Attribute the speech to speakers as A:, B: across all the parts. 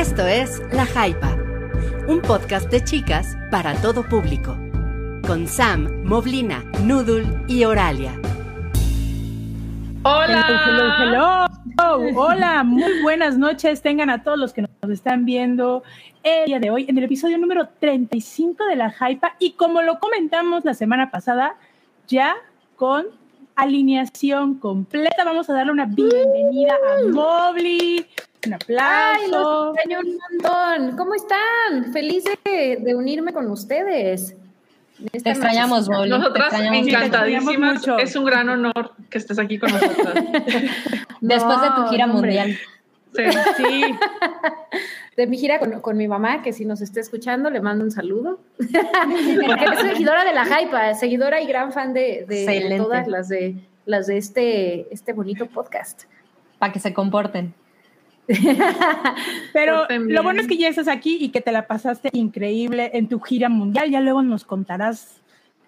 A: Esto es La Jaipa, un podcast de chicas para todo público, con Sam, Moblina, Noodle y Oralia.
B: Hola.
C: Hello, hello. Hola, muy buenas noches. Tengan a todos los que nos están viendo el día de hoy en el episodio número 35 de La Jaipa. Y como lo comentamos la semana pasada, ya con alineación completa. Vamos a darle una bienvenida a Mobley. Un aplauso.
B: Ay, los extraño un montón. ¿Cómo están? Feliz de, de unirme con ustedes.
D: Te extrañamos, Mobley.
E: Nosotras encantadísimas.
C: mucho.
E: Es un gran honor que estés aquí con nosotras.
D: Después de tu gira
C: hombre.
D: mundial.
E: Sí.
C: Sí,
B: De mi gira con, con mi mamá, que si nos está escuchando, le mando un saludo. Porque es seguidora de la Hypa, seguidora y gran fan de, de
D: Excelente.
B: todas las de las de este, este bonito podcast.
D: Para que se comporten.
C: pero
E: bien.
C: lo bueno es que ya estás aquí y que te la pasaste increíble en tu gira mundial. Ya luego nos contarás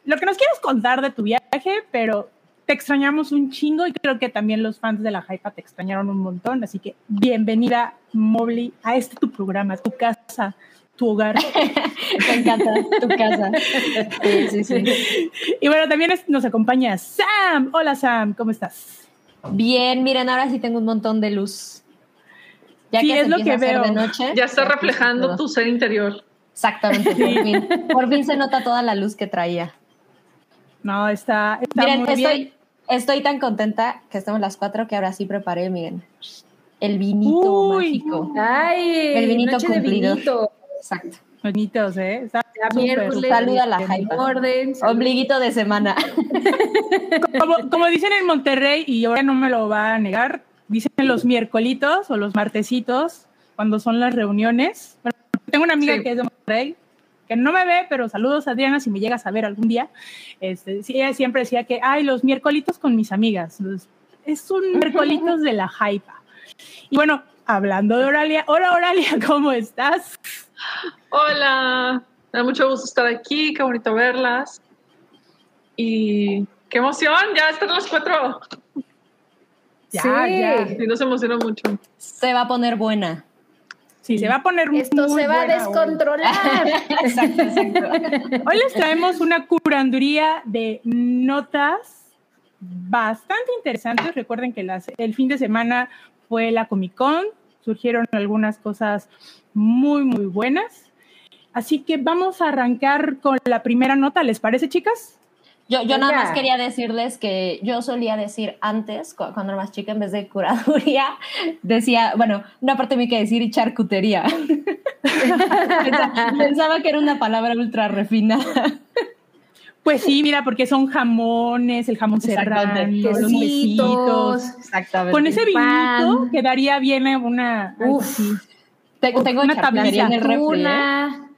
C: lo que nos quieres contar de tu viaje, pero te extrañamos un chingo y creo que también los fans de la Hypa te extrañaron un montón. Así que bienvenida, Mobley, a este tu programa, tu casa, tu hogar.
D: Me encanta tu casa. Sí, sí, sí.
C: y bueno, también es- nos acompaña Sam. Hola, Sam, ¿cómo estás?
D: Bien, miren, ahora sí tengo un montón de luz. Ya
C: Sí,
D: que
C: es
D: se
C: lo que veo.
D: de noche.
E: Ya está reflejando
D: todo.
E: tu ser interior.
D: Exactamente, por fin. Por fin se nota toda la luz que traía.
C: No, está, está
D: Miren,
C: muy bien.
D: estoy, estoy tan contenta que estamos las cuatro que ahora sí preparé, miren. El vinito
C: Uy.
D: mágico.
B: Ay,
D: El vinito
B: noche
D: cumplido.
B: de vinito.
D: Exacto.
C: Bonitos, ¿eh? Está
B: miércoles,
D: Salud a la Jaipa.
B: orden.
D: Ombliguito de semana.
C: Como, como dicen en Monterrey, y ahora no me lo va a negar, dicen los miércolitos o los martesitos, cuando son las reuniones. Bueno, tengo una amiga
E: Sí.
C: que es de Monterrey, que no me ve, pero saludos Adriana si me llegas a ver algún día. Este, sí, ella siempre decía que, ay, los miércolitos con mis amigas. Es un miércolitos de la jaipa. Y bueno, hablando de Oralia, hola Oralia, ¿cómo estás?
E: Hola. Me da mucho gusto estar aquí. Qué bonito verlas. Y qué emoción. Ya están los cuatro.
C: Ya,
B: Sí.
C: ya.
E: Sí, nos emocionó mucho.
D: Se va a poner buena.
C: Sí, se va a poner
B: Esto
C: muy
B: se va a
C: buena
B: descontrolar.
D: Exacto, exacto.
C: Hoy les traemos una curanduría de notas bastante interesantes. Recuerden que las- el fin de semana fue la Comic Con, surgieron algunas cosas muy, muy buenas. Así que vamos a arrancar con la primera nota, ¿les parece, chicas?
D: Yo, yo nada más quería decirles que yo solía decir antes, cu- cuando era más chica, en vez de curaduría, decía, bueno, una parte me que decir charcutería. Pensaba- Pensaba que era una palabra ultra refinada.
C: Pues sí, mira, porque son jamones, el jamón serrano, los
B: Quesitos.
C: besitos.
D: Exactamente.
C: Con ese
B: pan.
C: vinito quedaría bien eh, una...
B: Uf.
C: así.
D: tengo, tengo
C: una
D: ¿eh?
B: Tuna.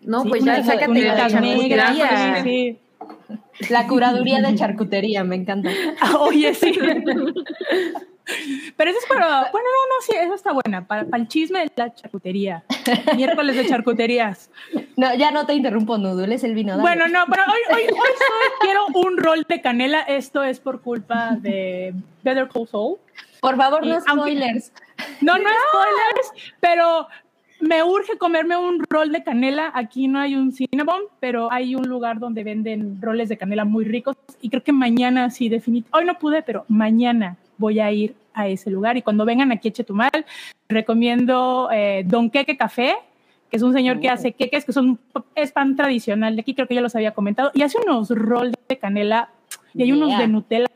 B: No,
C: Sí,
B: pues
C: una
B: ya sácate la charcutería.
C: sí.
D: La curaduría de charcutería, me encanta.
C: Ah, Oye, sí. Pero eso es para. Bueno, no, no, sí, eso está buena. Para, para el chisme de la charcutería. Miércoles de charcuterías.
D: No, ya no te interrumpo, Nudul, es el vino. dale.
C: Bueno, no, pero hoy, hoy, hoy solo quiero un rol de canela. Esto es por culpa de Better Call Saul.
D: Por favor, no
C: aunque-
D: spoilers.
C: No, no, spoilers, pero me urge comerme un rol de canela. Aquí no hay un Cinnabon, pero hay un lugar donde venden roles de canela muy ricos. Y creo que mañana sí, definitivamente. Hoy no pude, pero mañana voy a ir a ese lugar. Y cuando vengan aquí a Chetumal, recomiendo eh, Don Queque Café, que es un señor que hace queques, que son, es pan tradicional de aquí, creo que ya los había comentado. Y hace unos roles de canela y hay unos
D: Yeah.
C: de Nutella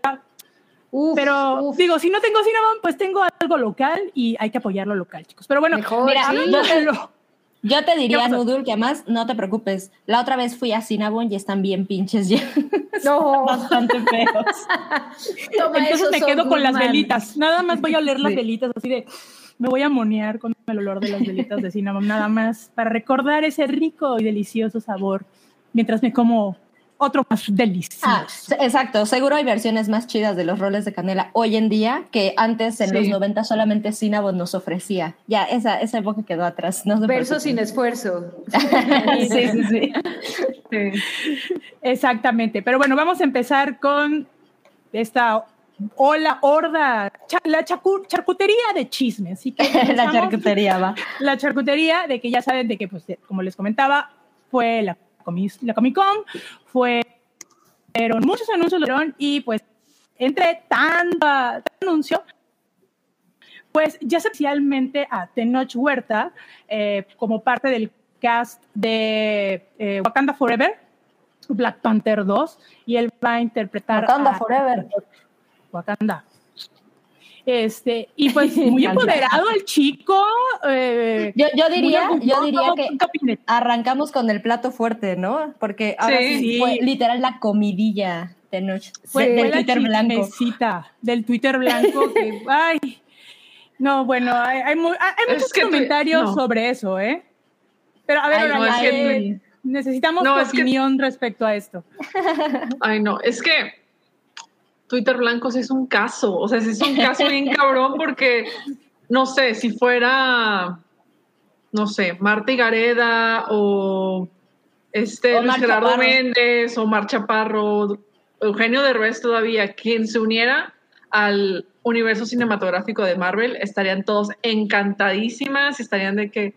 B: Uf,
C: pero
B: uf.
C: digo, si no tengo Cinnabon, pues tengo algo local y hay que apoyar lo local, chicos. Pero bueno,
B: Mejor,
D: Mira,
B: sí.
D: yo
C: de lo-
D: Yo te diría. Nudul, que además no te preocupes. La otra vez fui a Cinnabon y están bien pinches ya.
B: No,
D: Bastante feos.
B: toma
C: entonces
B: eso,
C: me quedo con las velitas. Nada más voy a oler las
D: Sí.
C: velitas así de. Me voy a monear con el olor de las velitas de Cinnabon, nada más para recordar ese rico y delicioso sabor mientras me como otro más delicioso.
D: Ah, exacto, seguro hay versiones más chidas de los roles de canela hoy en día que antes en
E: Sí.
D: los 90 solamente Cinnabon nos ofrecía. Ya, esa, esa época quedó atrás. No
B: Verso sin esfuerzo.
D: sí, sí, sí.
E: Sí.
C: Exactamente. Pero bueno, vamos a empezar con esta o la horda, cha- la charcutería de chismes. Así que
D: la charcutería va.
C: La charcutería de que ya saben de que, pues, como les comentaba, fue la, La Comic Con, fue, fueron muchos anuncios lo dieron, y pues entre tanto anuncio, pues ya se especialmente a Tenoch Huerta eh, como parte del cast de eh, Wakanda Forever, Black Panther 2, y él va a interpretar
D: Wakanda
C: a-
D: Forever.
C: Wakanda. Este, y pues muy empoderado el chico. eh,
D: Yo, yo diría,
C: muy
D: yo diría que arrancamos con el plato fuerte, ¿no? Porque ahora
E: Sí.
D: sí, fue literal la comidilla de noche. Fue
C: Fue
D: del
C: la
D: Twitter blanco.
C: chismecita Del Twitter blanco. que, ay. No, bueno, hay, hay, mu- hay
E: Es
C: muchos
E: que
C: comentarios
E: no.
C: sobre eso, ¿eh? Pero a ver,
D: Ay,
E: no,
C: Oralia,
E: es que-
C: eh, necesitamos
E: No,
C: tu opinión respecto a esto.
E: Ay, no, es que Twitter Blanco sí es un caso, o sea, es un caso bien cabrón porque, no sé, si fuera, no sé, Marta Gareda o este
D: O
E: Luis Gerardo. Méndez o Mar Chaparro, Eugenio Derbez todavía, quien se uniera al universo cinematográfico de Marvel, estarían todos encantadísimas, estarían de que,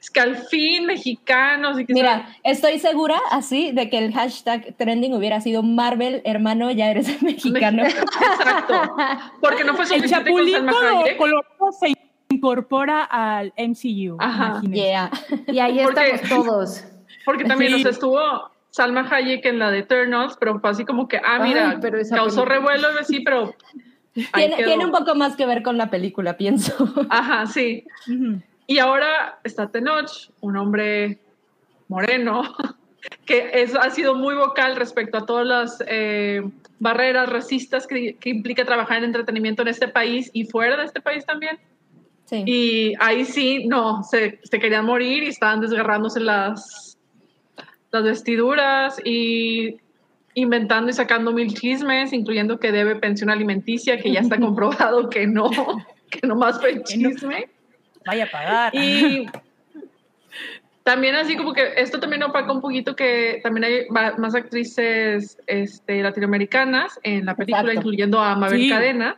E: es que al fin mexicanos y que
D: Mira, estoy segura así de que el hashtag trending hubiera sido Marvel, hermano, ya eres mexicano.
E: Exacto. Porque no fue
C: El
E: suficiente con
C: Chapulín. Colorado se incorpora al MCU.
E: Ajá.
D: Yeah.
B: Y ahí
E: Porque-
B: estamos todos.
E: Porque también
C: Sí.
E: sea, estuvo Salma Hayek en la de Eternals, pero fue así como que, ah, mira,
B: Ay, pero
E: causó
B: película.
E: revuelo, sí, pero.
D: Tiene, tiene un poco más que ver con la película, pienso.
E: Ajá, sí. Y ahora está Tenoch, un hombre moreno, que es, ha sido muy vocal respecto a todas las eh, barreras racistas que, que implica trabajar en entretenimiento en este país y fuera de este país también.
D: Sí.
E: Y ahí sí, no, se, se querían morir y estaban desgarrándose las, las vestiduras y inventando y sacando mil chismes, incluyendo que debe pensión alimenticia, que ya está comprobado que no, que nomás fue chisme.
C: Vaya a pagar.
E: Y también así como que esto también opaca un poquito que también hay más actrices este, latinoamericanas en la película,
D: Exacto.
E: incluyendo a Mabel
C: Sí.
E: Cadena,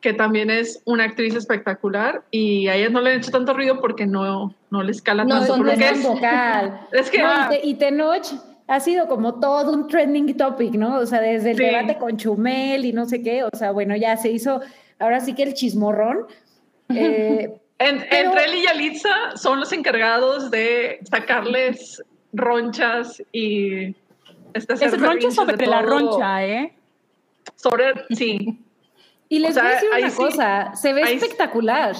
E: que también es una actriz espectacular y a ellas no le han hecho tanto ruido porque no, no les cala
D: No,
E: tanto.
D: son
E: porque
B: No es
E: es,
B: tan vocal.
E: es que
B: No, y, Te- y Tenoch ha sido como todo un trending topic, ¿no? O sea, desde el
E: Sí.
B: debate con Chumel y no sé qué, o sea, bueno, ya se hizo, ahora sí que el chismorrón. Eh,
E: en-
B: pero-
E: entre él y Yalitza son los encargados de sacarles ronchas y este,
C: Es roncha sobre la roncha, ¿eh?
E: Sobre, sí.
B: y les
E: O sea,
B: voy a decir una
E: sí-
B: cosa, se ve espectacular.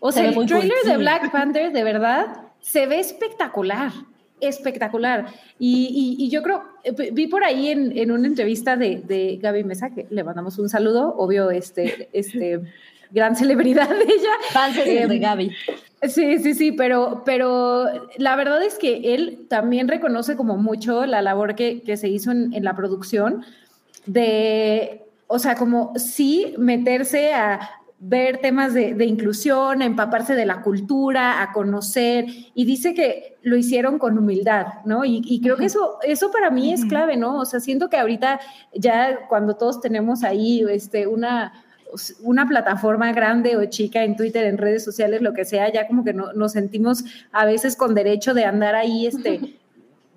B: O
D: Se
B: sea,
D: ve
B: el
D: cool,
B: trailer
D: sí.
B: de Black Panther, de verdad, se ve espectacular, espectacular. Y, y- y yo creo, eh, vi por ahí en, en una entrevista de, de Gaby Mesa, que le mandamos un saludo, obvio, este, este, gran celebridad de ella.
D: Fans de
B: Em,
D: Gaby.
B: Sí, sí, sí, pero, pero la verdad es que él también reconoce como mucho la labor que, que se hizo en, en la producción de, o sea, como sí meterse a ver temas de, de inclusión, a empaparse de la cultura, a conocer, y dice que lo hicieron con humildad, ¿no? Y, y creo que eso, eso para mí es clave, ¿no? O sea, siento que ahorita ya cuando todos tenemos ahí este, una una plataforma grande o chica en Twitter, en redes sociales, lo que sea, ya como que no, nos sentimos a veces con derecho de andar ahí este,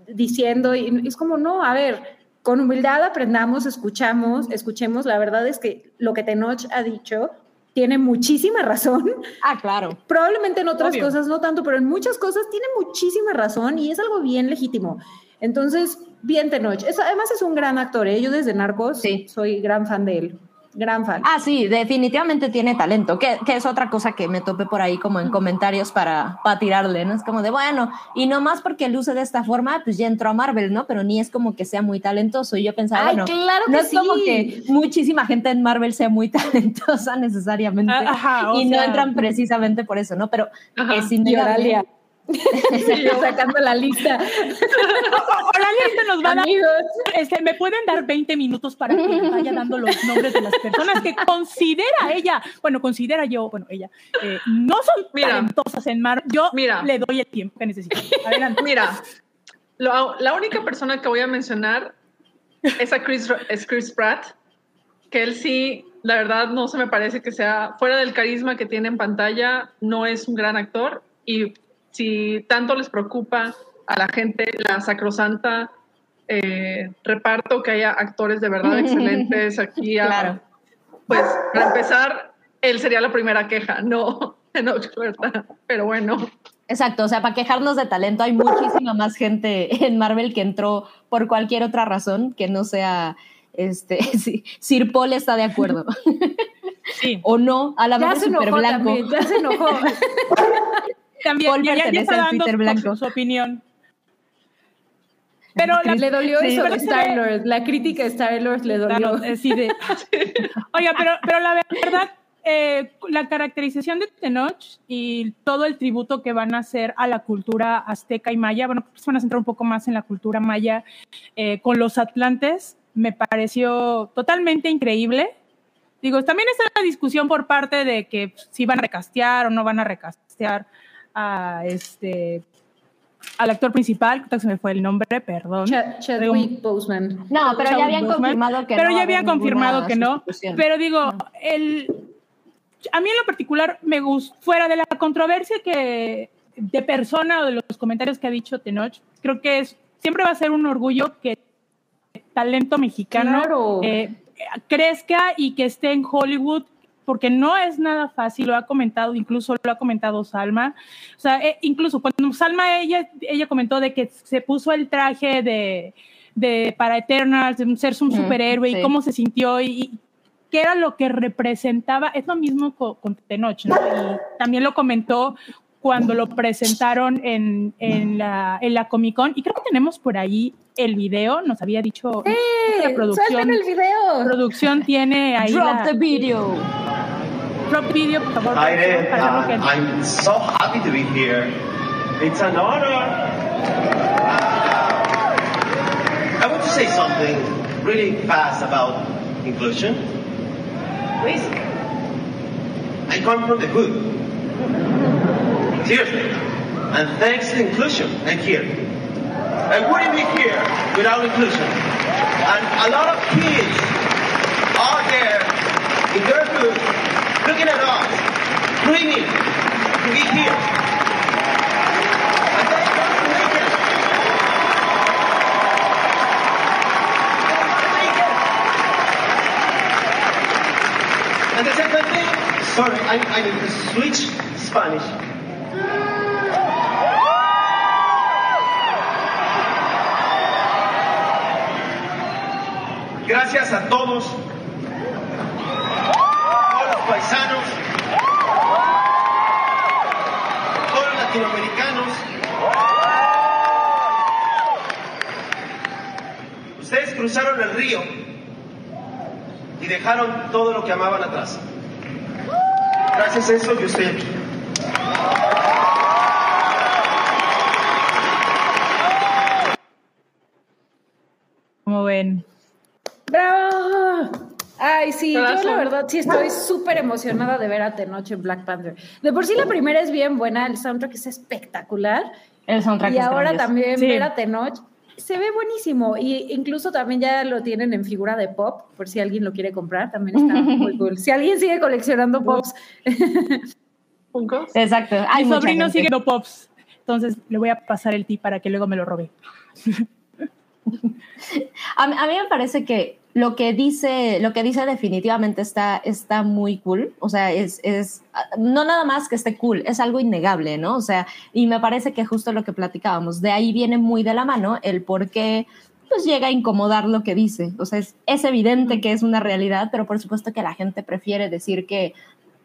B: diciendo, y es como, no, a ver, con humildad aprendamos, escuchamos, escuchemos, la verdad es que lo que Tenoch ha dicho tiene muchísima razón,
D: Ah, claro.
B: probablemente en otras
C: Obvio.
B: cosas no tanto, pero en muchas cosas tiene muchísima razón y es algo bien legítimo. Entonces, bien Tenoch, es, además es un gran actor, ¿eh? yo desde Narcos
D: Sí.
B: soy gran fan de él, gran fan.
D: Ah, sí, definitivamente tiene talento, que, que es otra cosa que me topé por ahí como en comentarios para, para tirarle, ¿no? Es como de, bueno, y no más porque luce de esta forma, pues ya entró a Marvel, ¿no? Pero ni es como que sea muy talentoso. Y yo pensaba,
B: Ay,
D: bueno,
B: claro
D: no
B: que
D: es como que muchísima gente en Marvel sea muy talentosa necesariamente.
C: Ah, ajá,
D: y no entran precisamente por eso, ¿no? Pero
E: Ajá.
D: es
B: Y Oralia. sacando la lista.
C: Oralia ahorita nos va a dar
B: Amigos,
C: Este, ¿Me pueden dar 20 minutos para que les vaya dando los nombres de las personas que considera ella, bueno, considera yo, bueno, ella, eh, no son
E: Mira.
C: talentosas en mar? Yo
E: Mira.
C: le doy el tiempo que necesito. Adelante.
E: Mira, lo- la única persona que voy a mencionar es a Chris, es Chris Pratt, que él sí, la verdad, no se me parece que sea, fuera del carisma que tiene en pantalla, no es un gran actor. Y si tanto les preocupa a la gente la sacrosanta eh, reparto, que haya actores de verdad excelentes aquí, a-
D: Claro.
E: pues para empezar, él sería la primera queja, no Enoch Huerta. Pero bueno,
D: Exacto, o sea, para quejarnos de talento hay muchísima más gente en Marvel que entró por cualquier otra razón que no sea, este, si Sir Paul está de acuerdo
C: Sí,
D: o no, a la súper
B: enojó
D: blanco.
B: también, ya se enojó.
C: También
D: Paul
C: ya, ya
D: pertenece al Twitter
C: su-
D: blanco.
C: su opinión. Pero la,
B: le dolió
D: Sí.
B: eso de Star-Lord. La crítica de Star-Lord le dolió.
C: Eh, sí, de- Oiga, pero, pero la verdad, eh, la caracterización de Tenoch y todo el tributo que van a hacer a la cultura azteca y maya, bueno, pues van a centrar un poco más en la cultura maya eh, con los atlantes, me pareció totalmente increíble. Digo, también está la discusión por parte de que si van a recastear o no van a recastear a este al actor principal, que se me fue el nombre, perdón.
B: Ch- Chadwick Boseman.
D: No, pero ya habían
C: Boseman,
D: confirmado que
C: pero
D: no.
C: ya
D: va a
C: habían confirmado que no. Pero digo, el, a mí en lo particular me gusta, fuera de la controversia que de persona o de los comentarios que ha dicho Tenoch, creo que es, siempre va a ser un orgullo que el talento mexicano
B: Claro.
C: eh, crezca y que esté en Hollywood porque no es nada fácil, lo ha comentado, incluso lo ha comentado Salma. O sea, eh, incluso cuando Salma, ella, ella comentó de que se puso el traje de, de para Eternals, de ser un
D: Ujú,
C: superhéroe
D: sí.
C: y cómo se sintió y, y qué era lo que representaba. Es lo mismo co- con, Tenoch, ¿no? Y también lo comentó cuando lo presentaron en, en, la, en la Comic Con. Y creo que tenemos por ahí el video, nos había dicho
B: ¡Eh!
C: la producción.
B: ¡Suelten el video!
C: producción tiene ahí
D: Drop
C: la,
D: the video.
C: drop video, por favor.
F: Hi there.
C: para
F: Uh,
C: que-
F: I'm so happy to be here. It's an honor. I want to say something really fast about inclusion. Please. I come from the hood. Seriously. And thanks to inclusion, I'm here. I wouldn't be here without inclusion. And a lot of kids out there in their hood looking at us, dreaming to be here. And. And the second thing, sorry, I, I need to switch Spanish. Gracias a todos, todos los paisanos, todos los latinoamericanos. Ustedes cruzaron el río y dejaron todo lo que amaban atrás. Gracias a eso yo estoy aquí.
C: Como ven.
B: ¡Bravo! Ay, sí, yo la verdad sí estoy súper emocionada de ver a Tenoch en Black Panther. De por sí la primera es bien buena, el soundtrack es espectacular.
D: El soundtrack
B: Y
D: es
B: ahora
D: grandioso.
B: también
C: Sí.
B: ver a Tenoch se ve buenísimo. Y incluso también ya lo tienen en figura de pop, por si alguien lo quiere comprar, también está muy cool. Si alguien sigue coleccionando pops.
D: Exacto. Hay
C: Mi sobrino
D: gente.
C: sigue viendo pops. Entonces le voy a pasar el tip para que luego me lo robe.
D: A mí me parece que lo que dice, lo que dice definitivamente está, está muy cool. O sea, es, es no nada más que esté cool, es algo innegable, ¿no? O sea, y me parece que justo lo que platicábamos, de ahí viene muy de la mano el por qué pues llega a incomodar lo que dice. O sea, es, es evidente que es una realidad, pero por supuesto que la gente prefiere decir que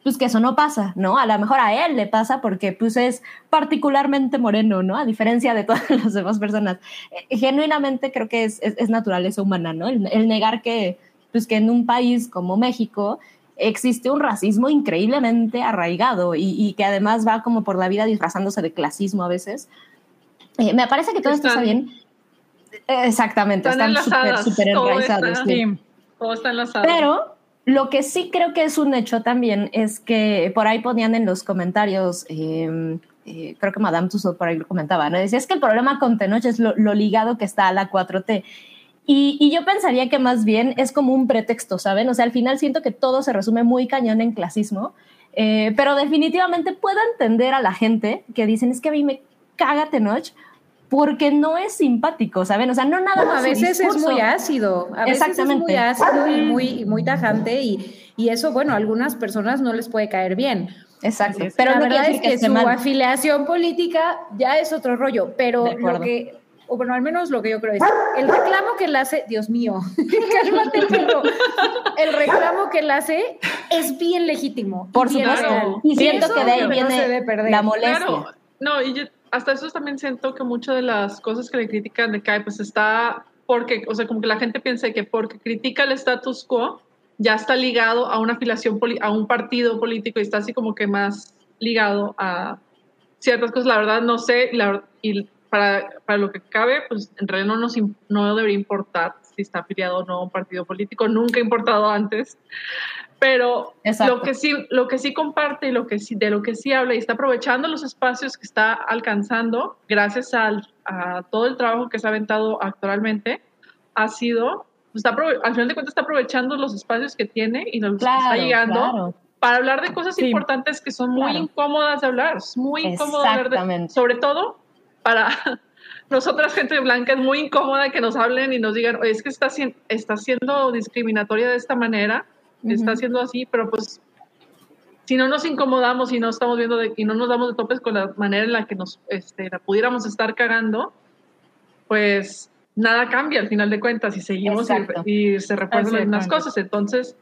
D: pues que eso no pasa, ¿no? A lo mejor a él le pasa porque pues es particularmente moreno, ¿no? A diferencia de todas las demás personas. Eh, Genuinamente creo que es, es, es naturaleza humana, ¿no? El, el negar que, pues que en un país como México existe un racismo increíblemente arraigado y, y que además va como por la vida disfrazándose de clasismo a veces. Eh, me parece que todo esto está
E: Están-
D: bien. Exactamente,
E: están
D: están súper, súper enraizados.
E: está-.
D: Sí.
E: Todo está enlazado.
D: Pero lo que sí creo que es un hecho también es que por ahí ponían en los comentarios, eh, eh, creo que Madame Tussauds por ahí lo comentaba, ¿no? Decía, es que el problema con Tenoch es lo, ligado que está a la 4T. Y, y, yo pensaría que más bien es como un pretexto, ¿saben? O sea, al final siento que todo se resume muy cañón en clasismo, eh, pero definitivamente puedo entender a la gente que dicen, es que a mí me caga Tenoch porque no es simpático, ¿saben? O sea, no nada más.
B: a veces es muy ácido, a veces
D: Exactamente.
B: es muy ácido y muy, muy tajante y, y eso, bueno, a algunas personas no les puede caer bien.
D: Exacto. Pero
B: la
D: no
B: verdad es
D: decir que,
B: su
D: mal.
B: afiliación política ya es otro rollo, pero lo que, o bueno, al menos lo que yo creo es, el reclamo que él hace, Dios mío, cálmate, perro. el reclamo que él hace es bien legítimo. y
D: Por
B: bien
D: supuesto. Y siento que de ahí
B: no se
D: viene
B: debe perder.
D: la molestia.
E: Claro, no, y yo hasta eso también siento que muchas de las cosas que le critican de Kai, pues está porque, o sea, como que la gente piensa que porque critica el status quo, ya está ligado a una afiliación, a un partido político y está así como que más ligado a ciertas cosas. La verdad, no sé, la y para, para lo que cabe, pues en realidad no, nos, no debería importar si está afiliado o no a un partido político, nunca ha importado antes. Pero
D: Exacto.
E: lo que sí, lo que sí comparte y lo que sí, de lo que sí habla y está aprovechando los espacios que está alcanzando gracias al, a todo el trabajo que se ha aventado actualmente, ha sido, está, aprove- al final de cuentas está aprovechando los espacios que tiene y los que está
D: Claro,
E: llegando
D: claro.
E: para hablar de cosas
C: Sí.
E: importantes que son muy
D: Claro.
E: incómodas de hablar, es muy incómodo hablar de, sobre todo para nosotras gente blanca es muy incómoda que nos hablen y nos digan, "Oye, es que está, está siendo discriminatoria de esta manera, está
D: Ujú.
E: siendo así, pero pues si no nos incomodamos y no estamos viendo de, y no nos damos de topes con la manera en la que nos este, la pudiéramos estar cagando, pues nada cambia al final de cuentas y seguimos y, y se refuerzan
C: Exactamente.
E: cosas. Entonces,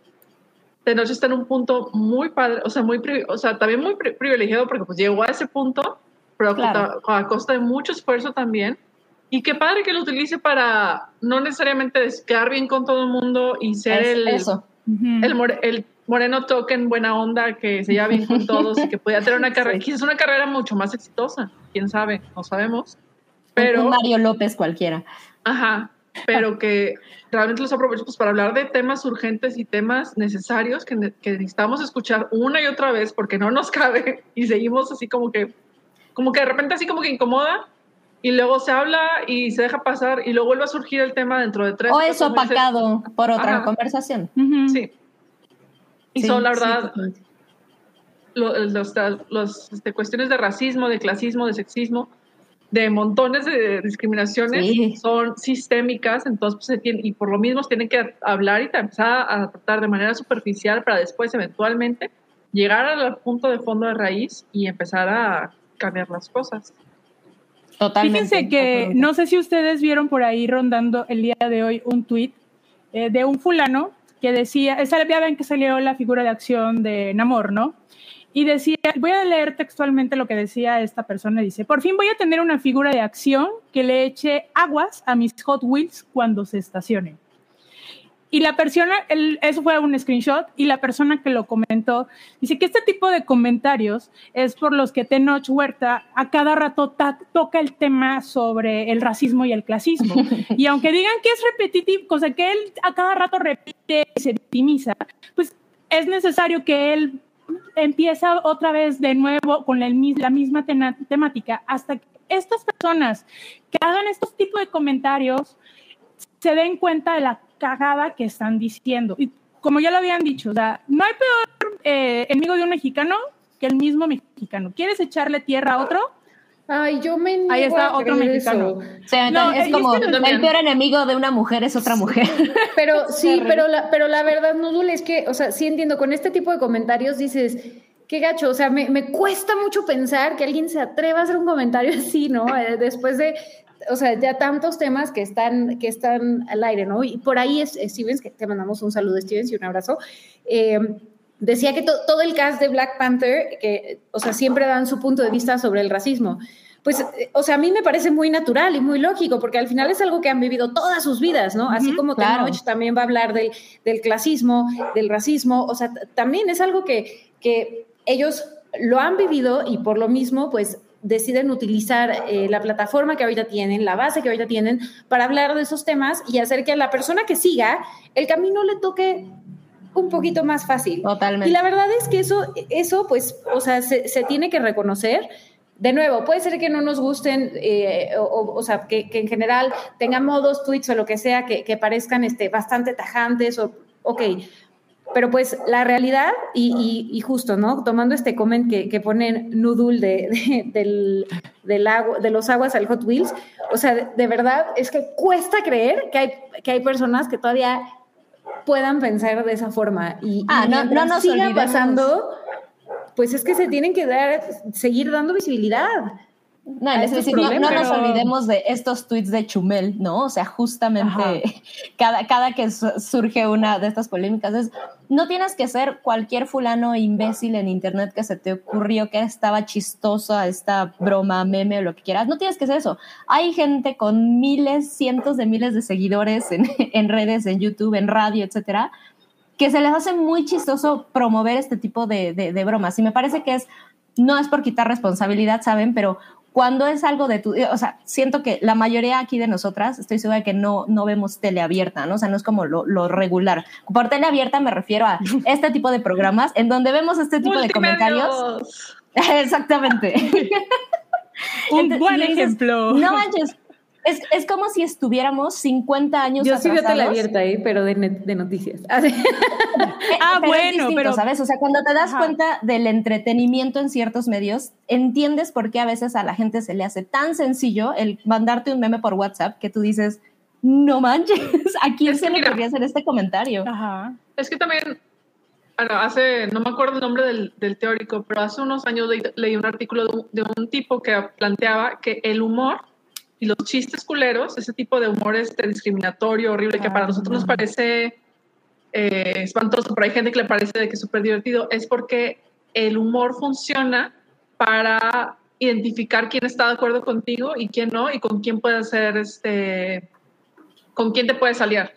E: Tenoch está en un punto muy padre, o sea, muy, o sea, también muy pri- privilegiado porque pues llegó a ese punto, pero a
D: Claro.
E: a costa de mucho esfuerzo también. Y qué padre que lo utilice para no necesariamente quedar bien con todo el mundo y ser
D: Es
E: el,
D: eso.
E: El, more- el moreno token buena onda que se lleva bien con todos y que podía tener una carrera,
D: Sí.
E: quizás una carrera mucho más exitosa, quién sabe, no sabemos.
D: Un
E: Pero,
D: Mario López cualquiera.
E: ajá, pero que realmente los aprovecho pues, para hablar de temas urgentes y temas necesarios que, que necesitamos escuchar una y otra vez porque no nos cabe y seguimos así como que, como que de repente así como que incomoda y luego se habla y se deja pasar y luego vuelve a surgir el tema dentro de tres
D: O es
E: meses.
D: opacado por otra
E: Ajá.
D: conversación.
E: Sí. Y
D: Sí,
E: son, la
D: sí,
E: verdad,
D: totalmente.
E: lo- los, los, este, cuestiones de racismo, de clasismo, de sexismo, de montones de discriminaciones
D: Sí.
E: son sistémicas, entonces pues, se tiene, y por lo mismo se tienen que hablar y empezar a tratar de manera superficial para después eventualmente llegar al punto de fondo de raíz y empezar a cambiar las cosas.
D: Totalmente.
C: Fíjense que no sé si ustedes vieron por ahí rondando el día de hoy un tuit eh, de un fulano que decía, esa ya ven que salió la figura de acción de Namor, ¿no? Y decía, voy a leer textualmente lo que decía esta persona, dice, por fin voy a tener una figura de acción que le eche aguas a mis Hot Wheels cuando se estacionen. Y la persona, el, eso fue un screenshot, y la persona que lo comentó dice que este tipo de comentarios es por los que Tenoch Huerta a cada rato ta- toca el tema sobre el racismo y el clasismo. y aunque digan que es repetitivo, cosa que él a cada rato repite y se victimiza, pues es necesario que él empieza otra vez de nuevo con mis- la misma tena- temática hasta que estas personas que hagan estos tipos de comentarios se den cuenta de la cagada que están diciendo. Y como ya lo habían dicho, o sea, no hay peor eh, enemigo de un mexicano que el mismo mexicano. ¿Quieres echarle tierra a otro?
B: Ay, yo me niego
C: Ahí está
B: a
C: otro
B: creer
C: mexicano.
B: eso.
D: O sea,
C: No,
D: es
C: y
D: como
C: es que
D: el peor enemigo de una mujer es otra mujer.
B: Pero sí, pero la, pero la verdad, Nudul, es que, o sea, sí entiendo, con este tipo de comentarios dices, qué gacho, o sea, me, me cuesta mucho pensar que alguien se atreva a hacer un comentario así, ¿no? Eh, después de, o sea, ya tantos temas que están, que están al aire, ¿no? Y por ahí es Stevens, que te mandamos un saludo, Stevens, y un abrazo. eh, decía que to- todo el cast de Black Panther, que, o sea, siempre dan su punto de vista sobre el racismo. Pues, eh, o sea, a mí me parece muy natural y muy lógico, porque al final es algo que han vivido todas sus vidas, ¿no? Así como
D: claro.
B: Tenoch también va a hablar del, del clasismo, del racismo, o sea, también es algo que, que ellos lo han vivido y por lo mismo, pues deciden utilizar eh, la plataforma que ahorita tienen, la base que ahorita tienen, para hablar de esos temas y hacer que a la persona que siga el camino le toque un poquito más fácil.
D: Totalmente.
B: Y la verdad es que eso, eso pues, o sea, se, se tiene que reconocer. de nuevo, puede ser que no nos gusten, eh, o, o, sea, que, que, en general tengan modos, tweets o lo que sea que, que parezcan este, bastante tajantes, o, ok, pero pues la realidad, y, y, y, justo, ¿no? Tomando este comment que, que ponen Noodle de, de, del, del agua, de los aguas al Hot Wheels, o sea, de, de, verdad es que cuesta creer que hay, que hay personas que todavía puedan pensar de esa forma. Y,
D: ah,
B: y
D: no, no nos
B: siga
D: olvidemos.
B: pasando, pues es que se tienen que dar, seguir dando visibilidad.
D: No, es decir, no, no, nos olvidemos de estos tweets de Chumel, ¿no? O sea, justamente cada, cada que surge una de estas polémicas es, no tienes que ser cualquier fulano imbécil en internet que se te ocurrió que estaba chistosa esta broma, meme o lo que quieras. No tienes que ser eso. Hay gente con miles, cientos de miles de seguidores en, en redes, en YouTube, en radio, etcétera, que se les hace muy chistoso promover este tipo de, de, de bromas. Y me parece que es, no es por quitar responsabilidad, ¿saben? Pero cuando es algo de tu, o sea, siento que la mayoría aquí de nosotras, estoy segura de que no, no vemos tele abierta, ¿no? O sea, no es como lo, lo regular. Por tele abierta me refiero a este tipo de programas en donde vemos este tipo de comentarios. Exactamente.
C: Un Entonces, buen dices, ejemplo.
D: No manches. Es, es, como si estuviéramos 50 años
B: Yo sí veo tele abierta ahí, pero de, de noticias.
C: ah,
D: pero
C: bueno,
D: distinto,
C: pero...
D: ¿sabes? O sea, cuando te das Ajá. cuenta del entretenimiento en ciertos medios, entiendes por qué a veces a la gente se le hace tan sencillo el mandarte un meme por WhatsApp que tú dices, no manches, ¿a quién es se le ocurrió hacer este comentario?
C: Ajá.
E: Es que también, bueno, hace, no me acuerdo el nombre del, del teórico, pero hace unos años leí, leí un artículo de un, de un tipo que planteaba que el humor y los chistes culeros, ese tipo de humor este discriminatorio, horrible, que para nosotros nos parece eh, espantoso, pero hay gente que le parece de que es súper divertido, es porque el humor funciona para identificar quién está de acuerdo contigo y quién no, y con quién puede hacer este, con quién te puede salir.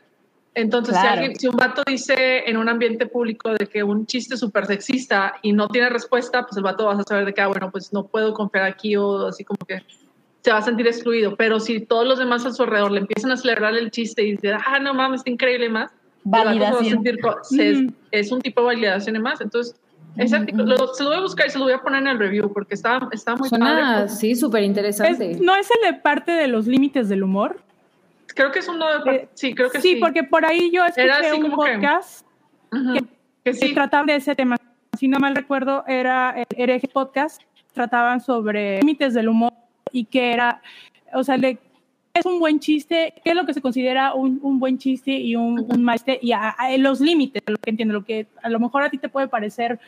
E: Entonces, claro. si, alguien, si un vato dice en un ambiente público de que un chiste súper sexista y no tiene respuesta, pues el vato vas a saber de que, ah, bueno, pues no puedo confiar aquí o así como que se va a sentir excluido. Pero si todos los demás a su alrededor le empiezan a celebrar el chiste y dicen, ah, no mames, está increíble más,
D: validación.
E: Se sentir, se, mm. es un tipo de validación y más. Entonces, ese artículo, lo, se lo voy a buscar y se lo voy a poner en el review porque está, está muy
B: Suena,
E: padre.
B: Sí, súper interesante.
C: ¿No es el de parte de los límites del humor?
E: Creo que es uno de... Eh, sí, creo que
C: sí.
E: Sí,
C: porque por ahí yo escuché un podcast
E: que, uh -huh,
C: que,
E: que sí.
C: trataba de ese tema. Si no mal recuerdo, era el hereje podcast. Trataban sobre límites del humor y que era o sea, le, es un buen chiste, ¿qué es lo que se considera un, un buen chiste y un, un mal chiste? Y a, a los límites, lo que entiendo, lo que a lo mejor a ti te puede parecer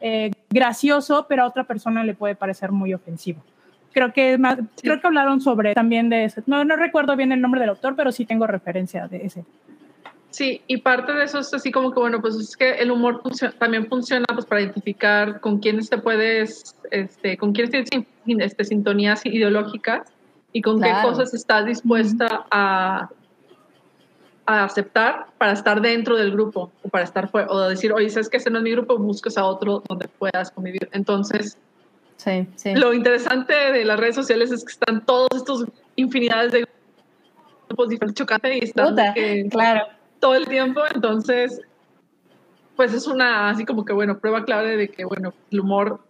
C: eh, gracioso, pero a otra persona le puede parecer muy ofensivo. Creo que más, sí. creo que hablaron sobre también de ese. No, no recuerdo bien el nombre del autor, pero sí tengo referencia de ese.
E: Sí, y parte de eso es así como que, bueno, pues es que el humor también funciona pues para identificar con quiénes te puedes, este, con quiénes tienes este, sintonías ideológicas y con claro. qué cosas estás dispuesta a, a, aceptar para estar dentro del grupo o para estar fuera, o decir, oye, sabes que ese no es mi grupo, buscas a otro donde puedas convivir. Entonces,
D: sí, sí.
E: lo interesante de las redes sociales es que están todos estos infinidades de grupos diferentes chocantes y están
D: Puta,
E: que,
D: claro.
E: Todo el tiempo. Entonces, pues es una, así como que, bueno, prueba clave de que, bueno, el humor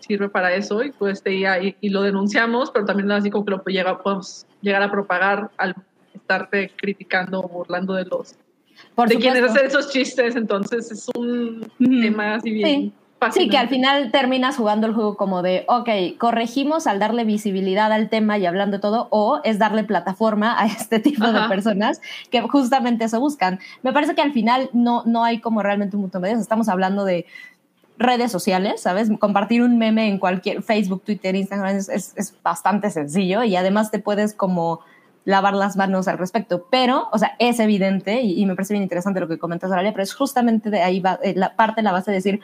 E: sirve para eso y pues y, y, lo denunciamos, pero también así como que lo llega, podemos llegar a propagar al estarte criticando o burlando de los
D: Por
E: de
D: supuesto.
E: quienes hacen esos chistes, entonces es un mm. tema así bien.
D: Sí. Sí, que al final terminas jugando el juego como de, ok, corregimos al darle visibilidad al tema y hablando de todo, o es darle plataforma a este tipo Ajá. de personas que justamente eso buscan. Me parece que al final no, no hay como realmente un punto medio, estamos hablando de redes sociales, ¿sabes? Compartir un meme en cualquier Facebook, Twitter, Instagram es, es, es, bastante sencillo y además te puedes como lavar las manos al respecto. Pero, o sea, es evidente y, y me parece bien interesante lo que comentas, Aralia, pero es justamente de ahí va, eh, la parte, la base de decir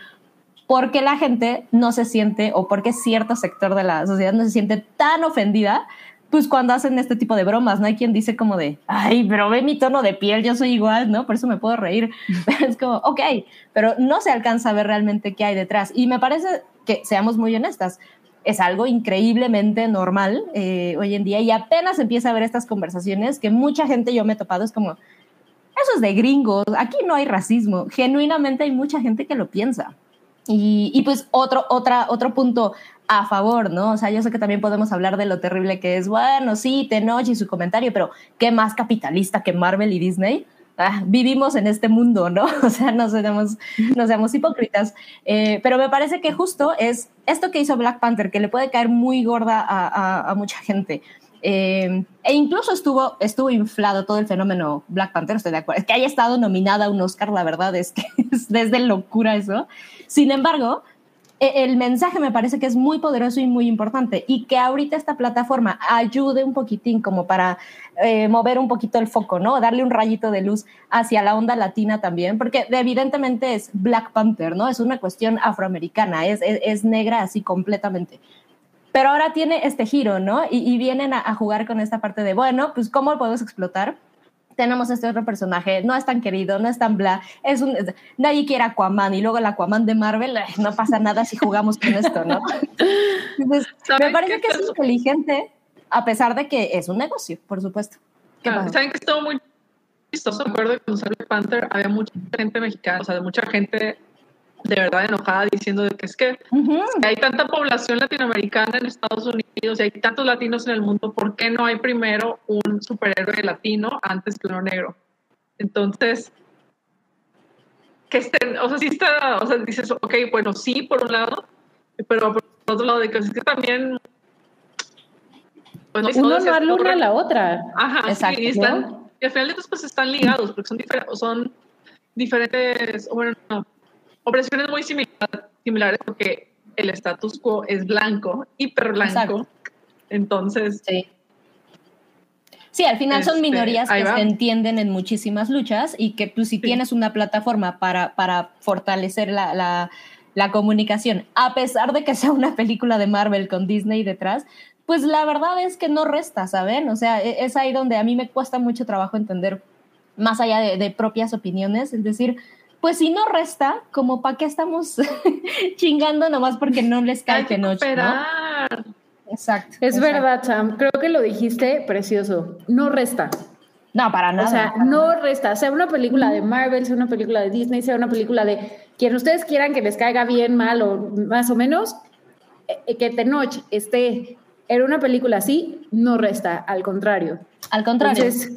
D: por qué la gente no se siente o por qué cierto sector de la sociedad no se siente tan ofendida pues cuando hacen este tipo de bromas, ¿no? Hay quien dice como de, ay, pero ve mi tono de piel, yo soy igual, ¿no? Por eso me puedo reír. Es como, ok, pero no se alcanza a ver realmente qué hay detrás. Y me parece que, seamos muy honestas, es algo increíblemente normal eh, hoy en día y apenas empieza a ver estas conversaciones que mucha gente yo me he topado, es como, eso es de gringos, aquí no hay racismo, genuinamente hay mucha gente que lo piensa. Y, y, pues otro, otra, otro punto a favor, ¿no? O sea, yo sé que también podemos hablar de lo terrible que es, bueno, sí, Tenoch y su comentario, pero ¿qué más capitalista que Marvel y Disney? Ah, vivimos en este mundo, ¿no? O sea, no seamos, no seamos hipócritas. Eh, pero me parece que justo es esto que hizo Black Panther, que le puede caer muy gorda a, a, a mucha gente. Eh, e incluso estuvo, estuvo inflado todo el fenómeno Black Panther, estoy de acuerdo. Es que haya estado nominada a un Oscar, la verdad es que es desde locura eso. Sin embargo, e, el mensaje me parece que es muy poderoso y muy importante y que ahorita esta plataforma ayude un poquitín como para eh, mover un poquito el foco, ¿no? Darle un rayito de luz hacia la onda latina también, porque evidentemente es Black Panther, ¿no? Es una cuestión afroamericana, es, es negra así completamente pero ahora tiene este giro, ¿no? Y, y vienen a, a, jugar con esta parte de, bueno, pues ¿cómo lo podemos explotar? Tenemos este otro personaje, no es tan querido, no es tan bla, es un, nadie quiere Aquaman y luego el Aquaman de Marvel, no pasa nada si jugamos con esto, ¿no? Entonces, me parece que es inteligente, a pesar de que es un negocio, por supuesto.
E: Claro, Saben que estuvo muy chistoso, recuerdo que cuando salió Panther había mucha gente mexicana, o sea, de mucha gente de verdad enojada diciendo de que es que uh -huh. si hay tanta población latinoamericana en Estados Unidos y hay tantos latinos en el mundo, ¿por qué no hay primero un superhéroe latino antes que uno negro? Entonces, que estén, o sea, sí está, o sea, dices, ok, bueno, sí, por un lado, pero por otro lado, de que es que también...
B: Pues, no, uno no habla una a la otra.
E: Ajá, Exacto, sí, y, están, ¿no? y al final de pues están ligados, porque son, difer son diferentes, bueno, no, operaciones muy similar, similares porque el status quo es blanco, hiper blanco. Exacto. Entonces.
D: Sí. Sí, al final este, son minorías que va. se entienden en muchísimas luchas y que pues, si sí. tienes una plataforma para, para fortalecer la, la, la, comunicación, a pesar de que sea una película de Marvel con Disney detrás, pues la verdad es que no resta, ¿saben? O sea, e, es ahí donde a mí me cuesta mucho trabajo entender, más allá de, de propias opiniones, es decir, pues si no resta, como para qué estamos chingando nomás porque no les cae que noche, ¿no?
B: Exacto. Es exacto. verdad, Sam. Creo que lo dijiste precioso. No resta.
D: No, para nada.
B: O sea, no resta. Sea una película de Marvel, sea una película de Disney, sea una película de quien ustedes quieran que les caiga bien, mal o más o menos, eh, que Tenoch esté en una película así, no resta. Al contrario.
D: Al contrario.
B: Entonces,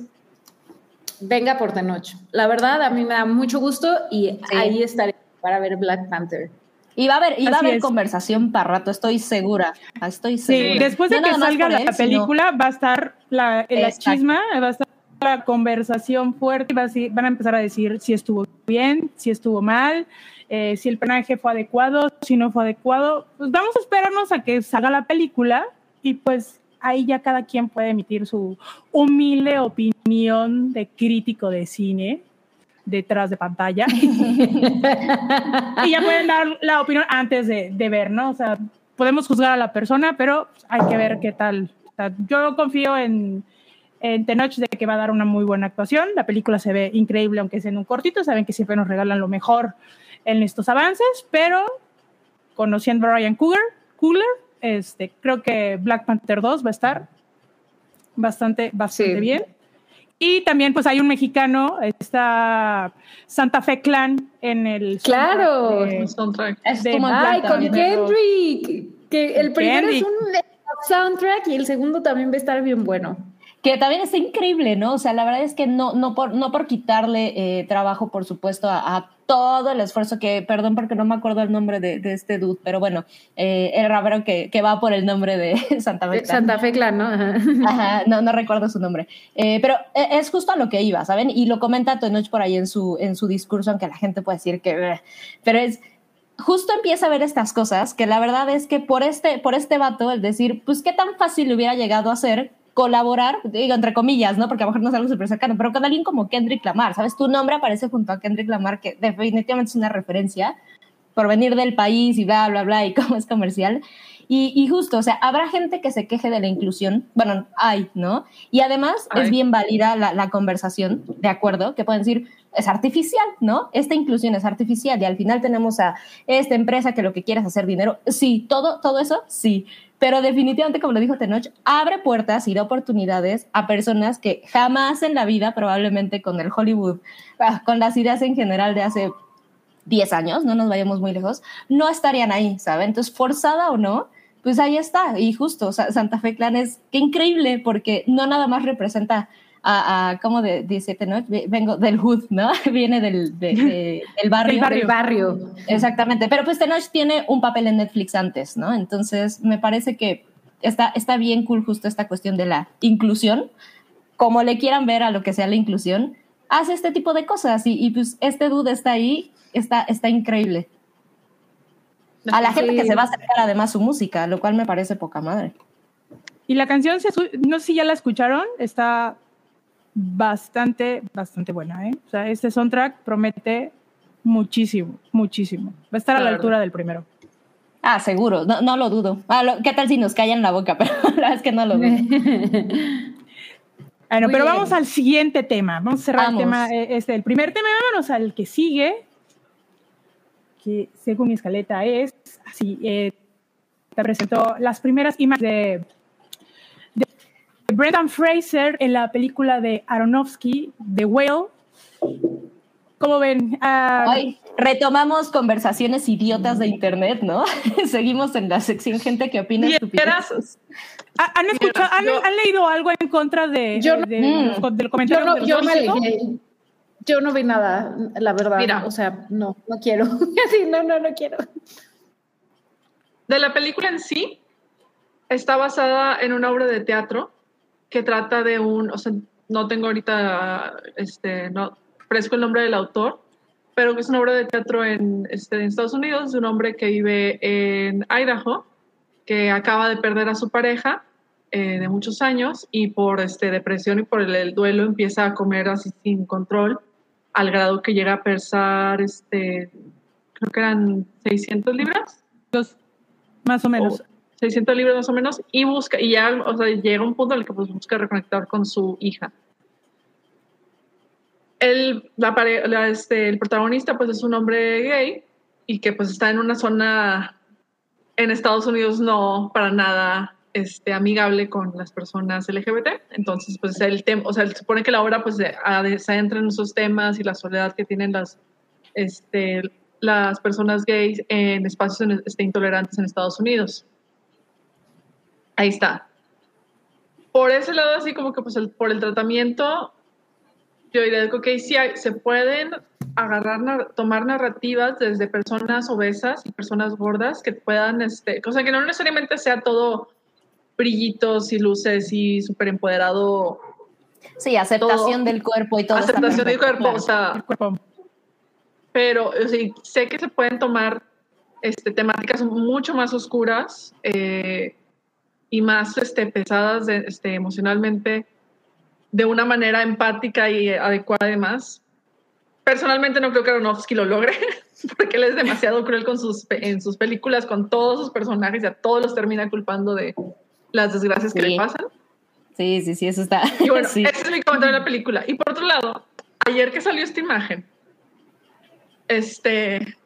B: venga por Tenoch. La verdad, a mí me da mucho gusto y sí. ahí estaré para ver Black Panther.
D: Y va a haber, y va a haber conversación para rato, estoy segura. Estoy segura.
C: Sí, después de no que salga la él, película, sino... va a estar la, la chisma, va a estar la conversación fuerte, va a, van a empezar a decir si estuvo bien, si estuvo mal, eh, si el personaje fue adecuado, si no fue adecuado. Pues vamos a esperarnos a que salga la película y pues ahí ya cada quien puede emitir su humilde opinión de crítico de cine detrás de pantalla. y ya pueden dar la opinión antes de, de, ver, ¿no? O sea, podemos juzgar a la persona, pero hay que ver qué tal. O sea, yo confío en, en Tenoch de que va a dar una muy buena actuación. La película se ve increíble, aunque sea en un cortito. Saben que siempre nos regalan lo mejor en estos avances, pero conociendo a Ryan Coogler, Coogler este, creo que Black Panther 2 va a estar bastante, bastante sí. bien. Y también, pues hay un mexicano, está Santa Fe Clan en el.
B: Claro, de, soundtrack. De, Ay, con Kendrick. Que el primero Kendrick. es un soundtrack y el segundo también va a estar bien bueno
D: que también está increíble, ¿no? O sea, la verdad es que no, no, por, no por quitarle eh, trabajo, por supuesto, a, a, todo el esfuerzo que, perdón porque no me acuerdo el nombre de, de este dude, pero bueno, eh, el rapero que, que, va por el nombre de Santa Fe
B: Clan. Santa Fe Clan, ¿no? Ajá.
D: Ajá, no, no recuerdo su nombre. Eh, pero es justo a lo que iba, ¿saben? Y lo comenta Tenoch por ahí en su, en su discurso, aunque la gente puede decir que... Pero es justo empieza a ver estas cosas que la verdad es que por este, por este vato, el decir, pues qué tan fácil le hubiera llegado a ser colaborar, digo entre comillas, ¿no? Porque a lo mejor no es algo súper cercano, pero con alguien como Kendrick Lamar, ¿sabes? Tu nombre aparece junto a Kendrick Lamar, que definitivamente es una referencia por venir del país y bla, bla, bla, y cómo es comercial. Y, y, justo, o sea, habrá gente que se queje de la inclusión, bueno, hay, ¿no? Y además ay. es bien válida la, la, conversación, ¿de acuerdo? Que pueden decir, es artificial, ¿no? Esta inclusión es artificial y al final tenemos a esta empresa que lo que quiere es hacer dinero. Sí, todo, todo eso, sí. Pero definitivamente, como lo dijo Tenoch, abre puertas y da oportunidades a personas que jamás en la vida, probablemente con el Hollywood, ah, con las ideas en general de hace 10 años, no nos vayamos muy lejos, no estarían ahí, ¿saben? Entonces, forzada o no, pues ahí está. Y justo, Santa Fe Clan es qué increíble porque no nada más representa a, a ¿cómo de, dice ¿no? Vengo del hood, ¿no? Viene del, del barrio.
B: Del barrio.
D: Exactamente. Pero pues Tenoch tiene un papel en Netflix antes, ¿no? Entonces, me parece que está, está bien cool justo esta cuestión de la inclusión. Como le quieran ver a lo que sea la inclusión, hace este tipo de cosas y, y pues este dude está ahí, está, está increíble a la gente que se va a acercar además su música, lo cual me parece poca madre.
C: Y la canción, no sé si ya la escucharon, está bastante, bastante buena. ¿eh? O sea, este soundtrack promete muchísimo, muchísimo. Va a estar a la altura del primero.
D: Ah, seguro, no, no lo dudo. Ah, ¿Qué tal si nos callan la boca? Pero la verdad es que no lo dudo.
C: bueno, pero vamos al siguiente tema. Vamos a cerrar el tema, eh, este, el primer tema, vámonos al que sigue, que según mi escaleta es así. Eh, te presentó las primeras imágenes de, Brendan Fraser en la película de Aronofsky, The Whale. ¿Cómo ven?
D: Ah, retomamos conversaciones idiotas de internet, ¿no? Seguimos en la sección gente que opina estupideces.
C: ¿Han, escuchado, han, leído algo en contra de,
B: yo
C: de, del comentario?
B: Yo no, yo me yo no vi nada, la verdad. Mira. O sea, no, no quiero. Así, no, no, no quiero.
E: De la película en sí, está basada en una obra de teatro que trata de un, o sea, no tengo ahorita, este, no fresco el nombre del autor, pero que es una obra de teatro en, este, en Estados Unidos, de un hombre que vive en Idaho, que acaba de perder a su pareja eh, de muchos años y por este, depresión y por el, duelo empieza a comer así sin control al grado que llega a pesar, este, creo que eran 600 libras.
C: más o menos.
E: 600 libras más o menos, y busca, y ya, o sea, llega un punto en el que pues, busca reconectar con su hija. El, la, este, el protagonista pues es un hombre gay y que pues está en una zona en Estados Unidos no para nada este, amigable con las personas LGBT. Entonces, pues el tema, o sea, se supone que la obra pues se, entra en esos temas y la soledad que tienen las, este, las personas gays en espacios este, intolerantes en Estados Unidos. Ahí está. Por ese lado, así como que pues por el tratamiento, yo diría que okay, sí se pueden agarrar, tomar narrativas desde personas obesas y personas gordas que puedan, este, cosa que no necesariamente sea todo brillitos y luces y súper empoderado.
D: Sí, aceptación del cuerpo y todo.
E: Aceptación del cuerpo, o sea. Pero sé que se pueden tomar este, temáticas mucho más oscuras eh, y más este, pesadas este, emocionalmente de una manera empática y adecuada además. Personalmente no creo que Aronofsky lo logre, porque él es demasiado cruel con sus, en sus películas, con todos sus personajes y a todos los termina culpando de, las desgracias que le pasan.
D: Sí, sí, sí, eso está.
E: Y bueno, ese es mi comentario de la película. Y por otro lado, ayer que salió esta imagen, este,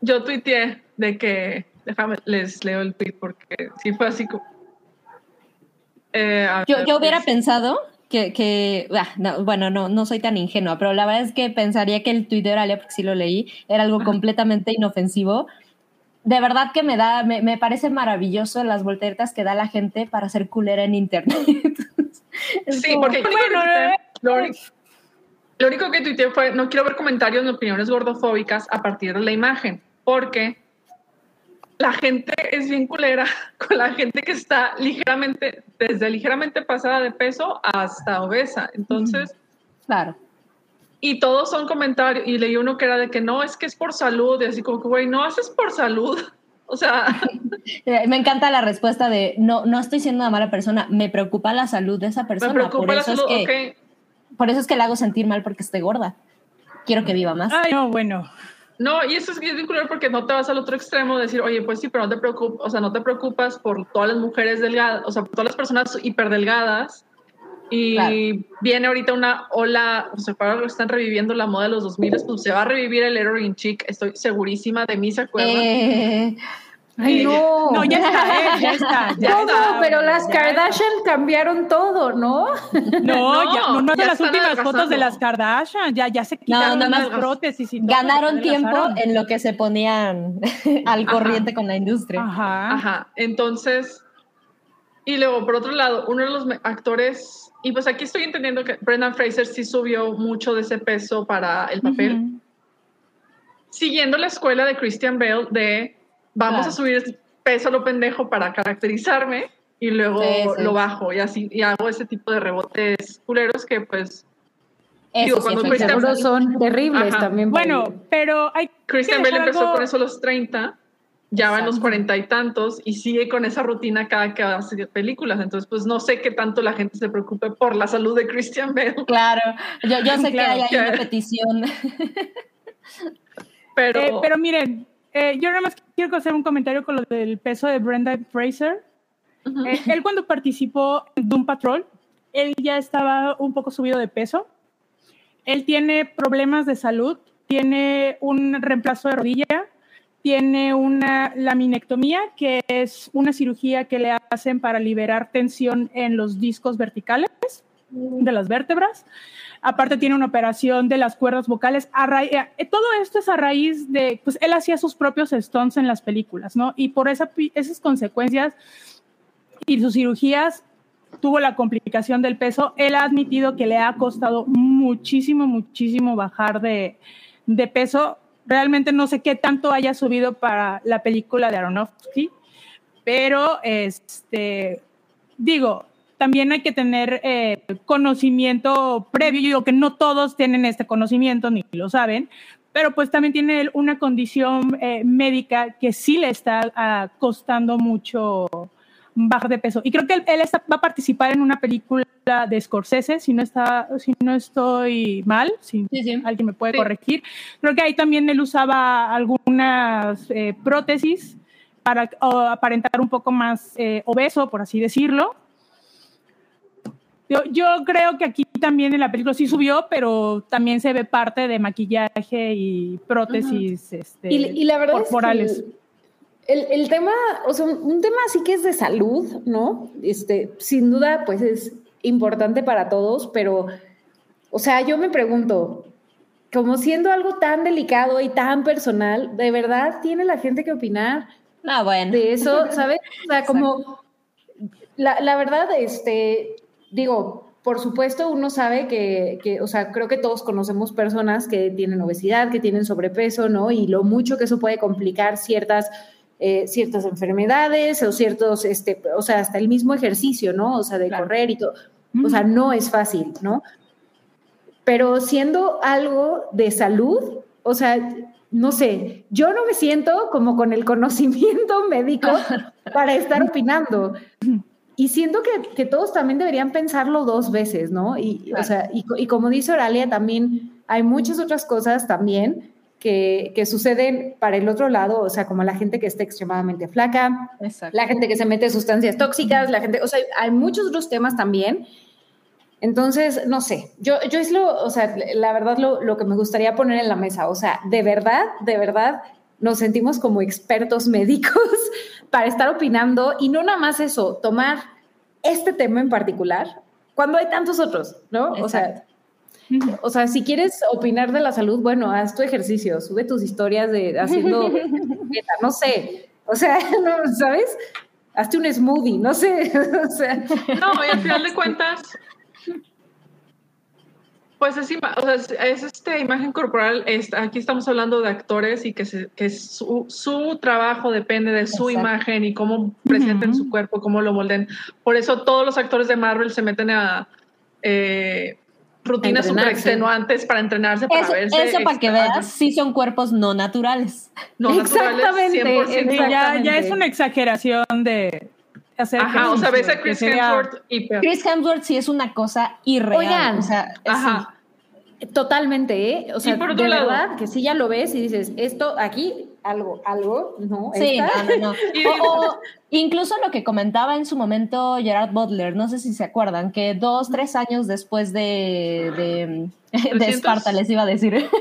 E: yo tuiteé de que, déjame, les leo el tweet porque sí fue así como...
D: Eh, yo, yo, hubiera pensado que, que ah, bueno, no, no soy tan ingenua, pero la verdad es que pensaría que el tweet de Oralia, porque sí lo leí, era algo completamente inofensivo, de verdad que me da, me, parece maravilloso las volteretas que da la gente para ser culera en internet.
E: sí, porque lo, único que tuiteé fue, no quiero ver comentarios ni opiniones gordofóbicas a partir de la imagen, porque la gente es bien culera con la gente que está ligeramente, desde ligeramente pasada de peso hasta obesa. Entonces,
D: claro
E: y todos son comentarios, y leí uno que era de que no, es que es por salud, y así como que, güey, no haces por salud. O sea.
D: Me encanta la respuesta de no, no estoy siendo una mala persona, me preocupa la salud de esa persona.
E: Me preocupa la salud,
D: es que, Por eso es que la hago sentir mal porque estoy gorda. Quiero que viva más.
C: Ay, no, bueno.
E: No, y eso es vincular porque no te vas al otro extremo de decir, oye, pues sí, pero no te preocupas, o sea, no te preocupas por todas las mujeres delgadas, o sea, por todas las personas hiperdelgadas y viene ahorita una ola, o sea, para están reviviendo la moda de los 2000, pues se va a revivir el heroin chic, estoy segurísima, de mí se acuerdan.
D: Eh,
B: Ay, no.
C: No, ya está, ¿eh? Ya está. Ya está,
B: Pero las Kardashian cambiaron todo, ¿no?
C: No,
E: No,
C: ya, no, no de
E: ya
C: las
E: están
C: últimas
E: adelgazando.
C: fotos de las Kardashian. Ya, ya se quitaron
D: nada
C: las
D: más
C: prótesis y todo.
D: Ganaron tiempo en lo que se ponían al
E: Ajá.
D: corriente con la industria.
C: Ajá.
E: Ajá, entonces, y luego por otro lado, uno de los actores, y pues aquí estoy entendiendo que Brendan Fraser sí subió mucho de ese peso para el papel, siguiendo la escuela de Christian Bale de vamos
D: Claro.
E: a subir peso a lo pendejo para caracterizarme y luego
D: Sí, sí.
E: lo bajo y así, y hago ese tipo de rebotes culeros que pues
D: Eso
E: Digo,
D: sí,
E: cuando
B: Que
E: Christian-
B: seguro son terribles
E: Ajá.
B: también.
C: Bueno, pero hay
E: Christian
C: que
E: Bale empezó
C: algo-
E: con eso a los 30, ya va en los
D: Exacto.
E: cuarenta y tantos y sigue con esa rutina cada que hace películas. Entonces, pues no sé qué tanto la gente se preocupe por la salud de Christian Bale,
D: Claro, yo, yo sé
C: Claro,
D: que hay ahí
E: que-
D: una petición.
E: pero,
C: Eh, pero miren, eh, yo nada más quiero hacer un comentario con lo del peso de Brenda Fraser. Eh, él cuando participó en Doom Patrol, él ya estaba un poco subido de peso. Él tiene problemas de salud, tiene un reemplazo de rodilla, tiene una laminectomía, que es una cirugía que le hacen para liberar tensión en los discos verticales de las vértebras. Aparte tiene una operación de las cuerdas vocales. A ra- eh, todo esto es a raíz de, pues él hacía sus propios stunts en las películas, ¿no? Y por esas consecuencias y sus cirugías tuvo la complicación del peso. Él ha admitido que le ha costado muchísimo, muchísimo bajar de, de peso. Realmente no sé qué tanto haya subido para la película de Aronofsky, pero este, digo, también hay que tener eh, conocimiento previo. Yo digo que no todos tienen este conocimiento ni lo saben, pero pues también tiene una condición eh, médica que sí le está ah, costando mucho bajar de peso. Y creo que él, él está- va a participar en una película de Scorsese, si no, está, si no estoy mal, si
D: Sí, sí.
C: alguien me puede
E: Sí.
C: corregir. Creo que ahí también él usaba algunas eh, prótesis para aparentar un poco más eh, obeso, por así decirlo. Yo, yo creo que aquí también en la película sí subió, pero también se ve parte de maquillaje y prótesis este,
B: Y, y la verdad
C: corporales.
B: es que el, el tema, o sea, un, un tema así que es de salud, ¿no? Este, sin duda, pues es importante para todos, pero, o sea, yo me pregunto, como siendo algo tan delicado y tan personal, ¿de verdad tiene la gente que opinar
D: bueno.
B: de eso? ¿Sabes? O sea, como, la, la verdad, este, digo, por supuesto, uno sabe que, que, o sea, creo que todos conocemos personas que tienen obesidad, que tienen sobrepeso, ¿no? Y lo mucho que eso puede complicar ciertas, eh, ciertas enfermedades o ciertos, este, o sea, hasta el mismo ejercicio, ¿no? O sea, de
C: Claro.
B: correr y todo. O sea, no es fácil, ¿no? Pero siendo algo de salud, o sea, no sé, yo no me siento como con el conocimiento médico para estar opinando. Y siento que, que todos también deberían pensarlo dos veces, ¿no? Y, o sea, y, y como dice Oralia, también hay muchas otras cosas también que, que suceden para el otro lado, o sea, como la gente que está extremadamente flaca,
D: Exacto.
B: la gente que se mete sustancias tóxicas, la gente, o sea, hay muchos otros temas también. Entonces, no sé, yo, yo es lo, o sea, la verdad lo, lo que me gustaría poner en la mesa, o sea, de verdad, de verdad, nos sentimos como expertos médicos para estar opinando y no nada más eso, tomar este tema en particular, cuando hay tantos otros, ¿no? O sea,
D: Exacto.
B: o sea, si quieres opinar de la salud, bueno, haz tu ejercicio, sube tus historias de haciendo dieta, no sé. O sea, no, ¿sabes? Hazte un smoothie, no sé. o sea,
E: No, y al final de cuentas, pues es, o sea, es, es este imagen corporal. es- aquí estamos hablando de actores y que, se- que su, su trabajo depende de su
D: Exacto.
E: imagen y cómo presenten su cuerpo, cómo lo molden. Por eso todos los actores de Marvel se meten a eh, rutinas súper extenuantes para entrenarse, para
D: Eso,
E: verse.
D: eso para que veas, sí son cuerpos no naturales.
E: No naturales,
B: Exactamente,
E: 100%.
C: Sí, ya,
B: Exactamente.
C: ya es una exageración de hacer.
E: Ajá, o sea, ves a Chris Hemsworth hiper.
D: Chris Hemsworth sí es una cosa irreal.
B: Oigan.
D: o sea, es-
E: Ajá.
B: totalmente, ¿eh? O sea,
E: Y por otro
B: de
E: lado-
B: verdad que sí ya lo ves y dices, esto aquí, algo, algo, ¿no?
D: Sí,
B: Esta-
D: no, no, no. O, o incluso lo que comentaba en su momento Gerard Butler, no sé si se acuerdan, que dos, tres años después de, de, de
E: 300.
D: Esparta, les iba a decir.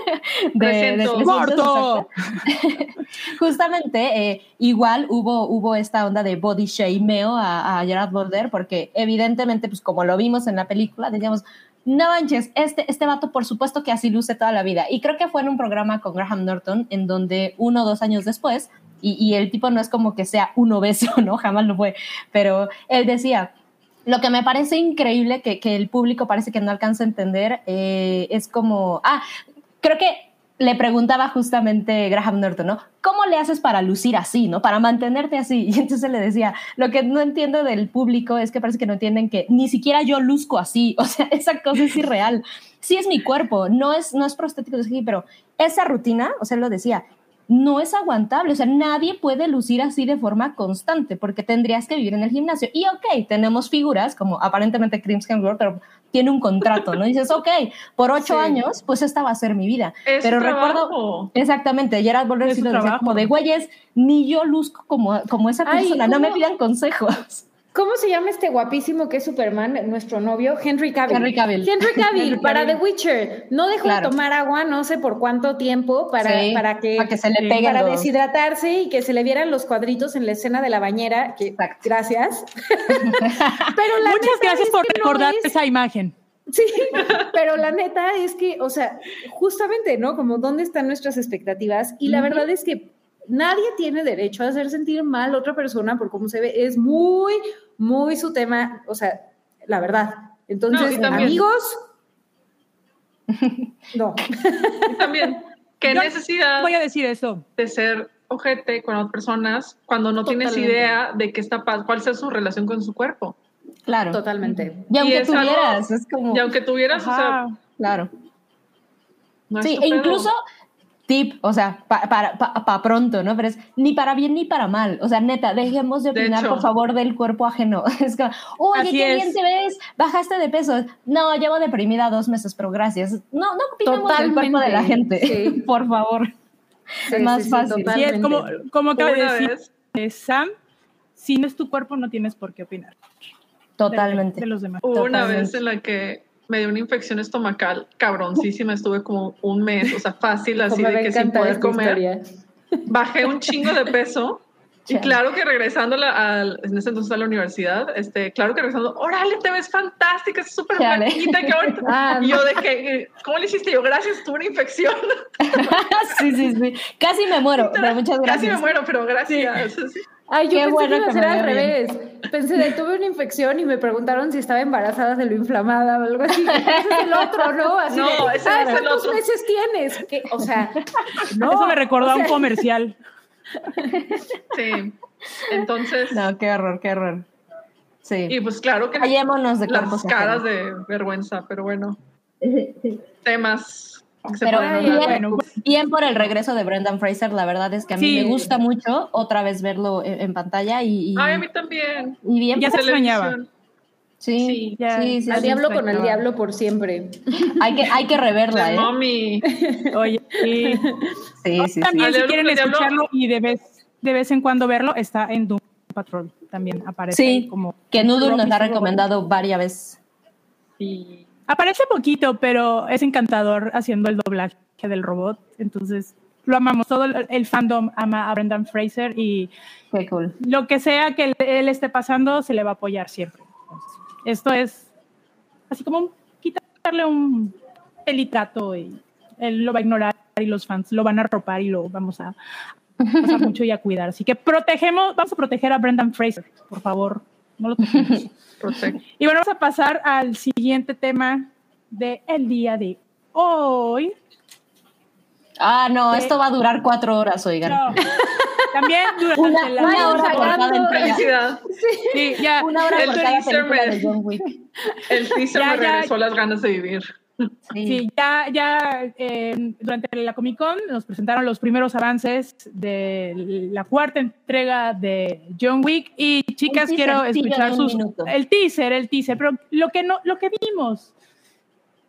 D: De, de
E: 300.
D: 300,
C: ¡Muerto!
D: exacto. Justamente, eh, igual hubo, hubo esta onda de body shameo a, a Gerard Butler, porque evidentemente, pues como lo vimos en la película, decíamos, no manches, este, este vato por supuesto que así luce toda la vida. Y creo que fue en un programa con Graham Norton, en donde uno o dos años después, y, y el tipo no es como que sea un obeso, ¿no? Jamás lo fue, pero él decía, lo que me parece increíble que, que el público parece que no alcanza a entender eh, es como, ah, creo que le preguntaba justamente Graham Norton, ¿no? ¿Cómo le haces para lucir así, ¿no? Para mantenerte así. Y entonces le decía, lo que no entiendo del público es que parece que no entienden que ni siquiera yo luzco así. O sea, esa cosa es irreal. Sí es mi cuerpo, no es, no es prostético, pero esa rutina, o sea, lo decía, no es aguantable. O sea, nadie puede lucir así de forma constante porque tendrías que vivir en el gimnasio. Y ok, tenemos figuras como aparentemente Crims Hemsworth, pero tiene un contrato, ¿no? Y dices, ok, por ocho
B: Sí.
D: años, pues esta va a ser mi vida.
E: Es
D: pero recuerdo,
E: trabajo.
D: exactamente, Gerard Butler sí lo decía como de, güeyes, ni yo luzco como, como esa
B: Ay,
D: persona, no me pidan consejos.
B: ¿Cómo se llama este guapísimo que es Superman, nuestro novio? Henry Cavill.
D: Henry Cavill.
B: Henry Cavill,
D: Henry
B: para
D: Cavill.
B: The Witcher. No dejó
D: Claro.
B: de tomar agua no sé por cuánto tiempo para,
D: Sí,
B: para que,
D: para que se le
C: sí,
D: peguen
B: para
D: los-
B: deshidratarse y que se le vieran los cuadritos en la escena de la bañera. Que,
D: Exacto.
B: gracias. Pero la
C: Muchas gracias por
B: no
C: recordar
B: es-
C: esa imagen.
B: Sí, pero la neta es que, o sea, justamente, ¿no? Como dónde están nuestras expectativas. Y la verdad es que nadie tiene derecho a hacer sentir mal a otra persona por cómo se ve. Es muy, muy su tema, o sea, la verdad. Entonces,
E: No, y
B: amigos, no.
E: Y también, ¿qué
C: Yo
E: necesidad
C: Voy a decir eso.
E: de ser ojete con otras personas cuando no tienes idea de qué está cuál sea su relación con su cuerpo?
D: Claro.
B: Totalmente.
D: Y aunque
E: es algo-
D: tuvieras, es como,
E: Y aunque tuvieras, o sea,
C: Ajá.
D: claro.
E: no
D: Sí, e incluso tip, o sea, pa- para pa, pa pronto, ¿no? Pero es ni para bien ni para mal. O sea, neta, dejemos de
E: De
D: opinar,
E: hecho.
D: por favor, del cuerpo ajeno. Es como, oye,
C: Así
D: qué
C: es.
D: bien te ves, bajaste de peso. No, llevo deprimida dos meses, pero gracias. No, no opinemos del cuerpo de la gente,
B: sí.
D: por favor.
B: Sí,
D: Es más
B: sí, sí,
D: fácil.
C: Sí, es como, como acaba de decir
E: vez,
C: eh, Sam, si no es tu cuerpo, no tienes por qué opinar. de-
D: Totalmente.
C: De, los demás.
E: hubo una
D: Totalmente.
E: vez en la que me dio una infección estomacal cabroncísima, estuve como un mes, o sea, fácil, así de que sin poder comer.
B: historia.
E: Bajé un chingo de peso. Y claro que regresando a al- en ese entonces a la universidad, este, claro que regresando, órale, te ves fantástica, es súper flaquita, que ahorita.
B: Ah,
E: y yo de que, ¿cómo le hiciste? Yo, gracias, tuve una infección.
D: sí, sí, sí. Casi me muero, pero muchas
E: Casi
D: gracias.
E: me muero, pero gracias. Sí.
B: Ay, yo
D: Qué
B: pensé
D: bueno
B: que iba a ser al
D: vea bien.
B: revés. Pensé de tuve una infección y me preguntaron si estaba embarazada de lo inflamada o algo así. Ese es el otro, ¿no? Así
E: No,
B: de,
E: ese
B: "Ay,
E: es el
B: ¿cuántos
E: otro".
B: meses tienes? ¿Qué? O sea, no.
C: Eso me recordó
B: o
C: a un comercial.
E: Sí. Entonces,
D: No, qué horror, qué horror. Sí.
E: y pues claro que
D: Hallémonos de
E: las caras de vergüenza, pero bueno. Temas
D: Pero
C: bueno,
D: Bien por el regreso de Brendan Fraser, la verdad es que a mí
C: Sí.
D: me gusta mucho otra vez verlo en, en pantalla y, y,
E: Ay, a mí también.
D: y bien.
C: Ya
D: por-
C: se extrañaba.
D: Sí,
E: sí,
D: sí,
C: ya.
D: sí, sí,
B: Al
D: sí.
B: diablo con el diablo por siempre.
D: Hay que, hay que reverla, ¿eh?
E: mommy.
C: Oye, sí.
D: Sí, sí, sí.
C: también si quieren escucharlo y de vez, de vez en cuando verlo, está en Doom Patrol. También aparece
D: Sí,
C: como...
D: Que Noodle nos ha recomendado varias veces.
E: Y
C: Aparece poquito, pero es encantador haciendo el doblaje del robot. Entonces, lo amamos. Todo el, fandom ama a Brendan Fraser y
D: Qué cool.
C: lo que sea que él, esté pasando, se le va a apoyar siempre. Entonces, esto es así como un- quitarle un pelitrato y él lo va a ignorar y los fans lo van a arropar y lo vamos a pasar mucho y a cuidar. Así que protegemos, vamos a proteger a Brendan Fraser, por favor. No lo toquemos. Y bueno, vamos a pasar al siguiente tema del el día de hoy.
D: Ah, no, esto va a durar cuatro horas, oigan.
C: No, también durante
D: Una,
C: la...
D: una hora por cada entrega.
E: Felicidad.
C: Sí, ya,
D: Una hora
E: El
D: por cada
E: teaser
D: película
E: me-
D: de John Wick.
E: El teaser
C: Ya,
E: me
C: ya.
E: regresó las ganas de vivir.
D: Sí.
C: Sí, ya, ya eh, durante la Comic Con nos presentaron los primeros avances de la cuarta entrega de John Wick y chicas quiero escuchar sus el teaser, el teaser, pero lo que no, lo que vimos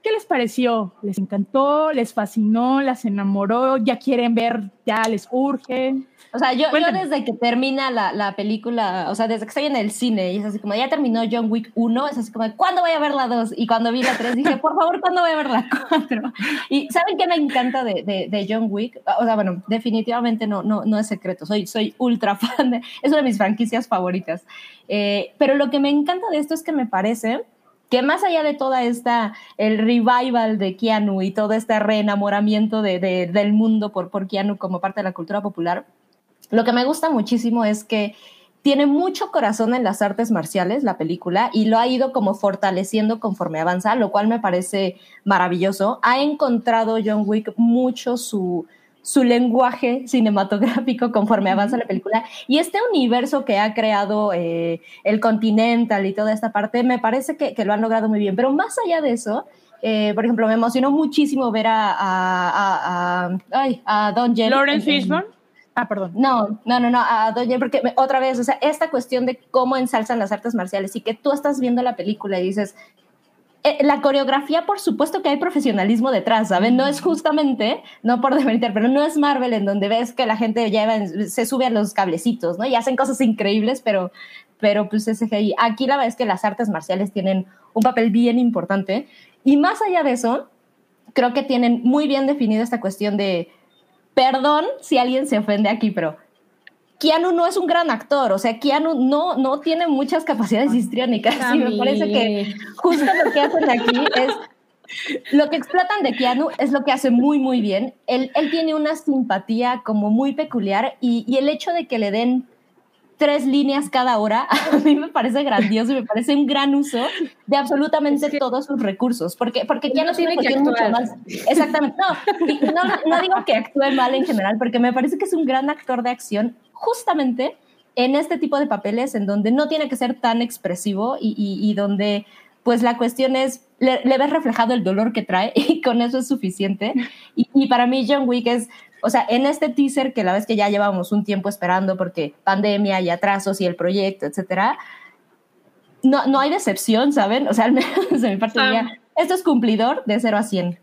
C: ¿Qué les pareció? ¿Les encantó? ¿Les fascinó? ¿Las enamoró? ¿Ya quieren ver? ¿Ya les urge?
D: O sea, yo, yo desde que termina la, la película, o sea, desde que estoy en el cine y es así como, ya terminó John Wick 1, es así como, ¿cuándo voy a ver la 2? Y cuando vi la 3 dije, por favor, ¿cuándo voy a ver la 4? Y ¿saben qué me encanta de, de, de John Wick? O sea, bueno, definitivamente no, no, no es secreto, soy, soy ultra fan, de- es una de mis franquicias favoritas. Eh, pero lo que me encanta de esto es que me parece que más allá de toda esta, el revival de Keanu y todo este reenamoramiento de, de- del mundo por, por Keanu como parte de la cultura popular, lo que me gusta muchísimo es que tiene mucho corazón en las artes marciales, la película, y lo ha ido como fortaleciendo conforme avanza, lo cual me parece maravilloso. Ha encontrado John Wick mucho su, su lenguaje cinematográfico conforme avanza la película. Y este universo que ha creado eh, el Continental y toda esta parte, me parece que, que lo han logrado muy bien. Pero más allá de eso, eh, por ejemplo, me emocionó muchísimo ver a, a, a, a- ay, a Don Jen.
C: Lawrence
D: en- en-
C: Fishburne. Ah, perdón.
D: no, no, no, no, a Doña, porque me- otra vez, o sea, esta cuestión de cómo ensalzan las artes marciales y que tú estás viendo la película y dices, eh, la coreografía, por supuesto que hay profesionalismo detrás, ¿saben? No es justamente, no por demeritar, pero no es Marvel en donde ves que la gente lleva, se sube a los cablecitos, ¿no? Y hacen cosas increíbles, pero, pero pues es CGI. Aquí la verdad es que las artes marciales tienen un papel bien importante. Y más allá de eso, creo que tienen muy bien definida esta cuestión de, perdón si alguien se ofende aquí, pero Keanu no es un gran actor, o sea, Keanu no, no tiene muchas capacidades histriónicas y me parece que justo lo que hacen aquí es, lo que explotan de Keanu es lo que hace muy, muy bien. Él, él tiene una simpatía como muy peculiar y, y el hecho de que le den tres líneas cada hora, a mí me parece grandioso y me parece un gran uso de absolutamente
B: Es que-
D: todos sus recursos, porque, porque
B: no tiene que
D: mucho más... Exactamente, no, no, no digo que actúe mal en general, porque me parece que es un gran actor de acción justamente en este tipo de papeles en donde no tiene que ser tan expresivo y, y- y donde pues la cuestión es, le, le ves reflejado el dolor que trae y con eso es suficiente. Y, y para mí John Wick es, o sea, en este teaser que la vez que ya llevamos un tiempo esperando porque pandemia y atrasos y el proyecto, etcétera, no, no hay decepción, ¿saben? O sea, al menos de mi parte diría, esto es cumplidor de 0 a 100.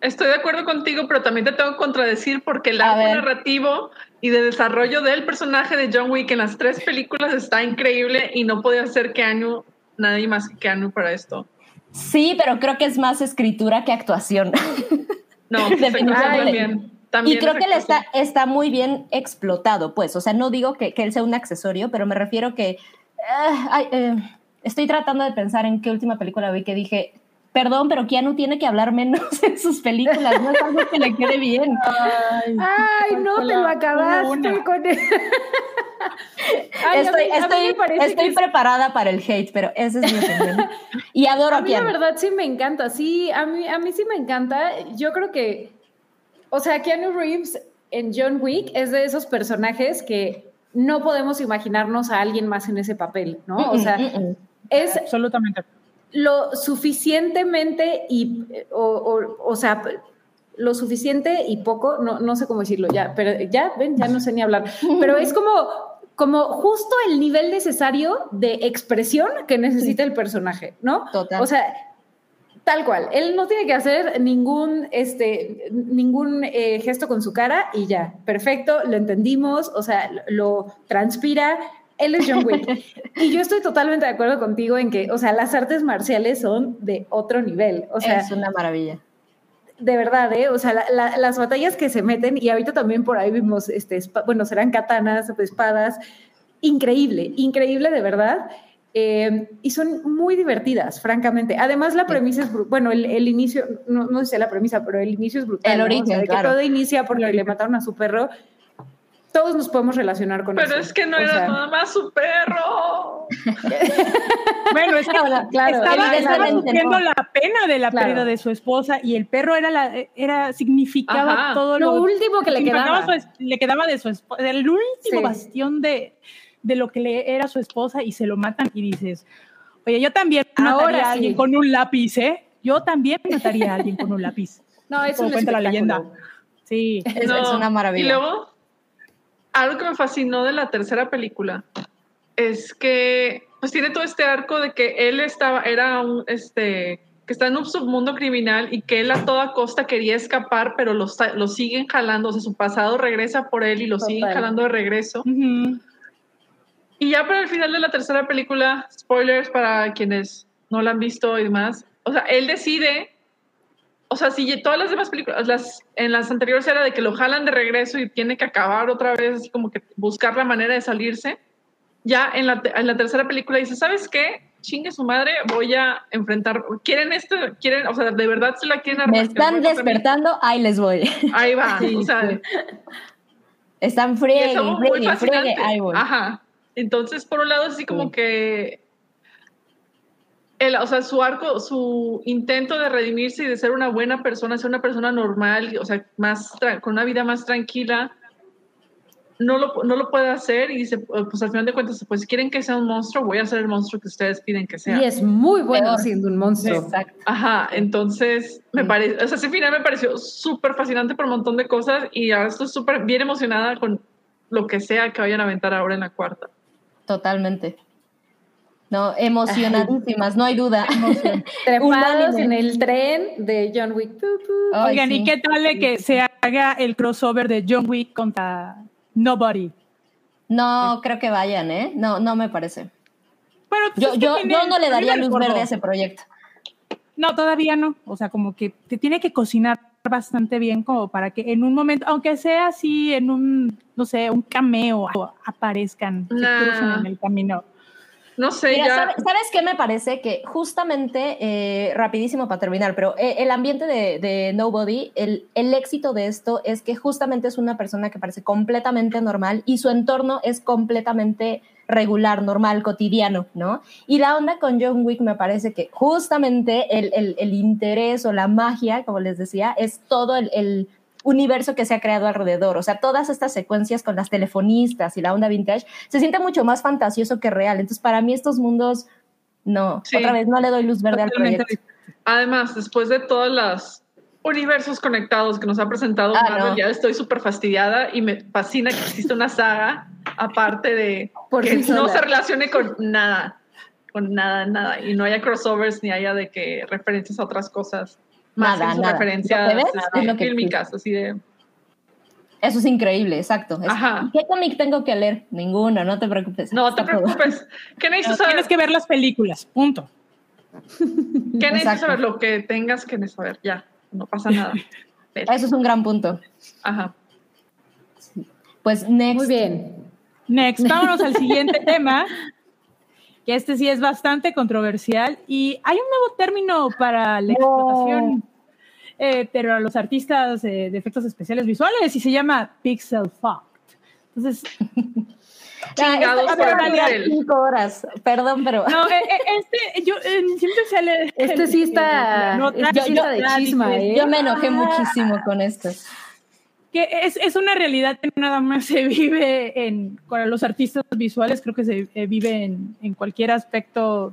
E: Estoy de acuerdo contigo, pero también te tengo que contradecir porque el arco narrativo y de desarrollo del personaje de John Wick en las tres películas está increíble y no podía ser Keanu, nadie más que Keanu para esto.
D: Sí, pero creo que es más escritura que actuación.
E: No,
D: Definitivamente.
E: también.
D: y creo que él está, está muy bien explotado, pues. O sea, no digo que, que él sea un accesorio, pero me refiero que. ay, eh, estoy tratando de pensar en qué última película vi que dije. Perdón, pero Keanu tiene que hablar menos en sus películas, no es algo que le quede bien.
B: Ay, no, te lo acabaste
C: una.
B: con él. Ay,
D: estoy
B: mí-
D: estoy, estoy
B: es-
D: preparada para el hate, pero esa es mi opinión. Y adoro
B: A
D: a
B: mí la verdad sí me encanta, sí, a mí, a mí sí me encanta. Yo creo que, o sea, Keanu Reeves en John Wick es de esos personajes que no podemos imaginarnos a alguien más en ese papel, ¿no? O sea,
D: Mm, mm, mm.
B: es
C: Absolutamente.
B: Lo suficientemente y, o, o, o sea, lo suficiente y poco, no, no sé cómo decirlo ya, pero ya, ven, ya no sé ni hablar, pero es como, como justo el nivel necesario de expresión que necesita el personaje, ¿no?
D: Total.
B: O sea, tal cual, él no tiene que hacer ningún, este, ningún eh, gesto con su cara y ya, perfecto, lo entendimos, o sea, lo transpira, él es John Wick. y yo estoy totalmente de acuerdo contigo en que, o sea, las artes marciales son de otro nivel, o sea,
D: es una maravilla.
B: de verdad, ¿eh? O sea, la- la- las batallas que se meten, y ahorita también por ahí vimos, este, bueno, serán katanas, espadas, increíble, increíble de verdad. Eh, y son muy divertidas, francamente. Además, la premisa es, bueno, el, el inicio, no, no sé la premisa, pero el inicio es brutal.
D: El
B: ¿no? O
D: origen,
B: sea, de que
D: claro.
B: todo inicia porque le mataron a su perro. Todos nos podemos relacionar con eso.
E: Pero es que no
B: O
E: era
B: sea,
E: nada más su perro.
C: Bueno, es que
D: Claro, claro,
C: estaba, estaba sufriendo
D: no.
C: la pena de la
B: Claro.
C: pérdida de su esposa y el perro era la era significaba
E: Ajá.
C: todo
B: Lo último que le quedaba.
C: su es- le quedaba de su esposa, el último
B: Sí.
C: bastión de, de lo que le era su esposa y se lo matan y dices, oye, yo también mataría
B: Ahora
C: a alguien
B: sí.
C: con un lápiz, ¿eh? Yo también mataría a alguien con un lápiz.
B: No, es
C: como
B: un
C: cuenta la leyenda. Sí.
D: Es,
E: No.
D: es una maravilla.
E: Y luego, algo que me fascinó de la tercera película es que pues tiene todo este arco de que él estaba, era un, este, que está en un submundo criminal y que él a toda costa quería escapar, pero lo, lo siguen jalando, o sea, su pasado regresa por él y lo siguen
B: Total.
E: jalando de regreso.
C: Ujú.
E: Y ya para el final de la tercera película, spoilers para quienes no la han visto y demás, o sea, él decide, o sea, si todas las demás películas, las, en las anteriores era de que lo jalan de regreso y tiene que acabar otra vez, así como que buscar la manera de salirse, ya en la, en la tercera película dice, ¿sabes qué? Chingue su madre, voy a enfrentar, quieren esto, quieren, o sea, de verdad se la quieren
D: Me
E: armar-
D: están despertando, ahí les voy.
E: Ahí va,
B: Sí,
E: o sea,
B: sí.
D: Están friegue, friegue, friegue, ahí voy.
E: Ajá. Entonces, por un lado, así como
D: Sí.
E: que. El, o sea, su arco, su intento de redimirse y de ser una buena persona, ser una persona normal, o sea, más con una vida más tranquila, no lo, no lo puede hacer y dice, pues al final de cuentas, pues si quieren que sea un monstruo, voy a ser el monstruo que ustedes piden que sea.
B: Y es muy bueno
D: Peor.
B: siendo un monstruo.
D: Exacto.
E: Ajá, entonces me
D: Sí.
E: parece, o sea, ese final me pareció súper fascinante por un montón de cosas y ahora estoy súper bien emocionada con lo que sea que vayan a aventar ahora en la cuarta.
D: Totalmente. No, emocionadísimas, no hay duda.
B: Trepados en el tren de John Wick.
C: Oigan,
D: sí.
C: ¿y qué tal de que se haga el crossover de John Wick contra Nobody?
D: No, creo que vayan, ¿eh? No, no me parece.
C: Bueno, pues
D: Yo, yo, yo no le daría luz verde a ese proyecto.
C: No, todavía no. O sea, como que te tiene que cocinar bastante bien como para que en un momento, aunque sea así en un, no sé, un cameo, aparezcan, se crucen en el camino.
E: No sé,
D: Mira,
E: ya.
D: ¿sabe- ¿sabes qué me parece? Que justamente, eh, rapidísimo para terminar, pero eh, el ambiente de, de Nobody, el, el éxito de esto es que justamente es una persona que parece completamente normal y su entorno es completamente regular, normal, cotidiano, ¿no? Y la onda con John Wick me parece que justamente el, el- el interés o la magia, como les decía, es todo el, el universo que se ha creado alrededor. O sea, todas estas secuencias con las telefonistas y la onda vintage se siente mucho más fantasioso que real. Entonces, para mí estos mundos, no,
E: Sí.
D: otra vez no le doy luz verde al proyecto.
E: Además, después de todos los universos conectados que nos ha presentado
D: Ah,
E: Marvel,
D: no.
E: ya estoy súper fastidiada y me fascina que exista una saga aparte de
B: Por
E: que
B: sí
E: no
B: sola.
E: se relacione con nada, con nada, nada, y no haya crossovers ni haya de que referencias a otras cosas. Más
D: Nada,
E: que sus
D: nada.
E: referencias
D: Lo que ves es lo que
E: fílmicas, así de
D: Eso es increíble, exacto. Es-
E: Ajá.
D: ¿y ¿Qué cómic tengo que leer? Ninguno, no te preocupes.
E: no te preocupes. ¿Qué
C: No,
E: necesitas saber?
C: tienes que ver las películas, punto.
E: ¿Qué necesitas
D: Exacto.
E: saber? Lo que tengas que saber, ya, no pasa nada.
D: Eso es un gran punto.
E: Ajá.
D: Pues next.
B: Muy bien.
C: Next, vámonos al siguiente tema, que este sí es bastante controversial y hay un nuevo término para la
D: No.
C: explotación, eh, pero a los artistas eh, de efectos especiales visuales y se llama pixel fucked. Entonces,
D: Ah,
E: Chingados
C: por
D: horas. Perdón, pero
C: no, eh, este, yo eh, siempre sale.
B: Este sí está,
C: No,
B: este
C: yo-
B: está de
C: yo-
B: chisma, ¿eh?
D: yo me enojé muchísimo con esto.
C: Que es, es una realidad que nada más se vive en con los artistas visuales, creo que se eh, vive en, en cualquier aspecto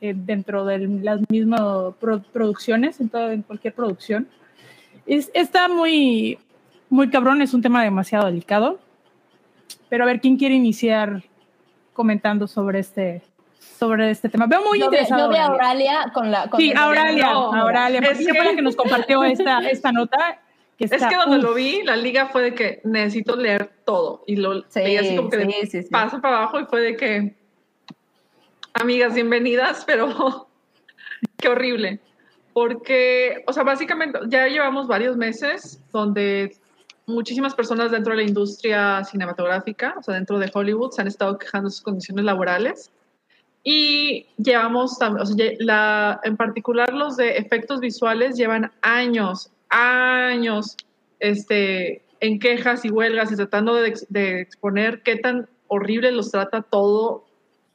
C: eh, dentro de las mismas pro- producciones, en, todo, en cualquier producción. Es, está muy, muy cabrón, es un tema demasiado delicado. Pero a ver, ¿quién quiere iniciar comentando sobre este, sobre este tema? Veo muy
D: Yo
C: interesado.
D: yo vi a
C: Auralia.
D: Con la. Con
C: Sí, Auralia,
E: No,
C: Auralia,
E: es
C: porque ella fue la que nos compartió esta, esta nota.
E: Es que
C: uf,
E: lo vi, la liga fue de que necesito leer todo. Y lo
D: Sí,
E: leí así como que de
D: sí, sí, sí.
E: paso para abajo y fue de que, amigas, bienvenidas, pero qué horrible. Porque, o sea, básicamente ya llevamos varios meses donde muchísimas personas dentro de la industria cinematográfica, o sea, dentro de Hollywood, se han estado quejando de sus condiciones laborales. Y llevamos, o sea, la, en particular los de efectos visuales llevan años, años este, en quejas y huelgas y tratando de, de exponer qué tan horrible los trata todo,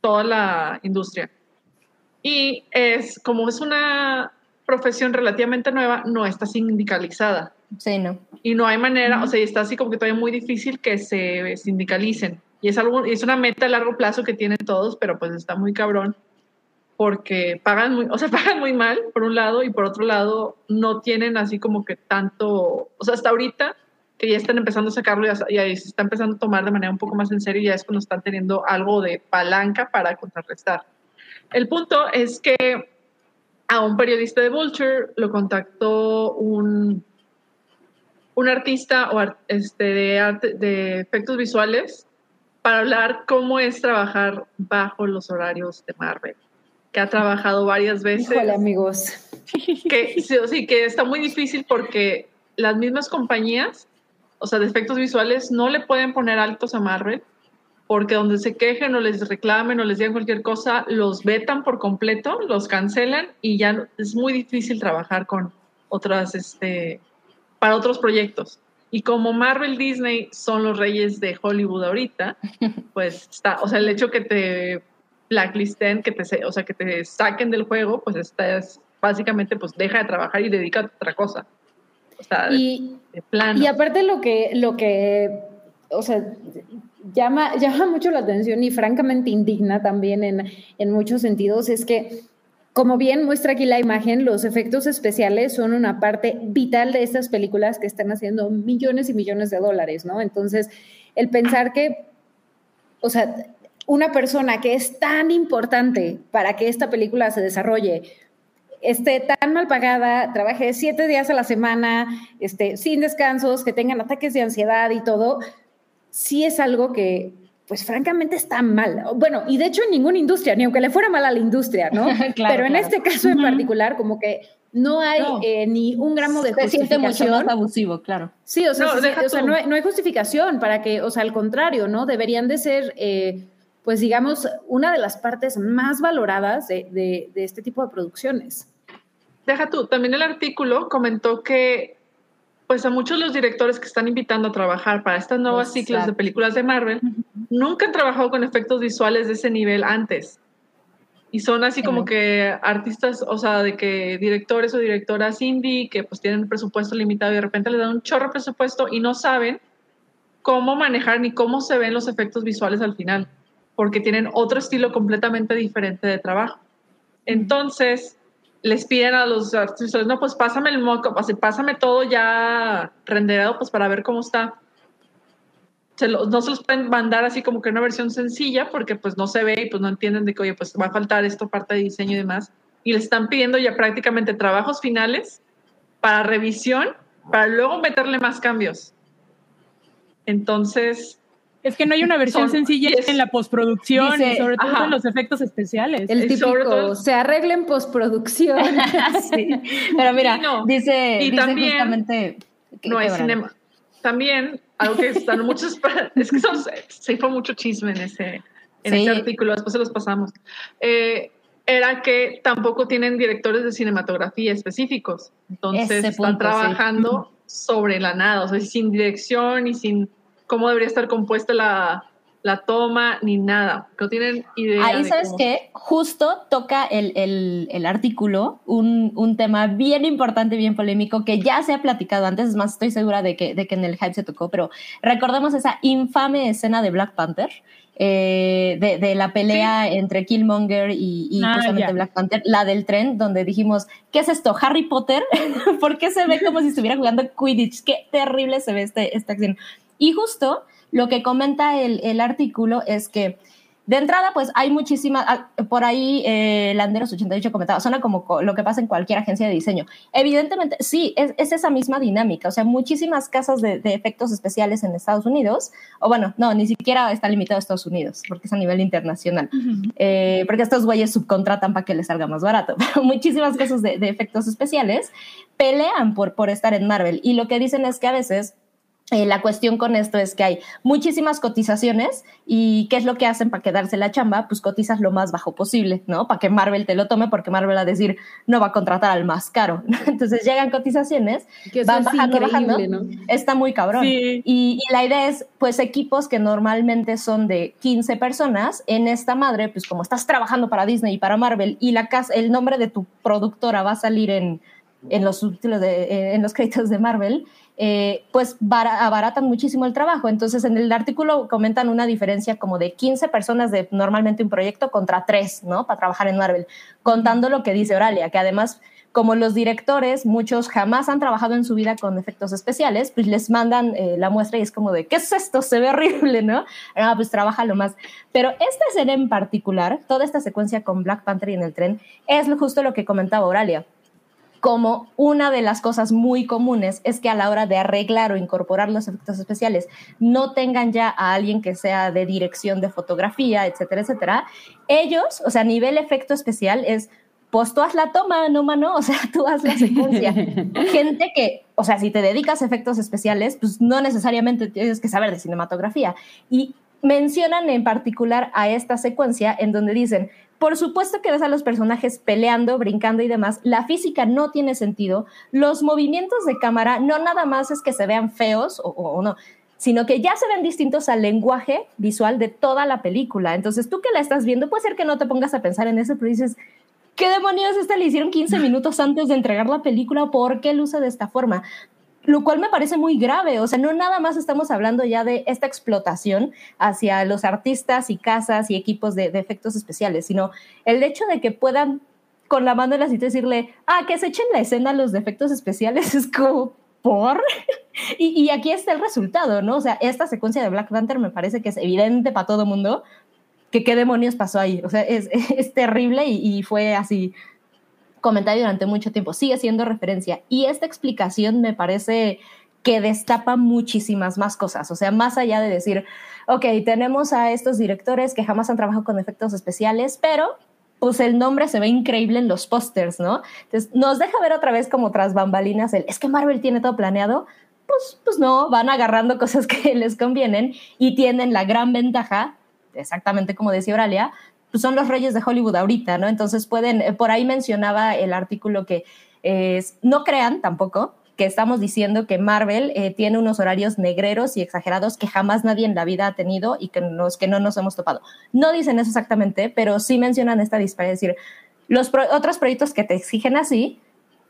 E: toda la industria. Y es como es una profesión relativamente nueva, no está sindicalizada.
D: Sí, no.
E: Y no hay manera, o sea, está así como que todavía muy difícil que se sindicalicen. Y es, algo, es una meta a largo plazo que tienen todos, pero pues está muy cabrón porque pagan muy, o sea, pagan muy mal, por un lado, y por otro lado, no tienen así como que tanto, o sea, hasta ahorita, que ya están empezando a sacarlo y y ahí se está empezando a tomar de manera un poco más en serio, ya es cuando están teniendo algo de palanca para contrarrestar. El punto es que a un periodista de Vulture lo contactó un, un artista o este, de, arte, de efectos visuales para hablar cómo es trabajar bajo los horarios de Marvel, que ha trabajado varias veces
B: Híjole, amigos.
E: que sí, sí, que está muy difícil porque las mismas compañías, o sea, de efectos visuales, no le pueden poner altos a Marvel, porque donde se quejen o les reclamen o les digan cualquier cosa, los vetan por completo, los cancelan y ya no- es muy difícil trabajar con otras, este, para otros proyectos. Y como Marvel Disney son los reyes de Hollywood ahorita, pues está, o sea, el hecho que te blacklisten, que te, o sea, que te saquen del juego, pues estás básicamente, pues deja de trabajar y dedícate a otra cosa. O sea, de,
B: Y,
E: de plano.
B: Y aparte lo que, lo que, o sea, llama, llama mucho la atención y francamente indigna también en, en muchos sentidos es que, como bien muestra aquí la imagen, los efectos especiales son una parte vital de estas películas que están haciendo millones y millones de dólares, ¿no? Entonces, el pensar que, o sea, una persona que es tan importante para que esta película se desarrolle, esté tan mal pagada, trabaje siete días a la semana, este, sin descansos, que tengan ataques de ansiedad y todo, sí es algo que, pues francamente está mal. Bueno, y de hecho en ninguna industria, ni aunque le fuera mal a la industria, ¿no?
D: Claro,
B: Pero en
D: claro.
B: este caso en particular, como que no hay
D: No.
B: eh, ni un gramo de
D: Se siente mucho
B: justificación.
D: más abusivo, claro.
B: Sí, o sea,
E: No,
B: sí, o sea,
E: tú.
B: no, hay, no hay justificación para que, o sea, al contrario, ¿no? Deberían de ser, eh, pues digamos, una de las partes más valoradas de, de- de este tipo de producciones.
E: Deja tú, también el artículo comentó que pues a muchos de los directores que están invitando a trabajar para estas nuevas ciclos de
D: Exacto.
E: películas de Marvel nunca han trabajado con efectos visuales de ese nivel antes. Y son así como que artistas, o sea, de que directores o directoras indie que pues tienen un presupuesto limitado y de repente les dan un chorro de presupuesto y no saben cómo manejar ni cómo se ven los efectos visuales al final, porque tienen otro estilo completamente diferente de trabajo. Entonces, les piden a los artistas, no, pues pásame el mock así, pásame todo ya renderado, pues para ver cómo está. Se lo- no se los pueden mandar así como que una versión sencilla, porque pues no se ve y pues no entienden de que, oye, pues va a faltar esto, parte de diseño y demás. Y les están pidiendo ya prácticamente trabajos finales para revisión, para luego meterle más cambios. Entonces,
C: Es que no hay una versión
E: Son-
C: sencilla en la postproducción
D: Dice-
C: y sobre todo
E: ajá.
C: en los efectos especiales.
B: El típico,
E: todo-
B: se arregla en postproducción.
D: Sí. Pero mira,
E: no.
D: dice,
E: Y
D: dice
E: también
D: justamente que-
E: no hay cinema. También, algo que están muchos, es que son- se fue mucho chisme en ese, en
D: Sí.
E: ese artículo, después se los pasamos. Eh, era que tampoco tienen directores de cinematografía específicos. Entonces
D: Ese
E: están
D: punto, sí.
E: trabajando sobre la nada, o sea, sin dirección y sin cómo debería estar compuesta la, la toma ni nada. No tienen idea.
D: Ahí,
E: de
D: ¿sabes
E: cómo-
D: qué? Justo toca el, el- el artículo un, un tema bien importante, bien polémico, que ya se ha platicado antes, es más, estoy segura de que, de que en el hype se tocó, pero recordemos esa infame escena de Black Panther, eh, de, de la pelea entre Killmonger y, y
C: Ah,
D: justamente
C: ya.
D: Black Panther, la del tren, donde dijimos, ¿qué es esto? ¿Harry Potter? ¿Por qué se ve como si estuviera jugando Quidditch? Qué terrible se ve este, esta acción. Y justo lo que comenta el, el artículo es que de entrada, pues hay muchísimas, ah, por ahí eh, Landeros88 comentaba, suena como co- lo que pasa en cualquier agencia de diseño. Evidentemente, sí, es, es esa misma dinámica, o sea, muchísimas casas de, de efectos especiales en Estados Unidos, o bueno, no, ni siquiera está limitado a Estados Unidos, porque es a nivel internacional, eh, porque estos güeyes subcontratan para que les salga más barato. Pero muchísimas casas de, de efectos especiales pelean por, por estar en Marvel, y lo que dicen es que a veces eh, la cuestión con esto es que hay muchísimas cotizaciones y ¿qué es lo que hacen para quedarse la chamba? Pues cotizas lo más bajo posible, ¿no? Para que Marvel te lo tome porque Marvel va a decir no va a contratar al más caro. Entonces llegan cotizaciones,
B: que
D: van bajando, bajando.
B: ¿no?
D: Está muy cabrón.
C: Sí.
D: Y, y la idea es, pues, equipos que normalmente son de 15 personas, en esta madre, pues, como estás trabajando para Disney y para Marvel y la casa, el nombre de tu productora va a salir en, en los subtítulos de, en los créditos de Marvel, eh, pues bara- abaratan muchísimo el trabajo. Entonces, en el artículo comentan una diferencia como de 15 personas de normalmente un proyecto contra 3, ¿no? Para trabajar en Marvel, contando lo que dice Oralia, que además como los directores, muchos jamás han trabajado en su vida con efectos especiales, pues les mandan eh, la muestra y es como de, ¿qué es esto? Se ve horrible, ¿no? Ah, pues lo más. Pero esta escena en particular, toda esta secuencia con Black Panther y en el tren, es justo lo que comentaba Oralia como una de las cosas muy comunes es que a la hora de arreglar o incorporar los efectos especiales no tengan ya a alguien que sea de dirección de fotografía, etcétera, etcétera. Ellos, o sea, a nivel efecto especial es, pues tú haz la toma, no mano, o sea, tú haz la secuencia. Gente que, o sea, si te dedicas a efectos especiales, pues no necesariamente tienes que saber de cinematografía. Y mencionan en particular a esta secuencia en donde dicen, por supuesto que ves a los personajes peleando, brincando y demás. La física no tiene sentido. Los movimientos de cámara no nada más es que se vean feos o, no, sino que ya se ven distintos al lenguaje visual de toda la película. Entonces, tú que la estás viendo, puede ser que no te pongas a pensar en eso, pero dices, ¿qué demonios esta le hicieron 15 minutos antes de entregar la película? ¿Por qué luce de esta forma? Lo cual me parece muy grave. O sea, no nada más estamos hablando ya de esta explotación hacia los artistas y casas y equipos de, efectos especiales, sino el hecho de que puedan con la mano en la cita decirle, ah, que se echen la escena los efectos especiales, es como, ¿por? y, aquí está el resultado, ¿no? O sea, esta secuencia de Black Panther me parece que es evidente para todo mundo que qué demonios pasó ahí. O sea, es, terrible y, y fue así comentario durante mucho tiempo, sigue siendo referencia. Y esta explicación me parece que destapa muchísimas más cosas, o sea, más allá de decir, ok, tenemos a estos directores que jamás han trabajado con efectos especiales, pero pues el nombre se ve increíble en los pósters, ¿no? Entonces, nos deja ver otra vez como tras bambalinas el, es que Marvel tiene todo planeado, pues, pues no, van agarrando cosas que les convienen y tienen la gran ventaja, exactamente como decía Oralia, pues son los reyes de Hollywood ahorita, ¿no? Entonces pueden, eh, por ahí mencionaba el artículo que es, no crean tampoco que estamos diciendo que Marvel eh, tiene unos horarios negreros y exagerados que jamás nadie en la vida ha tenido y que, nos, que no nos hemos topado. No dicen eso exactamente, pero sí mencionan esta disparidad, es decir, los otros proyectos que te exigen así,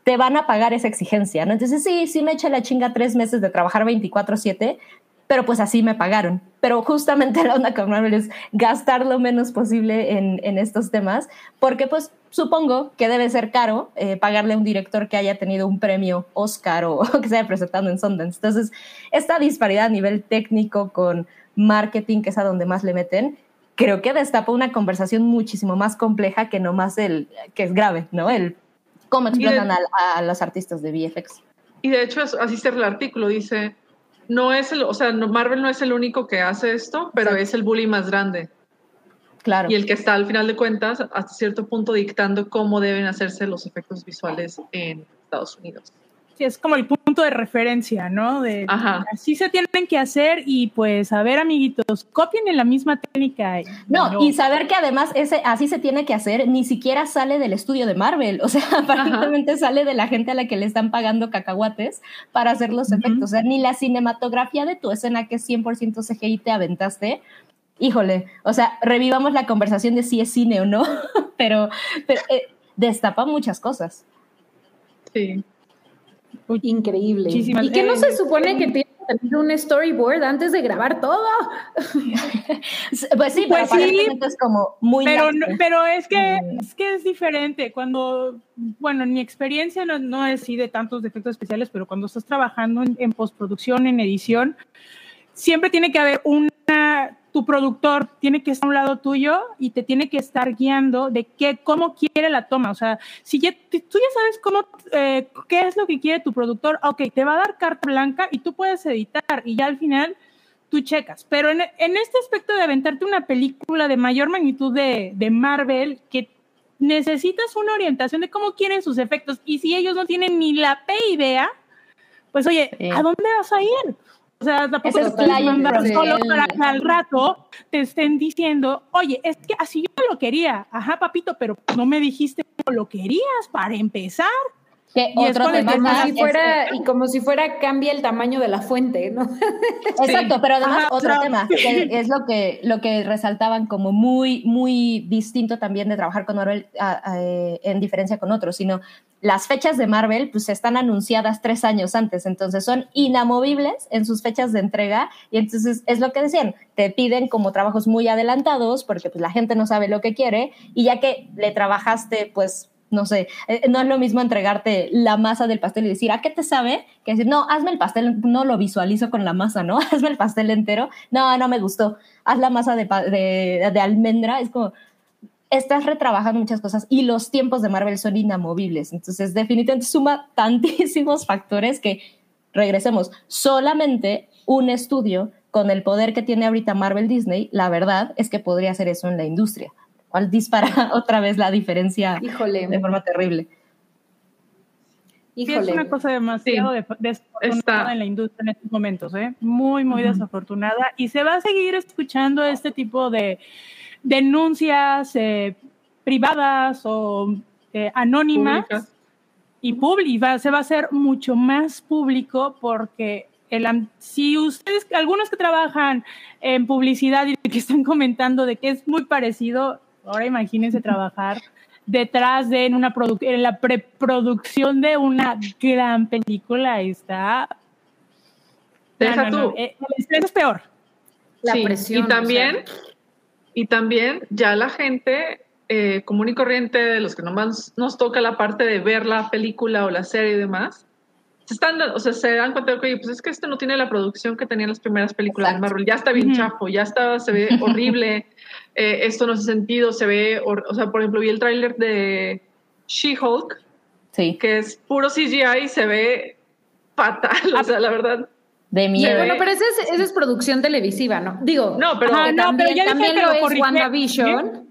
D: te van a pagar esa exigencia, ¿no? Entonces, sí, sí me echa la chinga tres meses de trabajar 24/7, pero pues así me pagaron. Pero justamente la onda con Marvel es gastar lo menos posible en, en estos temas, porque pues supongo que debe ser caro eh, pagarle a un director que haya tenido un premio Oscar o, que se haya presentado en Sundance. Entonces, esta disparidad a nivel técnico con marketing, que es a donde más le meten, creo que destapa una conversación muchísimo más compleja que no más el, que es grave, ¿no? El cómo explotan a, a los artistas de VFX.
E: Y de hecho, así cierra el artículo, dice, no es el, o sea, Marvel no es el único que hace esto, pero es el bully más grande.
D: Claro.
E: Y el que está al final de cuentas, hasta cierto punto, dictando cómo deben hacerse los efectos visuales en Estados Unidos.
C: Es como el punto de referencia, ¿no? De
E: Ajá.
C: así se tienen que hacer y pues a ver, amiguitos, copien en la misma técnica.
D: No, y saber que además ese así se tiene que hacer ni siquiera sale del estudio de Marvel, o sea, aparentemente sale de la gente a la que le están pagando cacahuates para hacer los efectos, o sea, ni la cinematografía de tu escena que es 100% CGI te aventaste. Híjole, o sea, revivamos la conversación de si es cine o no, pero, pero eh, destapa muchas cosas.
E: Sí.
B: Increíble. ¿Y qué no se supone que tiene que tener un storyboard antes de grabar todo?
D: pues sí, pues sí, es como muy
C: pero, pero es que mm. es que es diferente cuando bueno, en mi experiencia no, no es así de tantos defectos especiales, pero cuando estás trabajando en postproducción, en edición, siempre tiene que haber una tu productor tiene que estar a un lado tuyo y te tiene que estar guiando de qué, cómo quiere la toma. O sea, si ya, tú ya sabes cómo, eh, qué es lo que quiere tu productor, ok, te va a dar carta blanca y tú puedes editar y ya al final tú checas. Pero en, en este aspecto de aventarte una película de mayor magnitud de, de Marvel, que necesitas una orientación de cómo quieren sus efectos y si ellos no tienen ni la P idea, pues oye, ¿a dónde vas a ir? O sea, tampoco es solo para que al rato te estén diciendo, oye, es que así yo lo quería. Ajá, papito, pero no me dijiste cómo lo querías para empezar
B: y otro como si fuera y como si fuera cambia el tamaño de la fuente, ¿no?
D: Exacto, pero además otro tema que es lo que lo que resaltaban como muy muy distinto también de trabajar con Marvel en diferencia con otros, sino las fechas de Marvel pues están anunciadas tres años antes, entonces son inamovibles en sus fechas de entrega y entonces es lo que decían, te piden como trabajos muy adelantados porque pues la gente no sabe lo que quiere y ya que le trabajaste pues no sé, eh, no es lo mismo entregarte la masa del pastel y decir, ¿a qué te sabe? Que decir, no, hazme el pastel, no lo visualizo con la masa, ¿no? Hazme el pastel entero. No, no me gustó. Haz la masa de, de, de almendra. Es como, estás retrabajando muchas cosas y los tiempos de Marvel son inamovibles. Entonces, definitivamente suma tantísimos factores que, regresemos, solamente un estudio con el poder que tiene ahorita Marvel Disney, la verdad es que podría hacer eso en la industria, cual dispara otra vez la diferencia
B: Híjole,
D: de forma terrible.
C: Sí, es
B: híjole.
C: una cosa demasiado
E: Sí.
C: desafortunada
E: Está.
C: en la industria en estos momentos, ¿eh? Muy, muy desafortunada. Y se va a seguir escuchando este tipo de denuncias eh, privadas o eh, anónimas
E: Públicas.
C: y públicas. Se va a hacer mucho más público porque el, si ustedes, algunos que trabajan en publicidad y que están comentando de que es muy parecido, ahora imagínense trabajar detrás de en una produ- en la preproducción de una gran película está
E: Deja
C: No, no, no,
E: tú.
C: eh, El estrés es peor.
B: La
E: Sí,
B: presión.
E: Y también,
B: o sea,
E: y también ya la gente eh, común y corriente, de los que nomás nos toca la parte de ver la película o la serie y demás, se están, o sea, se dan cuenta de que, oye, pues es que esto no tiene la producción que tenían las primeras películas de
D: Exacto.
E: Marvel, ya está bien chafo, ya está, se ve horrible, eh, esto no hace sentido, se ve, o sea, por ejemplo, vi el tráiler de She-Hulk,
D: Sí,
E: que es puro CGI y se ve fatal, o sea, la verdad.
D: de miedo.
B: bueno, pero esa es, esa es producción televisiva, ¿no? Digo,
E: No, pero
C: Ajá,
B: que
C: no,
B: también,
C: pero ya
B: también
C: que
B: lo
C: lo
B: es
C: corrigieron,
B: WandaVision.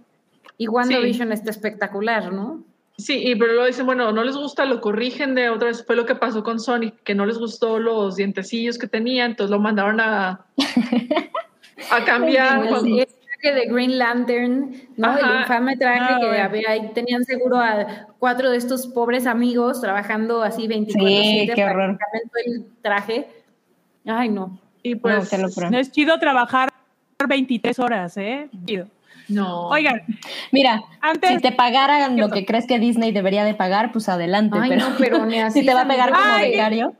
B: Y WandaVision está espectacular, ¿no?
E: Sí, y pero luego dicen, bueno, no les gusta, lo corrigen de otra vez. Fue lo que pasó con Sonic, que no les gustó los dientecillos que tenía, entonces lo mandaron a, a cambiar. cuando-
B: traje de Green Lantern, ¿no?
E: Ajá.
B: El infame traje
C: Ah,
B: que
C: bueno.
B: había ahí tenían seguro a cuatro de estos pobres amigos trabajando así 24/7
D: Sí, qué horror.
B: el traje. Ay, no.
E: y
D: No,
E: pues.
C: No es chido trabajar 23 horas, ¿eh? Chido.
E: no.
C: Oigan,
D: Mira,
C: antes.
D: si te pagaran
C: ¿Qué
D: lo que crees que Disney debería de pagar, pues adelante.
B: Ay,
D: pero
B: no, pero ni así,
D: si te va a pegar como becario,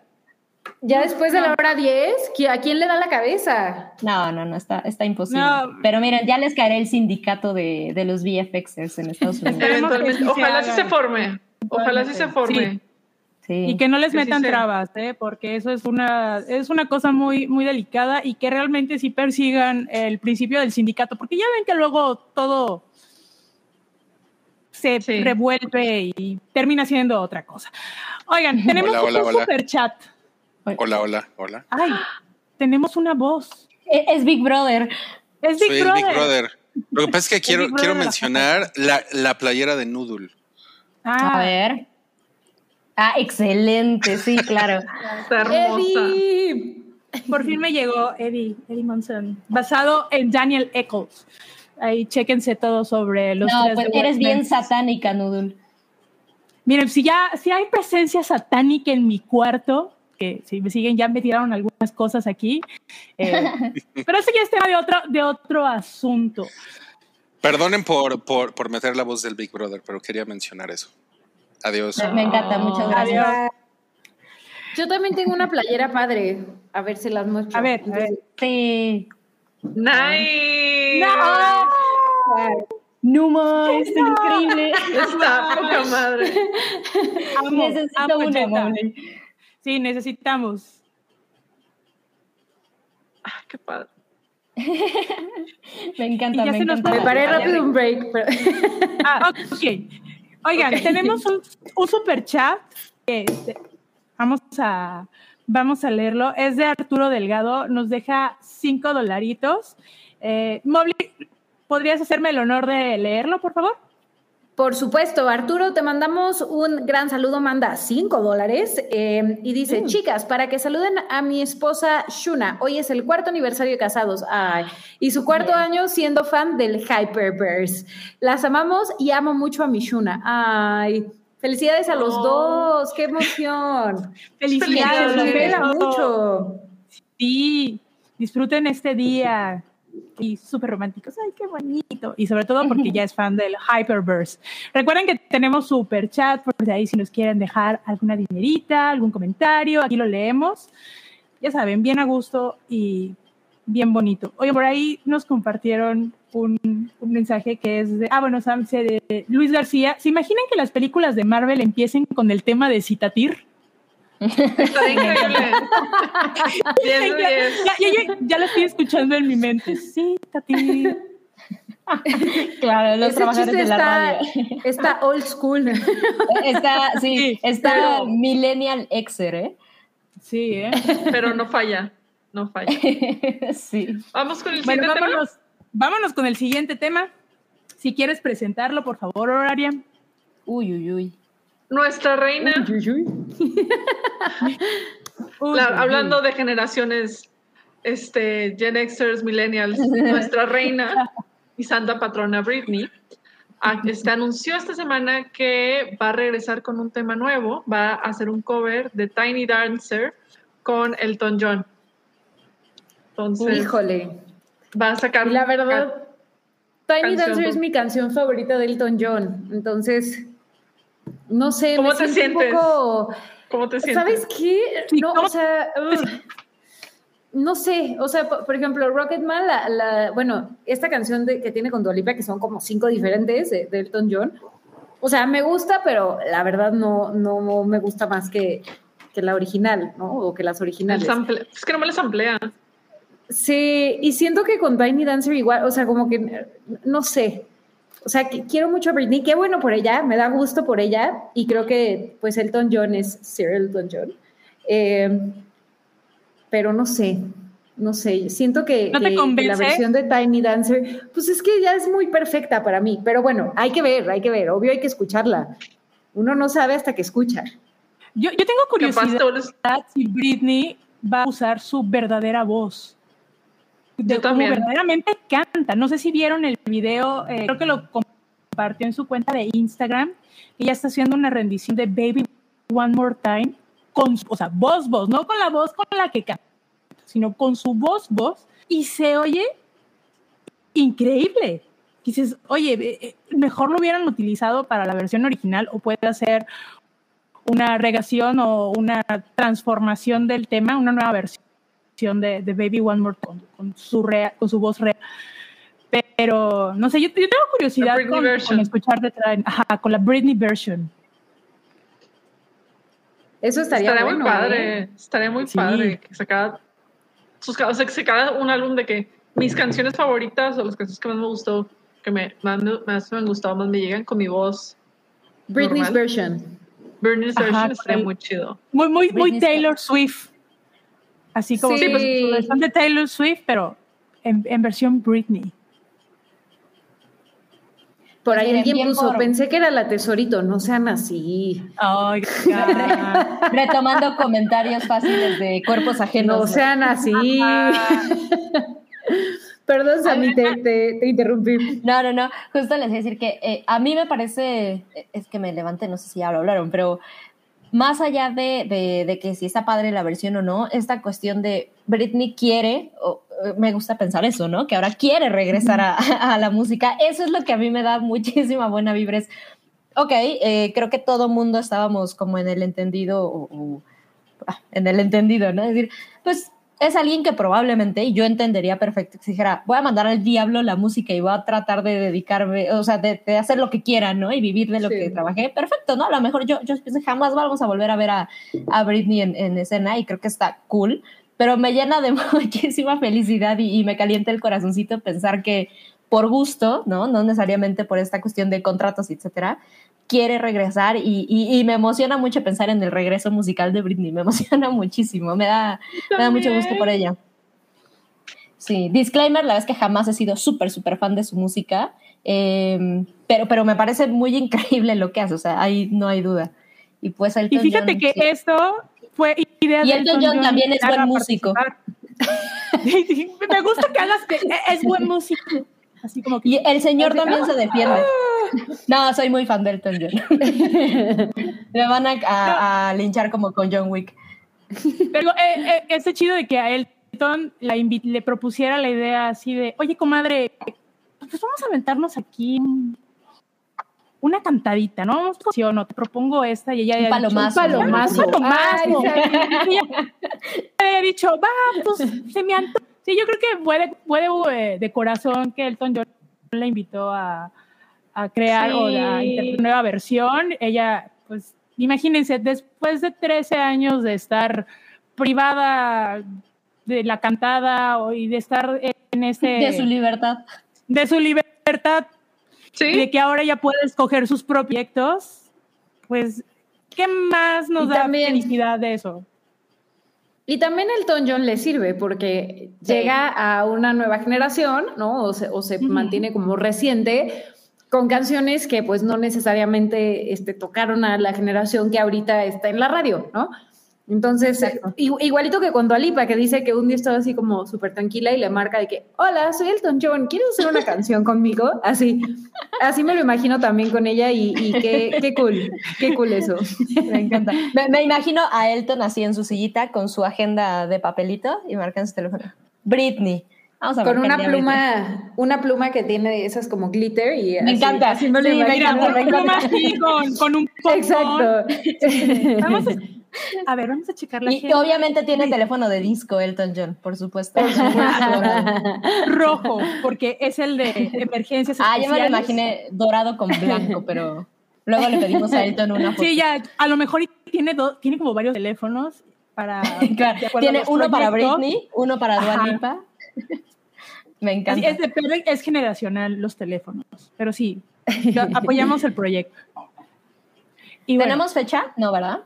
B: Ya después de la hora 10, ¿qui- ¿a quién le da la cabeza?
D: no, no, no, está, está imposible.
C: No.
D: Pero miren, ya les caerá el sindicato de, de los VFXers en Estados Unidos.
E: Eventualmente, ojalá sí se forme. Ojalá sí se forme.
C: Sí.
D: Sí.
C: Y que no les
E: sí
C: metan trabas, ¿eh? porque eso es una, es una cosa muy, muy delicada y que realmente sí persigan el principio del sindicato, porque ya ven que luego todo se
E: Sí.
C: revuelve y termina siendo otra cosa. Oigan, tenemos
G: Hola, hola,
C: un
G: hola.
C: super chat.
G: Hola, hola, hola.
C: Ay, tenemos una voz.
D: Es, es Big Brother.
C: Es Big
G: Soy
C: Brother.
G: Big Brother. Lo que pasa es que quiero, quiero mencionar la, la playera de Noodle.
C: Ah,
D: A ver. Ah, excelente, sí, claro.
E: Está hermosa.
B: Eddie.
C: Por fin me llegó Eddie, Eddie Monson, basado en Daniel Eccles. Ahí chéquense todo sobre los
D: No,
C: tres
D: pues
C: de
D: eres bien satánica, Noodle.
C: Miren, si ya, si hay presencia satánica en mi cuarto, que si me siguen ya me tiraron algunas cosas aquí, eh, pero eso ya es tema de otro, de otro asunto.
G: Perdonen por, por, por meter la voz del Big Brother, pero quería mencionar eso. Adiós.
D: Me, me encanta, muchas gracias.
C: Adiós.
B: Yo también tengo una playera padre. A ver, se las muestro.
C: A ver, a ver.
D: Sí.
E: Nice.
D: Numa, es increíble.
E: Está poca madre.
C: Amo,
D: Necesito
C: amo
D: una.
C: Sí, necesitamos.
E: Ah, qué padre.
D: Me encanta, me encanta.
B: Me paré rápido un break. pero-
C: Ah, ok. Oigan, tenemos un, un super chat. que, este, vamos a vamos a leerlo. Es de Arturo Delgado. Nos deja cinco dolaritos. Eh, Mobley, ¿podrías hacerme el honor de leerlo, por favor?
B: Por supuesto, Arturo, te mandamos un gran saludo, manda cinco dólares eh, y dice, chicas, para que saluden a mi esposa Shuna, hoy es el cuarto aniversario de casados, ay, y su cuarto año siendo fan del Hyperverse. Las amamos y amo mucho a mi Shuna, ay, felicidades a los
E: Oh.
B: dos, qué emoción.
C: Felicidades.
E: Felicidades.
B: mucho.
C: Sí, disfruten este día. Y súper románticos. Ay, qué bonito. Y sobre todo porque ya es fan del Hyperverse. Recuerden que tenemos super chat por ahí si nos quieren dejar alguna dinerita, algún comentario. Aquí lo leemos. Ya saben, bien a gusto y bien bonito. Oye, por ahí nos compartieron un, un mensaje que es de, ah, bueno, Sam, de Luis García. ¿Se imaginan que las películas de Marvel empiecen con el tema de Citatir?
E: Está increíble. De
C: ya,
E: diez.
C: ya, ya, ya- ya lo estoy escuchando en mi mente. Citatir.
D: Claro, los
B: Ese
D: trabajadores
B: chiste
D: de la
B: está,
D: radio.
B: está old school.
D: Está, sí,
C: Sí,
D: está
C: pero-
D: Millennial Exer, ¿eh?
C: Sí, ¿eh?
E: Pero no falla, no falla.
D: sí.
E: Vamos con el
C: Bueno,
E: siguiente tema.
C: vámonos, vámonos con el siguiente tema. Si quieres presentarlo, por favor, Horaria.
D: Uy, uy, uy.
E: Nuestra reina,
C: Uy,
E: la-
C: uy,
E: hablando de generaciones este, Gen Xers, Millennials, nuestra reina y santa patrona Britney, a- este, anunció esta semana que va a regresar con un tema nuevo, va a hacer un cover de Tiny Dancer con Elton John. Entonces,
B: Híjole.
E: va a sacar...
B: La verdad, Tiny
E: Canción,
B: Dancer es mi canción favorita de Elton John. Entonces, no sé,
E: ¿Cómo
B: me
E: te
B: siento
E: sientes?
B: un poco.
E: ¿Cómo te sientes?
B: ¿Sabes qué? No,
C: ¿cómo
B: o sea, no sé, o sea, por, por ejemplo, Rocketman, la, la- bueno, esta canción de, que tiene con Dua Lipa, que son como cinco diferentes de, de Elton John, o sea, me gusta, pero la verdad no, no me gusta más que, que la original, ¿no? O que las originales.
E: sample- es que no me las amplía.
B: Sí, y siento que con Tiny Dancer igual, o sea, como que, no sé, o sea, que quiero mucho a Britney, qué bueno por ella, me da gusto por ella, y creo que pues Elton John es Sir Elton John. Eh, pero no sé, no sé, siento que,
C: ¿No te
B: que- que la versión de Tiny Dancer, pues es que ya es muy perfecta para mí, pero bueno, hay que ver, hay que ver, obvio hay que escucharla. Uno no sabe hasta que escucha.
C: Yo, yo tengo curiosidad si Britney va a usar su verdadera voz. De
E: Yo
C: cómo
E: también.
C: verdaderamente canta. No sé si vieron el video, eh, creo que lo compartió en su cuenta de Instagram. Ella está haciendo una rendición de Baby One More Time con, su- o sea, voz, voz, no con la voz con la que canta, sino con su voz, voz, y se oye increíble. Dices, oye, eh, mejor lo hubieran utilizado para la versión original o puede ser una regación o una transformación del tema, una nueva versión de, de Baby One More Time con, su rea- con su voz real. Pero no sé, yo, yo tengo curiosidad con,
E: version.
C: con escuchar detrás, ajá, con la Britney version.
B: Eso estaría,
E: Estaría
B: bueno,
E: muy padre,
B: ¿eh?
E: estaría muy
C: Sí.
E: padre que sacara sus o sea, que sacara un álbum de que mis canciones favoritas o las canciones que más me gustó, que me más me, más me han gustado, más me llegan con mi voz.
B: Britney's
E: normal.
B: version.
E: Britney's
C: Ajá,
E: version estaría muy chido.
C: Muy, muy, muy Taylor Swift. Así como
B: Sí.
C: que, pues, su versión de Taylor Swift, pero en, en versión Britney.
B: Por ahí alguien puso,
D: por-
B: pensé que era la tesorito, no sean así.
C: Ay,
D: Retomando comentarios fáciles de cuerpos ajenos.
B: No
D: ¿no?
B: sean así. Perdón, Sammy, te, te, te interrumpí.
D: No, no, no. Justo les voy a decir que eh, a mí me parece, es que me levanté, no sé si ya lo hablaron, pero más allá de, de- de que si está padre la versión o no, esta cuestión de Britney quiere, o, eh, me gusta pensar eso, ¿no? Que ahora quiere regresar a, a la música. Eso es lo que a mí me da muchísima buena vibra. Es, ok, eh, creo que todo mundo estábamos como en el entendido, o- o, ah, en el entendido, ¿no? Es decir, pues es alguien que probablemente, y yo entendería perfecto, que dijera, voy a mandar al diablo la música y voy a tratar de dedicarme, o sea, de, de hacer lo que quiera, ¿no? Y vivir de lo
B: Sí.
D: que trabajé. Perfecto, ¿no? A lo mejor yo, yo jamás vamos a volver a ver a, a Britney en, en escena y creo que está cool, pero me llena de muchísima felicidad y, y me calienta el corazoncito pensar que por gusto, ¿no? No necesariamente por esta cuestión de contratos, etcétera, quiere regresar y, y- y me emociona mucho pensar en el regreso musical de Britney, me emociona muchísimo, me da, me da mucho gusto por ella. Sí, disclaimer, la verdad es que jamás he sido súper, súper fan de su música, eh, pero, pero me parece muy increíble lo que hace, o sea, ahí no hay duda. Y pues
C: Y fíjate
D: John,
C: que
D: sí.
C: esto fue idea
D: Y
C: de
D: Elton John también es buen músico.
C: Me gusta que hagas que es buen músico. Así como que
D: Y el señor también se defiende. No, soy muy fan de Elton John. Me van a, a- a linchar como con John Wick.
C: Pero eh, eh, este chido de que a Elton la le propusiera la idea así de, oye, comadre, pues vamos a aventarnos aquí un- una cantadita, ¿no? Vamos a- sí o no, te propongo esta y ella
D: Un
C: había dicho,
D: palomazo.
B: Un palomazo.
C: Un palomazo.
B: Ay,
C: Y ella había dicho, va, pues se me, anto- Sí, yo creo que puede, puede eh, de corazón que Elton John la invitó a, a crear o a una nueva versión. Ella, pues, imagínense, después de 13 años de estar privada de la cantada o- y de estar en ese...
D: De su libertad.
C: de su libertad
E: Sí.
C: y de que ahora ya puede escoger sus proyectos, pues, ¿qué más nos
B: Y
C: da
B: también-
C: felicidad de eso?
B: Y también Elton John le sirve porque llega a una nueva generación, ¿no? O se, o se mantiene como reciente con canciones que pues no necesariamente este, tocaron a la generación que ahorita está en la radio, ¿no? Entonces, igu- igualito que con Dualipa, que dice que un día estaba así como súper tranquila y le marca de que, hola, soy Elton John, ¿quieres hacer una canción conmigo? Así, así me lo imagino también con ella y, y qué, qué cool, qué cool eso.
D: Me encanta. Me, me imagino a Elton así en su sillita con su agenda de papelito y marcando su teléfono. Britney. Vamos a
B: Con una pluma, una pluma que tiene esas como glitter y
D: Me
B: así-
D: encanta.
B: así me lo
D: Sí, me encanta,
C: pluma así con, con un pompón.
B: Exacto.
C: Vamos a, a ver, vamos a checar la
D: Y
C: agenda.
D: obviamente tiene teléfono de disco Elton John, por supuesto.
C: rojo, porque es el de emergencias
D: ah, yo me lo imaginé dorado con blanco, pero luego le pedimos a Elton una foto.
C: Sí, ya, a lo mejor tiene, do- tiene como varios teléfonos para...
D: Claro,
C: de
D: Tiene uno para. Britney, uno para Dua
C: Ajá.
D: Lipa. Me encanta.
C: es, depende- es generacional los teléfonos, pero sí, apoyamos el proyecto. Y bueno,
D: ¿Tenemos fecha? No, ¿verdad?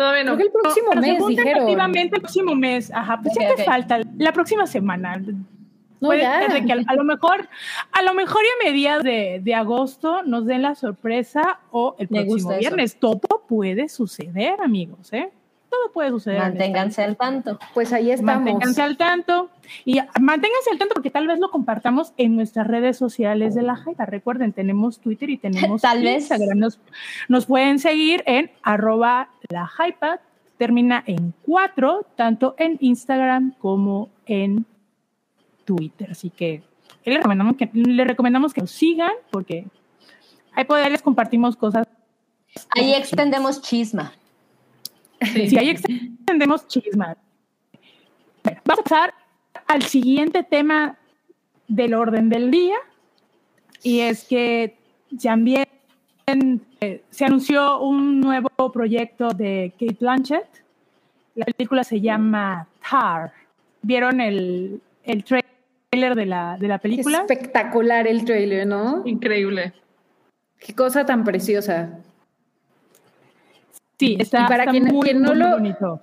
C: No,
E: Todavía no.
B: Creo que el próximo
C: pero
B: mes dijeron.
C: el próximo mes, ajá, pues
D: Ok,
C: ya te falta la próxima semana.
B: No,
C: Puede
B: ya.
C: ser de que a, a lo mejor, a lo mejor y a mediados de, de agosto nos den la sorpresa o el
D: Me
C: próximo
D: eso.
C: viernes. Todo puede suceder, amigos, ¿eh? Todo puede suceder.
D: Manténganse al tanto.
B: Pues ahí estamos.
C: Manténganse al tanto y manténganse al tanto porque tal vez lo compartamos en nuestras redes sociales de la Jaiba. Recuerden, tenemos Twitter y tenemos
D: Tal vez.
C: Instagram. Nos, nos pueden seguir en arroba la Jaipa, termina en cuatro, tanto en Instagram como en Twitter. Así que le recomendamos que, le recomendamos que nos sigan porque ahí ahí les compartimos cosas.
D: Ahí extendemos chisma.
C: Si ahí extendemos chisma. Bueno, vamos a pasar al siguiente tema del orden del día. Y es que también eh, se anunció un nuevo proyecto de Kate Blanchett. La película se llama Tar. ¿Vieron el, el trailer de la, de la película?
B: espectacular el trailer, ¿no?
E: Increíble.
B: Qué cosa tan preciosa.
C: Sí, está,
B: Y para
C: está
B: quien-
C: muy,
B: quien no
C: muy
B: lo-
C: bonito.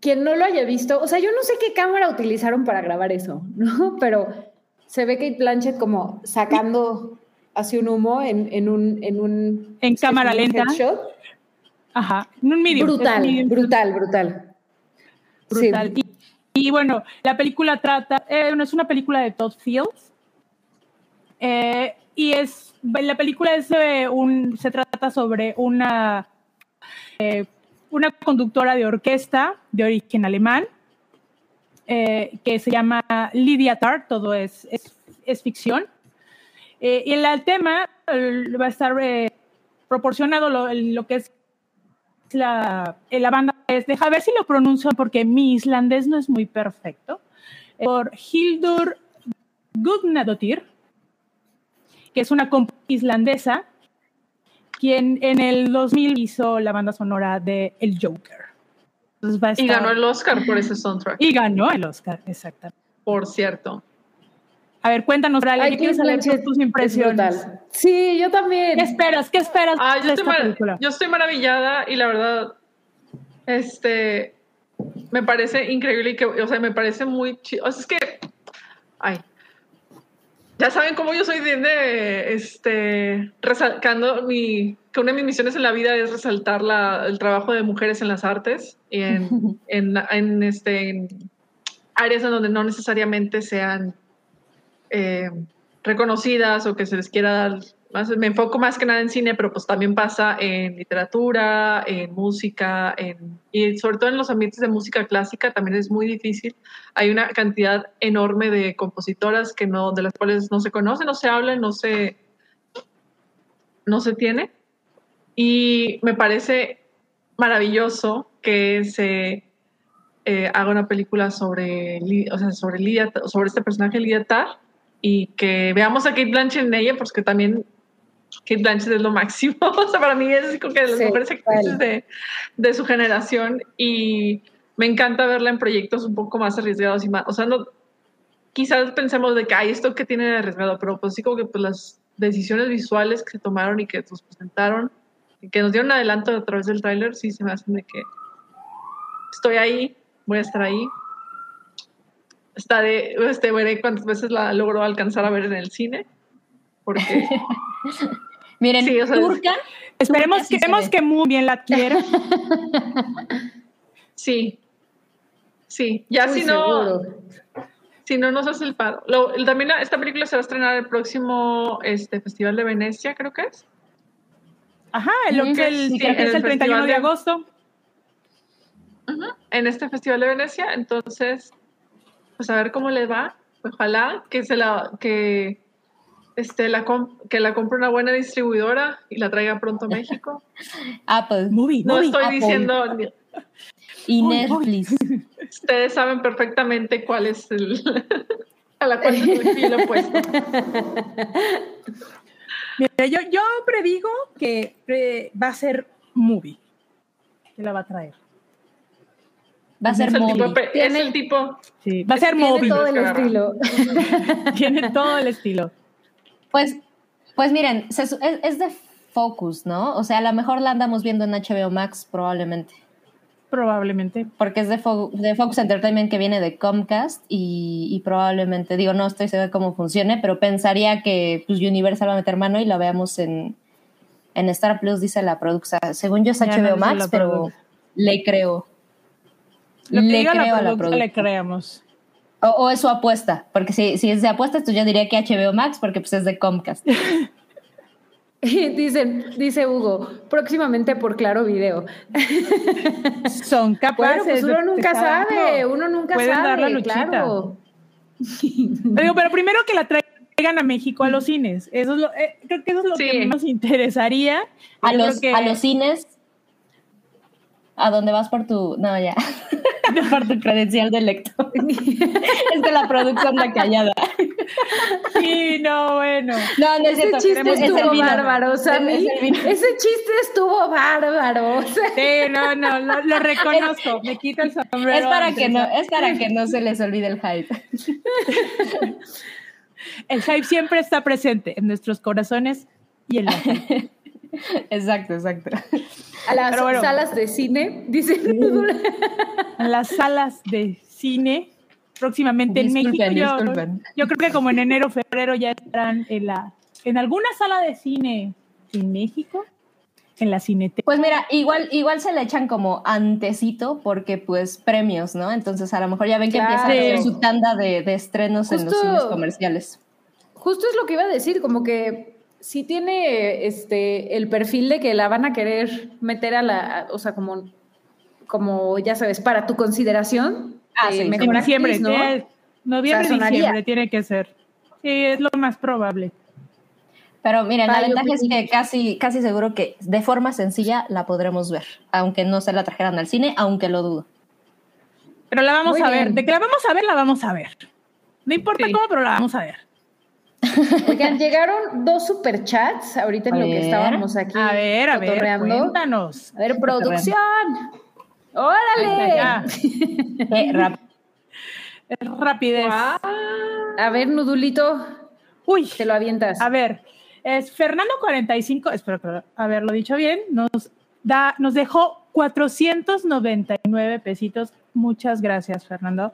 B: Quien no lo haya visto, o sea, yo no sé qué cámara utilizaron para grabar eso, ¿no? Pero se ve Kate Blanchett como sacando hacia un humo en, en un... En, un,
C: En cámara
B: un
C: lenta.
B: headshot.
C: Ajá, en un medium.
B: Brutal,
C: medium.
B: brutal, brutal. Sí.
C: brutal. Y, y bueno, la película trata, eh, no es una película de Todd Fields. eh, y es, la película es eh, un, se trata sobre una, eh, una conductora de orquesta de origen alemán eh, que se llama Lydia Tarr, todo es, es, es ficción. Eh, y el, tema va a estar eh, proporcionado lo, lo que es la, eh, la banda es, deja ver si lo pronuncio porque mi islandés no es muy perfecto, eh, por Hildur Guðnadóttir, que es una islandesa, quien en el 2000 hizo la banda sonora de El Joker. Entonces va a
E: Y ganó el Oscar por ese soundtrack,
C: y ganó el Oscar, exactamente.
E: por cierto.
C: A ver, cuéntanos, Braille, quiero
B: Kate
C: saber tus
B: es
C: impresiones.
B: Sí, yo también.
C: ¿Qué esperas? ¿Qué esperas
E: Ah, yo
C: de
E: estoy,
C: esta película?
E: yo estoy maravillada y la verdad, este, me parece increíble y que, o sea, me parece muy chido. O sea, es que, ay, ya saben cómo yo soy bien de, este, resaltando mi, que una de mis misiones en la vida es resaltar la, el trabajo de mujeres en las artes y en, en, en, este, en áreas en donde no necesariamente sean eh, reconocidas o que se les quiera dar más, me enfoco más que nada en cine, pero pues también pasa en literatura, en música, en, y sobre todo en los ambientes de música clásica también es muy difícil. Hay una cantidad enorme de compositoras que no, de las cuales no se conoce, no se habla, no se, no se tiene. Y me parece maravilloso que se eh, haga una película sobre, o sea, sobre, Lydia, sobre este personaje Lydia Tarr y que veamos a Kate Blanchett en ella, porque también Kate Blanchett es lo máximo. o sea, para mí es como que de las
B: Sí,
E: mejores actrices
B: total.
E: de, de su generación y me encanta verla en proyectos un poco más arriesgados y más, o sea, no, quizás pensemos de que hay esto que tiene de arriesgado, pero pues sí como que pues las decisiones visuales que se tomaron y que nos presentaron y que nos dieron adelanto a través del tráiler, sí se me hacen de que estoy ahí, voy a estar ahí. Estaré, este, veré cuántas veces la logro alcanzar a ver en el cine, porque
D: Miren,
E: Sí, o sea,
D: Turca,
C: Esperemos,
D: Turca sí
C: que muy bien la adquiera.
E: sí, sí, ya
B: Uy,
E: si no,
B: seguro.
E: si no nos hace el paro. Lo- el- también esta película se va a estrenar el próximo este, Festival de Venecia, creo que es.
C: Ajá, lo
D: Ujú,
C: que el,
E: sí, en
C: es
E: el
C: el 31 de
E: de-
C: agosto.
E: en este Festival de Venecia, entonces, pues a ver cómo le va. Ojalá que se la que este la que la compre una buena distribuidora y la traiga pronto a México.
D: Apple
C: Movie,
E: No
C: movie.
E: estoy
D: Apple.
E: diciendo ni-
D: y Netflix.
E: ustedes saben perfectamente cuál es el a la cual yo lo he puesto.
C: Mira, yo, yo predigo que va a ser movie. Que la va a traer.
D: Va a ser
E: Es el, tipo, es
B: Tiene-
E: el tipo
C: Sí, va a ser
B: Tiene
C: movie.
B: todo el estilo.
C: Tiene todo el estilo.
D: Pues, pues miren, es, es de Focus, ¿no? O sea, a lo mejor la andamos viendo en HBO Max probablemente.
C: Probablemente.
D: Porque es de, Fo- de Focus Entertainment que viene de Comcast y, y probablemente, digo, no estoy segura de cómo funcione, pero pensaría que pues, Universal va a meter mano y la veamos en, en Star Plus, dice la producción. Según yo es
C: Ya
D: HBO Max, pero le creo.
C: Lo que
D: le
C: diga
D: creo
C: la
D: a la
C: le creamos.
D: O, o es su apuesta, porque si, si es de apuestas, pues yo diría que HBO Max, porque pues es de Comcast.
B: Dicen, dice Hugo, próximamente por Claro Video.
C: Son capaces.
B: Bueno, pues uno nunca sabe, uno nunca
C: Pueden
B: sabe,
C: dar la luchita.
B: claro.
C: Digo, pero primero que la traigan a México a los cines. Eso es lo, eh, creo que eso es lo
E: Sí.
C: que nos interesaría.
D: A los,
C: que-
D: a los cines, a donde vas por tu, no, ya, por tu credencial de lector. es que la producción anda callada.
C: Sí, no, bueno.
D: No, no es
B: Ese
D: cierto.
B: chiste
D: Es el
B: estuvo
D: vino.
B: bárbaro, Sammy.
D: Es el.
B: Ese chiste estuvo bárbaro.
C: Sí, no, no, lo, lo reconozco. Me quito el sombrero.
D: Es para
C: antes.
D: que no, es para que no se les olvide el hype.
C: El hype siempre está presente en nuestros corazones y en la gente.
D: Exacto, exacto.
B: a las
C: bueno.
B: salas de cine, dice
C: en las salas de cine próximamente en México. Yo,
D: disculpen.
C: yo creo que como en enero, febrero ya estarán en la en alguna sala de cine en México, en la Cineteca.
D: Pues mira, igual, igual se le echan como antecito porque pues premios, ¿no? Entonces a lo mejor ya ven que
B: Claro.
D: empiezan a hacer su tanda de, de estrenos en los cines comerciales.
B: Justo es lo que iba a decir, como que sí tiene este el perfil de que la van a querer meter a la, a- o sea, como, como ya sabes, para tu consideración.
D: Ah,
B: de
D: sí,
B: mejor
C: en
B: actriz,
C: diciembre,
B: ¿no?
C: eh, noviembre,
B: O sea, sonaría.
C: diciembre tiene que ser. Sí, es lo más probable.
D: Pero miren, la ventaja es que casi, casi seguro que de forma sencilla la podremos ver, aunque no se la trajeran al cine, aunque lo dudo.
C: Pero la vamos
B: Muy
C: a ver. De que la vamos a ver, la vamos a ver. No importa
E: Sí.
C: cómo, pero la vamos a ver.
B: Oigan, llegaron dos superchats ahorita en
D: A
B: lo que estábamos aquí
C: A ver, a ver, cuéntanos.
B: A ver, producción.
C: Ay,
B: ¡Órale!
C: ya,
D: Eh, rap-
C: Es rapidez.
B: A ver, Nudulito,
C: Uy,
B: te lo avientas.
C: a ver, es Fernando 45, espero haberlo dicho bien, nos da, nos dejó 499 pesitos. Muchas gracias, Fernando.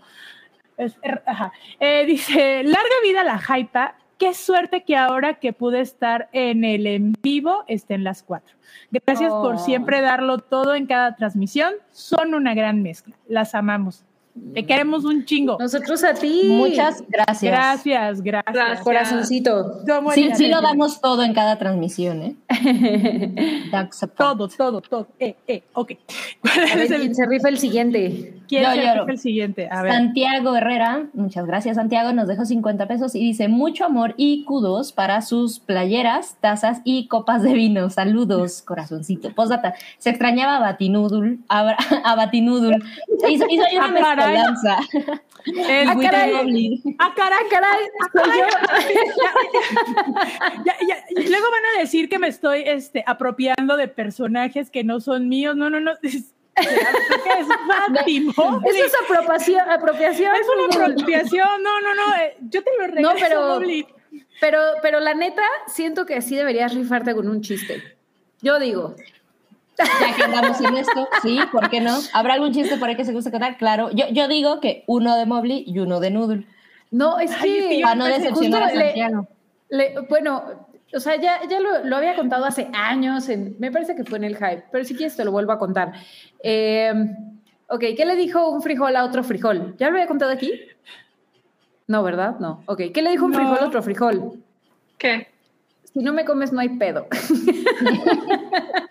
C: Es- er, ajá. Eh, dice, larga vida la hypa. Qué suerte que ahora que pude estar en el en vivo estén las cuatro. Gracias
B: Oh.
C: por siempre darlo todo en cada transmisión. Son una gran mezcla. Las amamos. Te queremos un chingo.
B: Nosotros a ti.
D: Muchas gracias.
C: Gracias, gracias.
E: Gracias.
B: Corazoncito.
C: Somos
D: Sí, sí lo damos todo en cada transmisión, ¿eh?
C: Todo, todo, todo. Eh, eh, ok. ¿Cuál
B: A ver
C: es el,
B: quién se rifa el siguiente.
C: quién
D: Yo
C: se
D: lloro.
C: rifa el siguiente? A ver.
D: Santiago Herrera, muchas gracias Santiago, nos dejó 50 pesos y dice mucho amor y kudos para sus playeras, tazas y copas de vino. Saludos, corazoncito. Postdata, se extrañaba a Batinudul, a, a Batinudul. Hizo, hizo ahí una
C: caray.
D: mezcolanza.
C: El
D: Ah, caray.
C: Goblin. Ah, caray,
B: Caray, soy
C: Ya, ya, y luego van a decir que me estoy este, apropiando de personajes que no son míos. No, no, no. Es, Fátima.
B: Eso es apropiación. apropiación
C: Es una apropiación. No, no, no. eh, yo te lo regreso,
B: No, pero-. Pero, pero la neta, siento que sí deberías rifarte con un chiste. Yo digo.
D: Ya que andamos en esto, sí, ¿por qué no? ¿Habrá algún chiste por ahí que se guste contar? Claro, yo, yo digo que uno de Mobley y uno de Noodle,
B: No, es
C: Ay,
B: que.
D: para no decepcionar a
B: le-
D: Santiago.
B: le- bueno, o sea, ya, ya lo, lo había contado hace años, en- me parece que fue en el hype, pero si quieres te lo vuelvo a contar. Eh, ok, ¿qué le dijo un frijol a otro frijol? ¿Ya lo había contado aquí? No, ¿verdad? No. Ok, ¿qué le dijo un
C: No.
B: frijol a otro frijol?
E: ¿Qué?
B: Si no me comes, no hay pedo.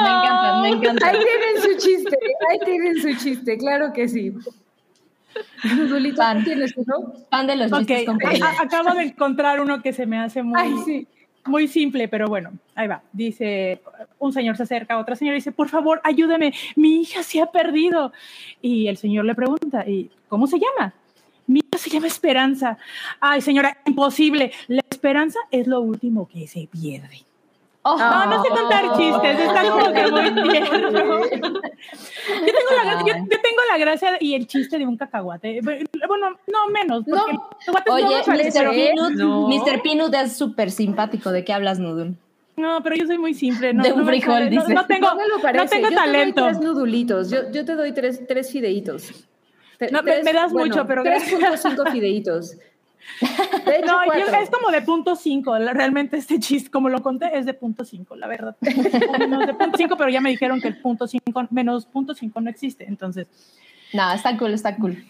D: Me encanta, me encanta.
B: Ahí tienen su chiste, ahí tienen su chiste, claro que sí. Dulito,
D: Fan.
B: ¿tienes uno?
D: Fan de los
C: Ok,
D: chistes
C: acabo de encontrar uno que se me hace muy,
B: Ay, sí.
C: muy simple, pero bueno, ahí va. Dice, un señor se acerca a otra señora y dice, por favor, ayúdeme, mi hija se ha perdido. Y el señor le pregunta, ¿y cómo se llama? Mi hija se llama Esperanza. Ay, señora, imposible. La esperanza es lo último que se pierde.
D: Oh,
C: No, no sé contar chistes, es algo que muy tierno. Yo tengo, la, gra- yo, yo tengo la gracia y el chiste de un cacahuate. Bueno, no menos.
B: No.
D: Oye,
C: me
D: Mr. Peanut,
B: No.
D: Mr. Peanut es súper simpático. ¿De qué hablas, Noodle?
C: No, pero yo soy muy simple. No,
D: De un frijol,
C: no-
D: dice.
C: No, tengo,
B: No yo
C: talento.
B: Te doy tres nudulitos. Yo, yo te doy tres, tres fideitos. Te-
C: No, me- me das mucho, pero gracias.
B: 3.5 fideitos. De hecho,
C: No, yo- es como de punto cinco. la- Realmente este chiste, como lo conté, es de punto cinco, la verdad. Menos de punto cinco, pero ya me dijeron que el punto cinco, menos punto cinco no existe. Entonces,
D: No, está cool, está cool.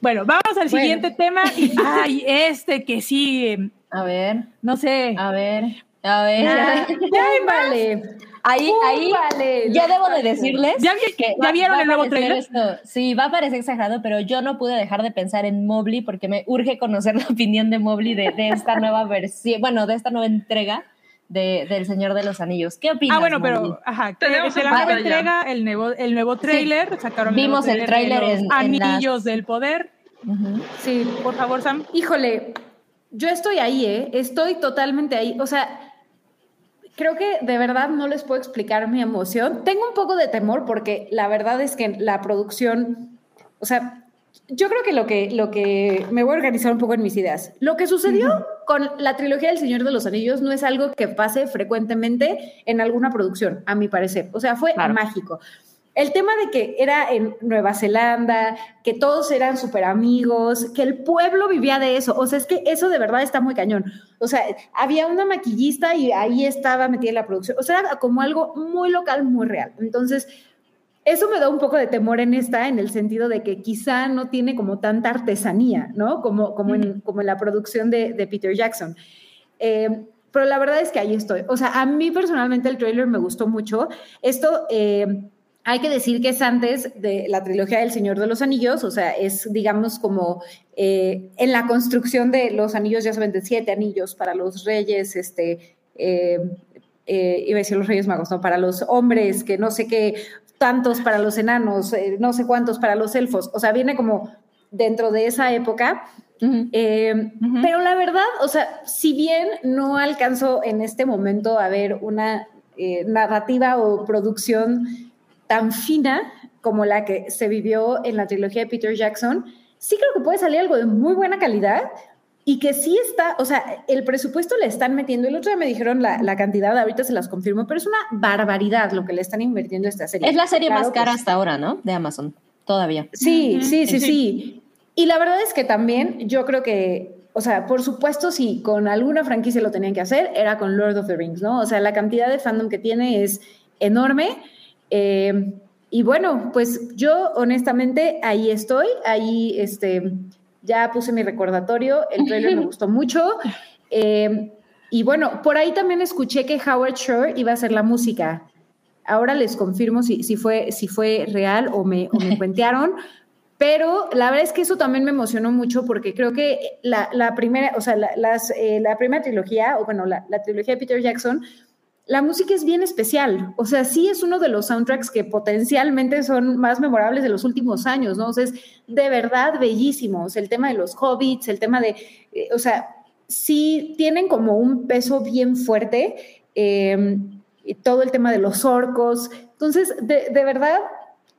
C: bueno, vamos al
B: Bueno.
C: siguiente tema. Y, ay, este que sí,
D: A ver,
C: no sé.
D: a ver, a ver.
B: Ya, ya, vale.
D: Ahí, ahí,
B: vale.
D: yo debo de decirles
C: ¿Ya vi-
D: que
C: ya
D: va-
C: vieron
D: va
C: el nuevo tráiler?
D: esto- sí, va a parecer exagerado, pero yo no pude dejar de pensar en Mobley porque me urge conocer la opinión de Mobley de, de esta nueva versión, bueno, de esta nueva entrega de, del Señor de los Anillos. ¿Qué opinas?
C: Ah, bueno,
D: Mobley?
C: pero, ajá,
E: Tenemos en
C: la nueva entrega, el nuevo, el nuevo trailer, sacaron
D: Vimos
C: nuevo
D: el
C: tráiler de
D: tráiler
C: los
D: en- en
C: Anillos
D: las-
C: del Poder.
D: Ujú.
B: Sí,
C: Por favor, Sam.
B: Híjole, yo estoy ahí, ¿eh? Estoy totalmente ahí. O sea, creo que de verdad no les puedo explicar mi emoción. Tengo un poco de temor porque la verdad es que la producción, o sea, yo creo que lo que, lo que me voy a organizar un poco en mis ideas. Lo que sucedió con la trilogía del Señor de los Anillos no es algo que pase frecuentemente en alguna producción, a mi parecer. O sea, fue
D: Claro.
B: mágico. El tema de que era en Nueva Zelanda, que todos eran súper amigos, que el pueblo vivía de eso. O sea, es que eso de verdad está muy cañón. O sea, había una maquillista y ahí estaba metida en la producción. O sea, era como algo muy local, muy real. Entonces, eso me da un poco de temor en esta, en el sentido de que quizá no tiene como tanta artesanía, ¿no? Como, como, en, como en la producción de, de Peter Jackson. Eh, pero la verdad es que ahí estoy. O sea, a mí personalmente el trailer me gustó mucho. Esto eh, hay que decir que es antes de la trilogía del Señor de los Anillos, o sea, es, digamos, como eh, en la construcción de los anillos, ya saben, de siete anillos para los reyes, este, eh, eh, iba a decir los reyes magos, no, para los hombres, que no sé qué, tantos para los enanos, no sé cuántos para los elfos, o sea, viene como dentro de esa época. Eh. Pero la verdad, o sea, si bien no alcanzo en este momento a ver una eh, narrativa o producción tan fina como la que se vivió en la trilogía de Peter Jackson, sí creo que puede salir algo de muy buena calidad y que sí está, o sea, el presupuesto le están metiendo, el otro día me dijeron la, la cantidad, ahorita se las confirmo, pero es una barbaridad lo que le están invirtiendo a esta serie.
D: Es la serie
B: Claro
D: más
B: que
D: cara
B: sí.
D: hasta ahora, ¿no? De Amazon, todavía.
B: Sí, sí, sí.
C: sí.
B: Y la verdad es que también yo creo que, o sea, por supuesto, si con alguna franquicia lo tenían que hacer, era con Lord of the Rings, ¿no? O sea, la cantidad de fandom que tiene es enorme. Eh, y bueno, pues yo honestamente ahí estoy, ahí este, ya puse mi recordatorio, el trailer me gustó mucho. Eh, y bueno, por ahí también escuché que Howard Shore iba a hacer la música. Ahora les confirmo si, si, fue, si fue real o me, o me cuentearon, pero la verdad es que eso también me emocionó mucho porque creo que la, la primera, o sea, la, las, eh, la primera trilogía, o bueno, la, la, trilogía de Peter Jackson, la música es bien especial. O sea, sí es uno de los soundtracks que potencialmente son más memorables de los últimos años, ¿no? O sea, es de verdad bellísimo. O sea, el tema de los hobbits, el tema de, eh, o sea, sí tienen como un peso bien fuerte. Y todo el tema de los orcos. Entonces, de, verdad,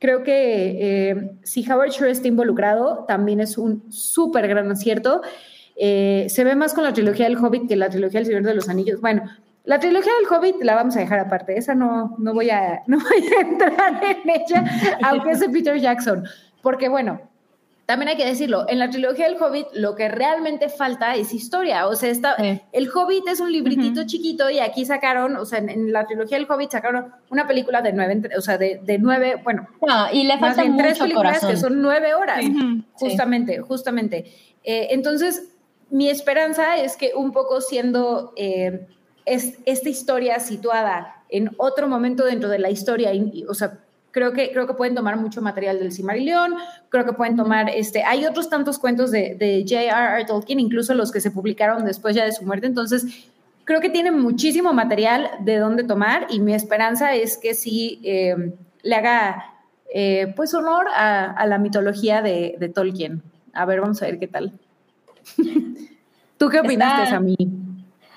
B: creo que eh, si Howard Shore está involucrado, también es un súper gran acierto. Eh, se ve más con la trilogía del Hobbit que la trilogía del Señor de los Anillos. Bueno, la trilogía del Hobbit la vamos a dejar aparte. Esa no, no, voy, a, no voy a entrar en ella, aunque es de Peter Jackson. Porque, bueno, también hay que decirlo, en la trilogía del Hobbit lo que realmente falta es historia. O sea, está,
D: Sí.
B: el Hobbit es un libritito chiquito y aquí sacaron, o sea, en, en la trilogía del Hobbit sacaron una película de nueve, o sea, de, de nueve, bueno,
D: No, y le
B: más
D: falta
B: bien tres
D: mucho
B: películas
D: corazón.
B: que son nueve horas. Justamente, justamente. Eh, entonces, mi esperanza es que un poco siendo eh, es, esta historia situada en otro momento dentro de la historia, y- y, o sea, creo que, creo que pueden tomar mucho material del Cimarillón, creo que pueden tomar, este, hay otros tantos cuentos de, de J.R.R. Tolkien, incluso los que se publicaron después ya de su muerte, entonces creo que tienen muchísimo material de dónde tomar y mi esperanza es que sí eh, le haga eh, pues honor a, a la mitología de, de Tolkien. A ver, vamos a ver qué tal. ¿Tú qué opinaste, Sammy?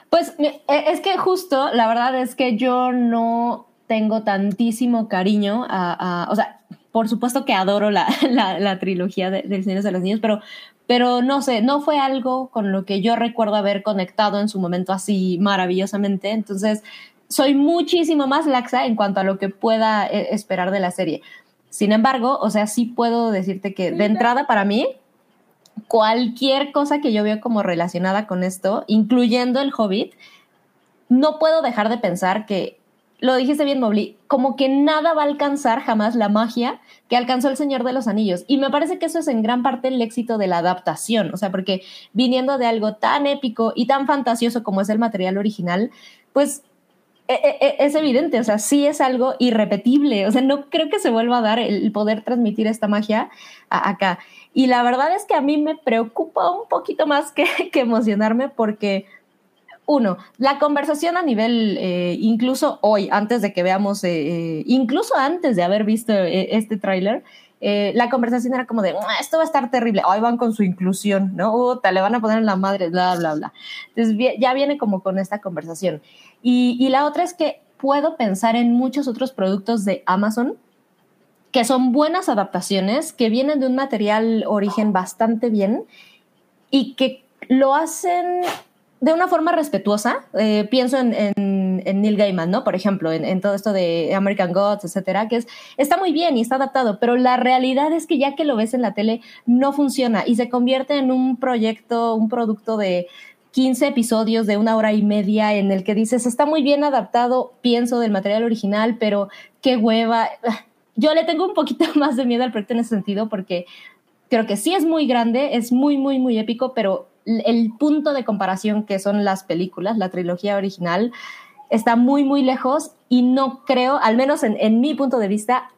D: Pues eh, es que justo, la verdad es que yo no tengo tantísimo cariño a, a- o sea, por supuesto que adoro la, la, la trilogía de, del Señor de los Niños, pero, pero no sé, no fue algo con lo que yo recuerdo haber conectado en su momento así maravillosamente, entonces soy muchísimo más laxa en cuanto a lo que pueda eh, esperar de la serie. Sin embargo, o sea, sí puedo decirte que de entrada para mí, cualquier cosa que yo veo como relacionada con esto, incluyendo el Hobbit, no puedo dejar de pensar que, lo dijiste bien, Mobley, como que nada va a alcanzar jamás la magia que alcanzó el Señor de los Anillos. Y me parece que eso es en gran parte el éxito de la adaptación, o sea, porque viniendo de algo tan épico y tan fantasioso como es el material original, pues e- e- e- es evidente, o sea, sí es algo irrepetible, o sea, no creo que se vuelva a dar el poder transmitir esta magia acá. Y la verdad es que a mí me preocupa un poquito más que, emocionarme porque, uno, la conversación a nivel, eh, incluso hoy, antes de que veamos, eh, eh, incluso antes de haber visto este tráiler, la conversación era como de, "Ah, esto va a estar terrible, hoy van con su inclusión, ¿no? Uta, le van a poner en la madre, bla, bla, bla. Entonces ya viene como con esta conversación. Y, y la otra es que puedo pensar en muchos otros productos de Amazon que son buenas adaptaciones, que vienen de un material origen bastante bien y que lo hacen de una forma respetuosa. Eh, pienso en, en, Neil Gaiman, ¿no? Por ejemplo, en, en todo esto de American Gods, etcétera, que es, está muy bien y está adaptado, pero la realidad es que ya que lo ves en la tele, no funciona y se convierte en un proyecto, un producto de 15 episodios de una hora y media en el que dices, está muy bien adaptado, pienso, del material original, pero qué hueva. Yo le tengo un poquito más de miedo al proyecto en ese sentido porque creo que sí es muy grande, es muy, muy, muy épico, pero el punto de comparación que son las películas, la trilogía original, está muy, muy lejos y no creo, al menos en, en mi punto de vista,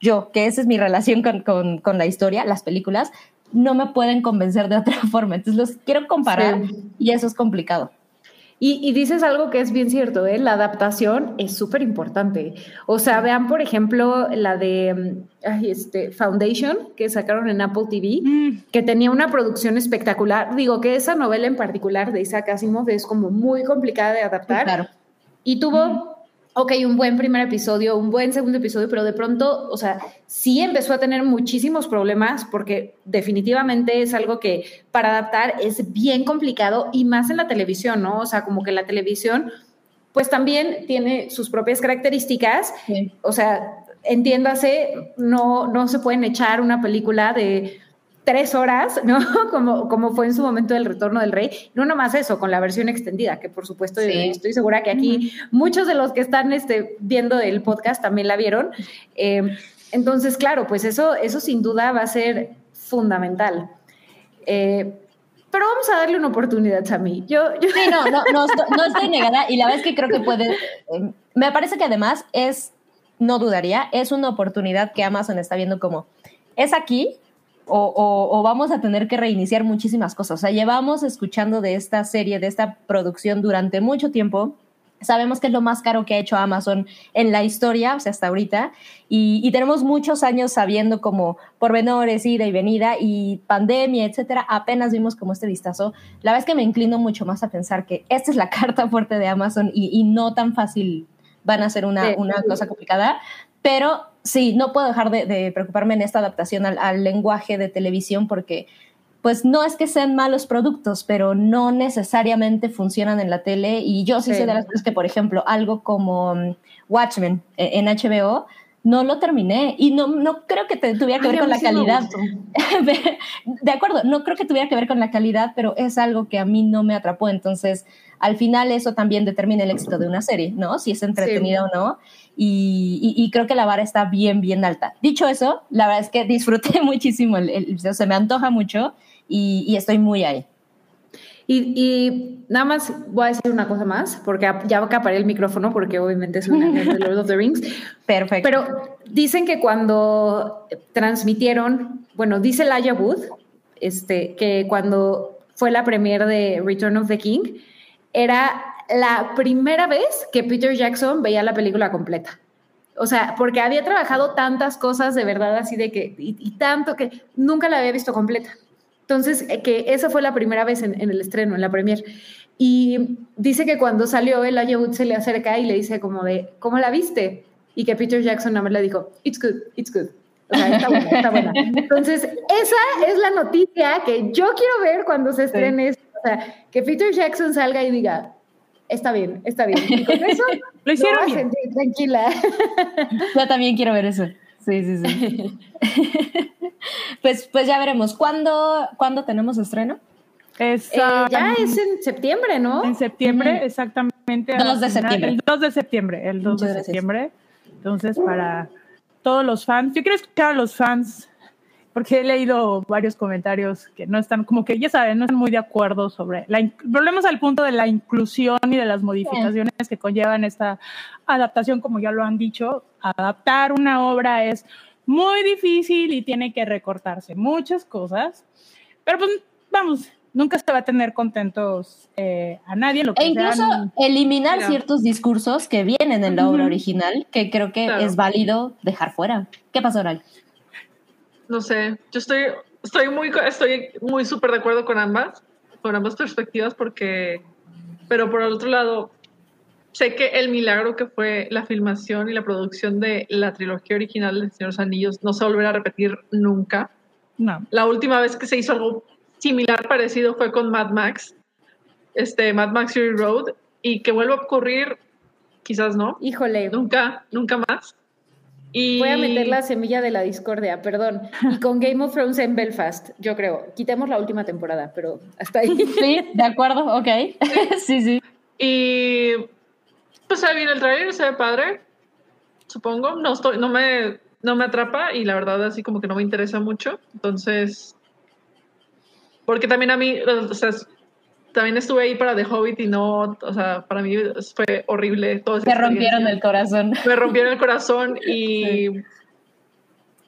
D: yo, que esa es mi relación con, con, con, la historia, las películas, no me pueden convencer de otra forma. Entonces los quiero comparar sí. y eso es complicado.
B: Y, y, dices algo que es bien cierto, ¿eh? la adaptación es súper importante. O sea, vean, por ejemplo, la de ay, este, Foundation, que sacaron en Apple TV, mm. que tenía una producción espectacular. Digo que esa novela en particular de Isaac Asimov es como muy complicada de adaptar.
D: Sí, claro.
B: Y tuvo, mm. Ok, un buen primer episodio, un buen segundo episodio, pero de pronto, o sea, sí empezó a tener muchísimos problemas porque definitivamente es algo que para adaptar es bien complicado y más en la televisión, ¿no? O sea, como que la televisión, pues también tiene sus propias características. Sí. O sea, entiéndase, no, no se pueden echar una película de tres horas, ¿no? Como, como fue en su momento del Retorno del Rey. No nomás eso, con la versión extendida, que por supuesto sí. estoy segura que aquí muchos de los que están este, viendo el podcast también la vieron. Eh, entonces, claro, pues eso, eso sin duda va a ser fundamental. Eh, Pero vamos a darle una oportunidad, Sammy. Yo, yo...
D: Sí, no, no, no, no estoy negada y la verdad es que creo que puede, eh, me parece que además es, no dudaría, es una oportunidad que Amazon está viendo como, es aquí o, o- o vamos a tener que reiniciar muchísimas cosas. O sea, llevamos escuchando de esta serie, de esta producción durante mucho tiempo. Sabemos que es lo más caro que ha hecho Amazon en la historia, o sea, hasta ahorita, y, y tenemos muchos años sabiendo como pormenores, ida y venida, y pandemia, etcétera. Apenas vimos como este vistazo. La verdad es que me inclino mucho más a pensar que esta es la carta fuerte de Amazon y, y no tan fácil van a ser una,
B: Sí.
D: una cosa complicada, pero sí, no puedo dejar de, de preocuparme en esta adaptación al, al lenguaje de televisión porque pues no es que sean malos productos, pero no necesariamente funcionan en la tele. Y yo sí,
B: Sí.
D: sé de las cosas que, por ejemplo, algo como mm, Watchmen eh, en HBO, no lo terminé. Y no, no creo que te- tuviera que
B: Ay,
D: ver con la
B: sí
D: calidad. de acuerdo, no creo que tuviera que ver con la calidad, pero es algo que a mí no me atrapó. Entonces, al final eso también determina el éxito de una serie, ¿no? Si es entretenida o no. Y, y- y creo que la vara está bien, bien alta. Dicho eso, la verdad es que disfruté muchísimo, el, el- se me antoja mucho y, y estoy muy ahí.
B: Y, nada más voy a decir una cosa más, porque ya acaparé el micrófono, porque obviamente es una de Lord of the Rings.
D: Perfecto.
B: Pero dicen que cuando transmitieron, bueno, dice Laia Wood, este, que cuando fue la premiere de Return of the King, era la primera vez que Peter Jackson veía la película completa. O sea, porque había trabajado tantas cosas de verdad así de que, y, y tanto que nunca la había visto completa. Entonces, eh, que esa fue la primera vez en, en el estreno, en la premier. Y dice que cuando salió, el Wood se le acerca y le dice como de, ¿cómo la viste? Y que Peter Jackson nada más le dijo, it's good, it's good. O sea, está buena, está buena. Entonces, esa es la noticia que yo quiero ver cuando se estrene esto. O sea, que Peter Jackson salga y diga, está bien, está bien. Y con eso
C: Lo hicieron
B: a
C: bien.
B: sentir tranquila.
D: Yo también quiero ver eso. Sí, sí, sí. pues, pues ya veremos. ¿Cuándo, ¿cuándo tenemos estreno?
C: Es,
B: Eh,
C: ah,
B: ya es en septiembre, ¿no?
C: en septiembre, exactamente. a
D: 2 de
C: final-
D: septiembre.
C: El 2 de septiembre, el 2
D: Muchas
C: de
D: gracias.
C: septiembre. Entonces, para todos los fans, yo quiero escuchar a los fans, porque he leído varios comentarios que no están, como que ya saben, no están muy de acuerdo sobre la. Volvemos al punto de la inclusión y de las modificaciones que conllevan esta adaptación, como ya lo han dicho. Adaptar una obra es muy difícil y tiene que recortarse muchas cosas, pero pues vamos, nunca se va a tener contentos eh, a nadie. Lo que
D: E incluso
C: sean-
D: eliminar ciertos discursos que vienen en la obra
C: Ujú.
D: original, que creo que
E: Claro.
D: es válido dejar fuera. ¿Qué pasó, Oral?
E: No sé, yo estoy, estoy muy, estoy muy súper de acuerdo con ambas, con ambas perspectivas, porque, pero por el otro lado, sé que el milagro que fue la filmación y la producción de la trilogía original de Señor de los Anillos no se volverá a repetir nunca.
C: no.
E: La última vez que se hizo algo similar, parecido, fue con Mad Max, este, Mad Max Fury Road, y que vuelva a ocurrir, quizás no,
B: Híjole,
E: nunca, nunca más. Y
B: voy a meter la semilla de la discordia, perdón. Y con Game of Thrones en Belfast, yo creo. Quitemos la última temporada, pero hasta ahí.
D: Sí, de acuerdo, ok. sí, sí.
E: Y pues ahí viene el trailer, se ve padre, supongo. No estoy, no me, no me atrapa y la verdad así como que no me interesa mucho. Entonces, porque también a mí, o sea, también estuve ahí para The Hobbit y no, o sea, para mí fue horrible todo
D: Te rompieron el corazón.
E: Me rompieron el corazón y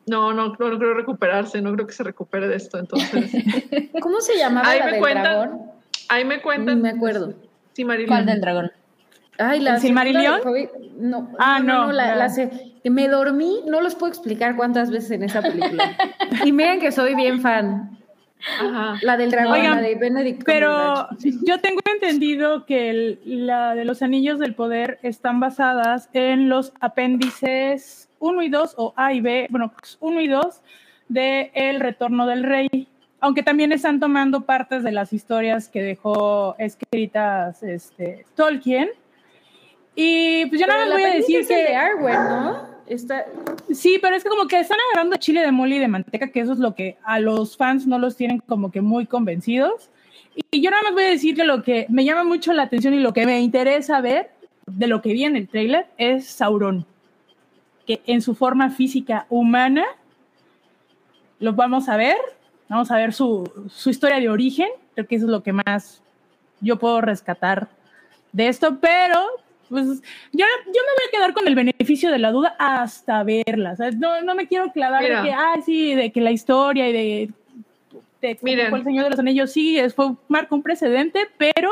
E: no, no, no, no creo recuperarse, no creo que se recupere de esto. Entonces,
B: ¿Cómo se llamaba
E: Ahí
B: la
E: me
B: del
E: cuentan.
B: dragón?
E: ahí me cuentan.
B: me acuerdo.
E: Sí, Marilyn.
D: ¿Cuál del dragón?
B: Ay, la No,
C: Ah, no,
B: la, la se- me dormí, no los puedo explicar cuántas veces en esa película. y miren que soy bien fan.
E: Ajá.
B: La del dragón,
C: Oigan,
B: la de Benedict
C: Pero yo tengo entendido que el- la de los anillos del poder están basadas en los apéndices 1 y 2, o A y B, bueno, 1 y 2 de El Retorno del Rey. Aunque también están tomando partes de las historias que dejó escritas este, Tolkien. Y pues yo
B: Pero
C: nada más voy a decir
B: es el de
C: que.
B: Arwen, ¿no?
C: Sí, pero es que como que están agarrando chile de mole y de manteca, que eso es lo que a los fans no los tienen como que muy convencidos. Y yo nada más voy a decir que lo que me llama mucho la atención y lo que me interesa ver de lo que vi en el tráiler es Sauron, que en su forma física humana lo vamos a ver, vamos a ver su, su historia de origen Creo que eso es lo que más yo puedo rescatar de esto, pero pues yo, yo me voy a quedar con el beneficio de la duda hasta verla. ¿sabes? No, no me quiero clavar
E: Mira.
C: de que, ah, sí, de que la historia y de, de
E: Miren.
C: el Señor de los Anillos sí, es- fue marca un precedente, pero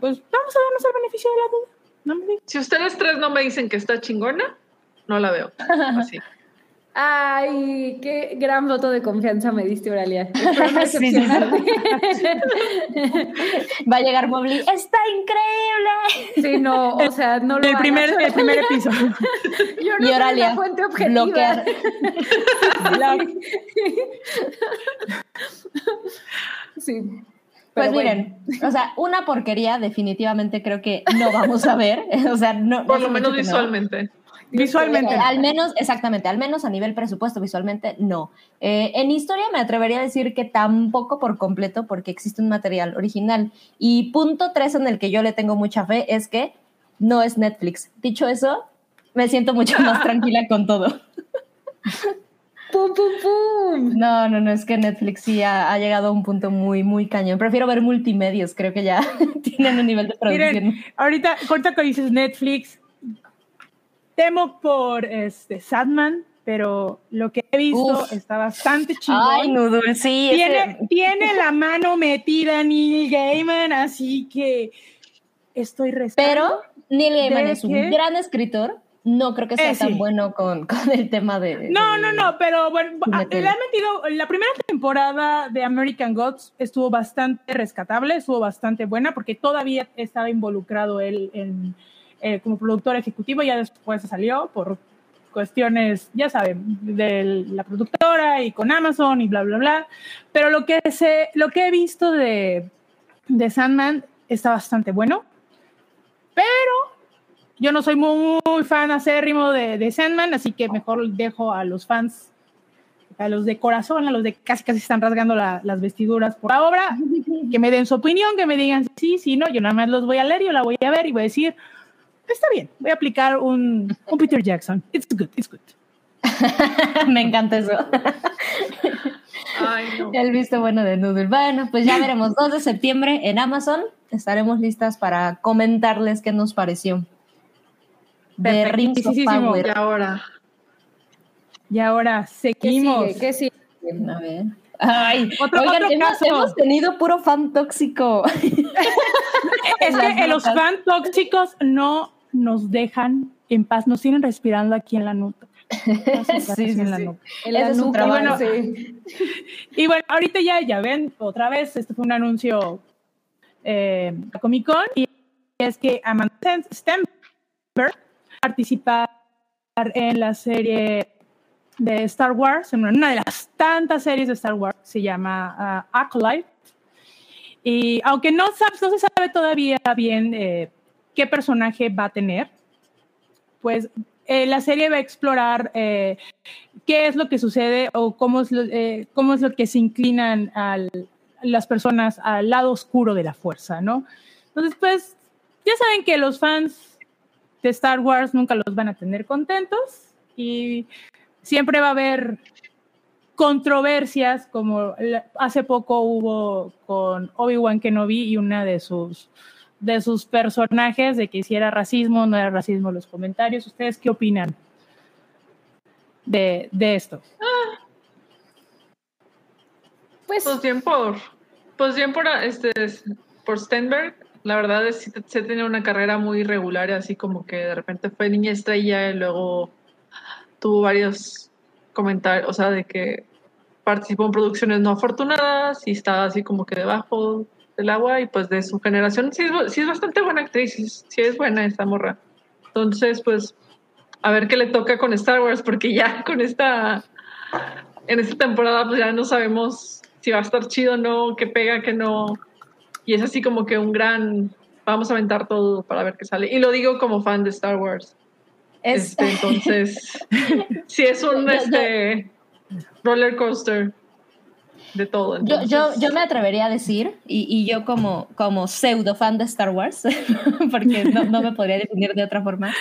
C: pues vamos a darnos el beneficio de la duda. No me digas.
E: Si ustedes tres no me dicen que está chingona, no la veo. Así.
B: Ay, qué gran voto de confianza me diste, Oralia.
D: Sí, sí. Va a llegar Mobley. ¡Está increíble!
B: Sí, no, o sea, no lo
C: el primer,
B: hagas.
C: el primer episodio.
B: Yo no
D: Y Oralia,
B: fuente objetiva.
D: bloquear.
B: Sí.
D: Pues
B: bueno.
D: miren, o sea, una porquería definitivamente creo que no vamos a ver. O sea, no.
E: Por lo menos
D: no.
E: Visualmente.
C: Visualmente.
D: Eh, al menos, exactamente, al menos a nivel presupuesto visualmente, no. Eh, en historia me atrevería a decir que tampoco por completo, porque existe un material original. Y punto tres en el que yo le tengo mucha fe es que no es Netflix. Dicho eso, me siento mucho más tranquila con todo.
B: ¡Pum, pum, pum!
D: No, no, no, es que Netflix sí ha, ha llegado a un punto muy, muy cañón. Prefiero ver multimedios, creo que ya tienen un nivel de producción.
C: Miren, ahorita, ahorita que dices Netflix, temo por este Sadman, pero lo que he visto
D: Uf.
C: está bastante chingón.
D: Ay, sí. ese-
C: tiene, tiene la mano metida Neil Gaiman, así que estoy rezando.
D: Pero Neil Gaiman
C: ¿De
D: es un gran escritor. No creo que sea
C: Eh,
D: tan
C: sí.
D: bueno con, con el tema de.
C: No,
D: de-
C: no, no, pero bueno, ah, le han metido, la primera temporada de American Gods estuvo bastante rescatable, estuvo bastante buena, porque todavía estaba involucrado él en, eh, como productor ejecutivo, ya después se salió por cuestiones, ya saben, de la productora y con Amazon y bla, bla, bla. Pero lo que, se, lo que he visto de, de Sandman está bastante bueno, pero yo no soy muy, fan acérrimo de, de Sandman, así que mejor dejo a los fans, a los de corazón, a los de casi casi están rasgando la- las vestiduras por la obra, que me den su opinión, que me digan sí, sí, no, yo nada más los voy a leer, yo la voy a ver y voy a decir, está bien, voy a aplicar un, un Peter Jackson, it's good, it's good.
D: Me encanta eso.
E: Ay, no.
D: El visto bueno de Noodle. Bueno, pues ya veremos. 2 de septiembre en Amazon. Estaremos listas para comentarles qué nos pareció. De Rings of
C: Perfectísimo.
D: Power.
E: Y ahora.
C: Y ahora
B: ¿Qué
C: seguimos.
B: sigue? ¿Qué sigue?
D: A ver. Ay,
C: Otro-
D: oigan,
C: otro
D: hemos,
C: caso.
D: hemos tenido puro fan tóxico.
C: Es que eh, los fans tóxicos no nos dejan en paz, nos siguen respirando aquí en la nuca.
D: Sí, sí,
C: en la
D: sí. es trabajo.
B: bueno.
C: Y bueno, ahorita ya, ya ven, otra vez, este fue un anuncio eh, a Comic Con y es que Amanda Stenberg participar en la serie de Star Wars, en una de las tantas series de Star Wars, se llama ah, Acolyte. Y aunque no, no se sabe todavía bien eh, qué personaje va a tener, pues eh, la serie va a explorar eh, qué es lo que sucede o cómo es lo, eh, cómo es lo que se inclinan al- las personas al lado oscuro de la fuerza, ¿no? Entonces, pues, ya saben que los fans de Star Wars nunca los van a tener contentos y siempre va a haber controversias como hace poco hubo con Obi-Wan Kenobi y una de sus de sus personajes de que si era racismo no era racismo los comentarios. ¿Ustedes qué opinan de, de esto?
B: Pues,
E: Pues bien por, pues bien por este, por Stenberg. La verdad es que se tenía una carrera muy irregular, así como que de repente fue niña estrella y luego tuvo varios comentarios, o sea, de que participó en producciones no afortunadas y estaba así como que debajo del agua y pues de su generación sí es, sí es bastante buena actriz, sí es buena esta morra. Entonces, pues, a ver qué le toca con Star Wars, porque ya con esta, en esta temporada, pues ya no sabemos si va a estar chido o no, qué pega, qué no. Y es así como que un gran, vamos a aventar todo para ver qué sale. Y lo digo como fan de Star Wars.
D: Es,
E: Este, entonces, sí es un este, roller coaster de todo.
D: yo, yo, yo me atrevería a decir, y, y yo como, como pseudo fan de Star Wars, porque no, no me podría definir de otra forma,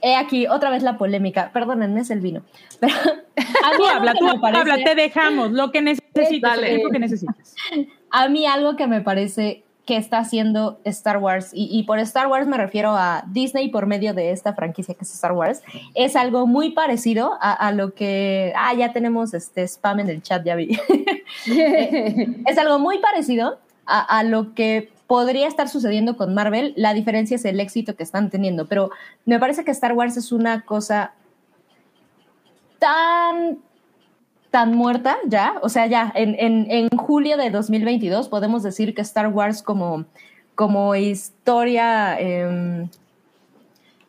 D: he aquí otra vez la polémica. Perdónenme, es el vino. Pero a mí
C: habla, tú
D: parece-
C: habla, te dejamos lo que necesites,
E: Dale.
C: el tiempo que necesites.
D: A mí algo que me parece que está haciendo Star Wars, y, y por Star Wars me refiero a Disney por medio de esta franquicia que es Star Wars, es algo muy parecido a, a lo que... Ah, ya tenemos este spam en el chat, ya vi. es algo muy parecido a, a lo que podría estar sucediendo con Marvel. La diferencia es el éxito que están teniendo, pero me parece que Star Wars es una cosa tan tan muerta ya, o sea, ya en, en, en julio de 2022 podemos decir que Star Wars como, como historia em,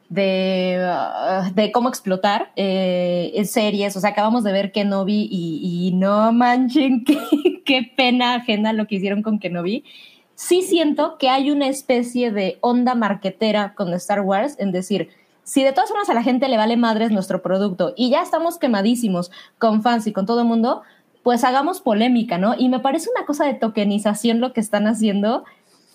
D: de, ah, de cómo explotar eh, en series, o sea, acabamos de ver Kenobi y, y no manchen, qué, qué pena ajena lo que hicieron con Kenobi. Sí siento que hay una especie de onda marquetera con Star Wars en decir, si de todas formas a la gente le vale madres nuestro producto y ya estamos quemadísimos con fans y con todo el mundo, pues hagamos polémica, ¿no? Y me parece una cosa de tokenización lo que están haciendo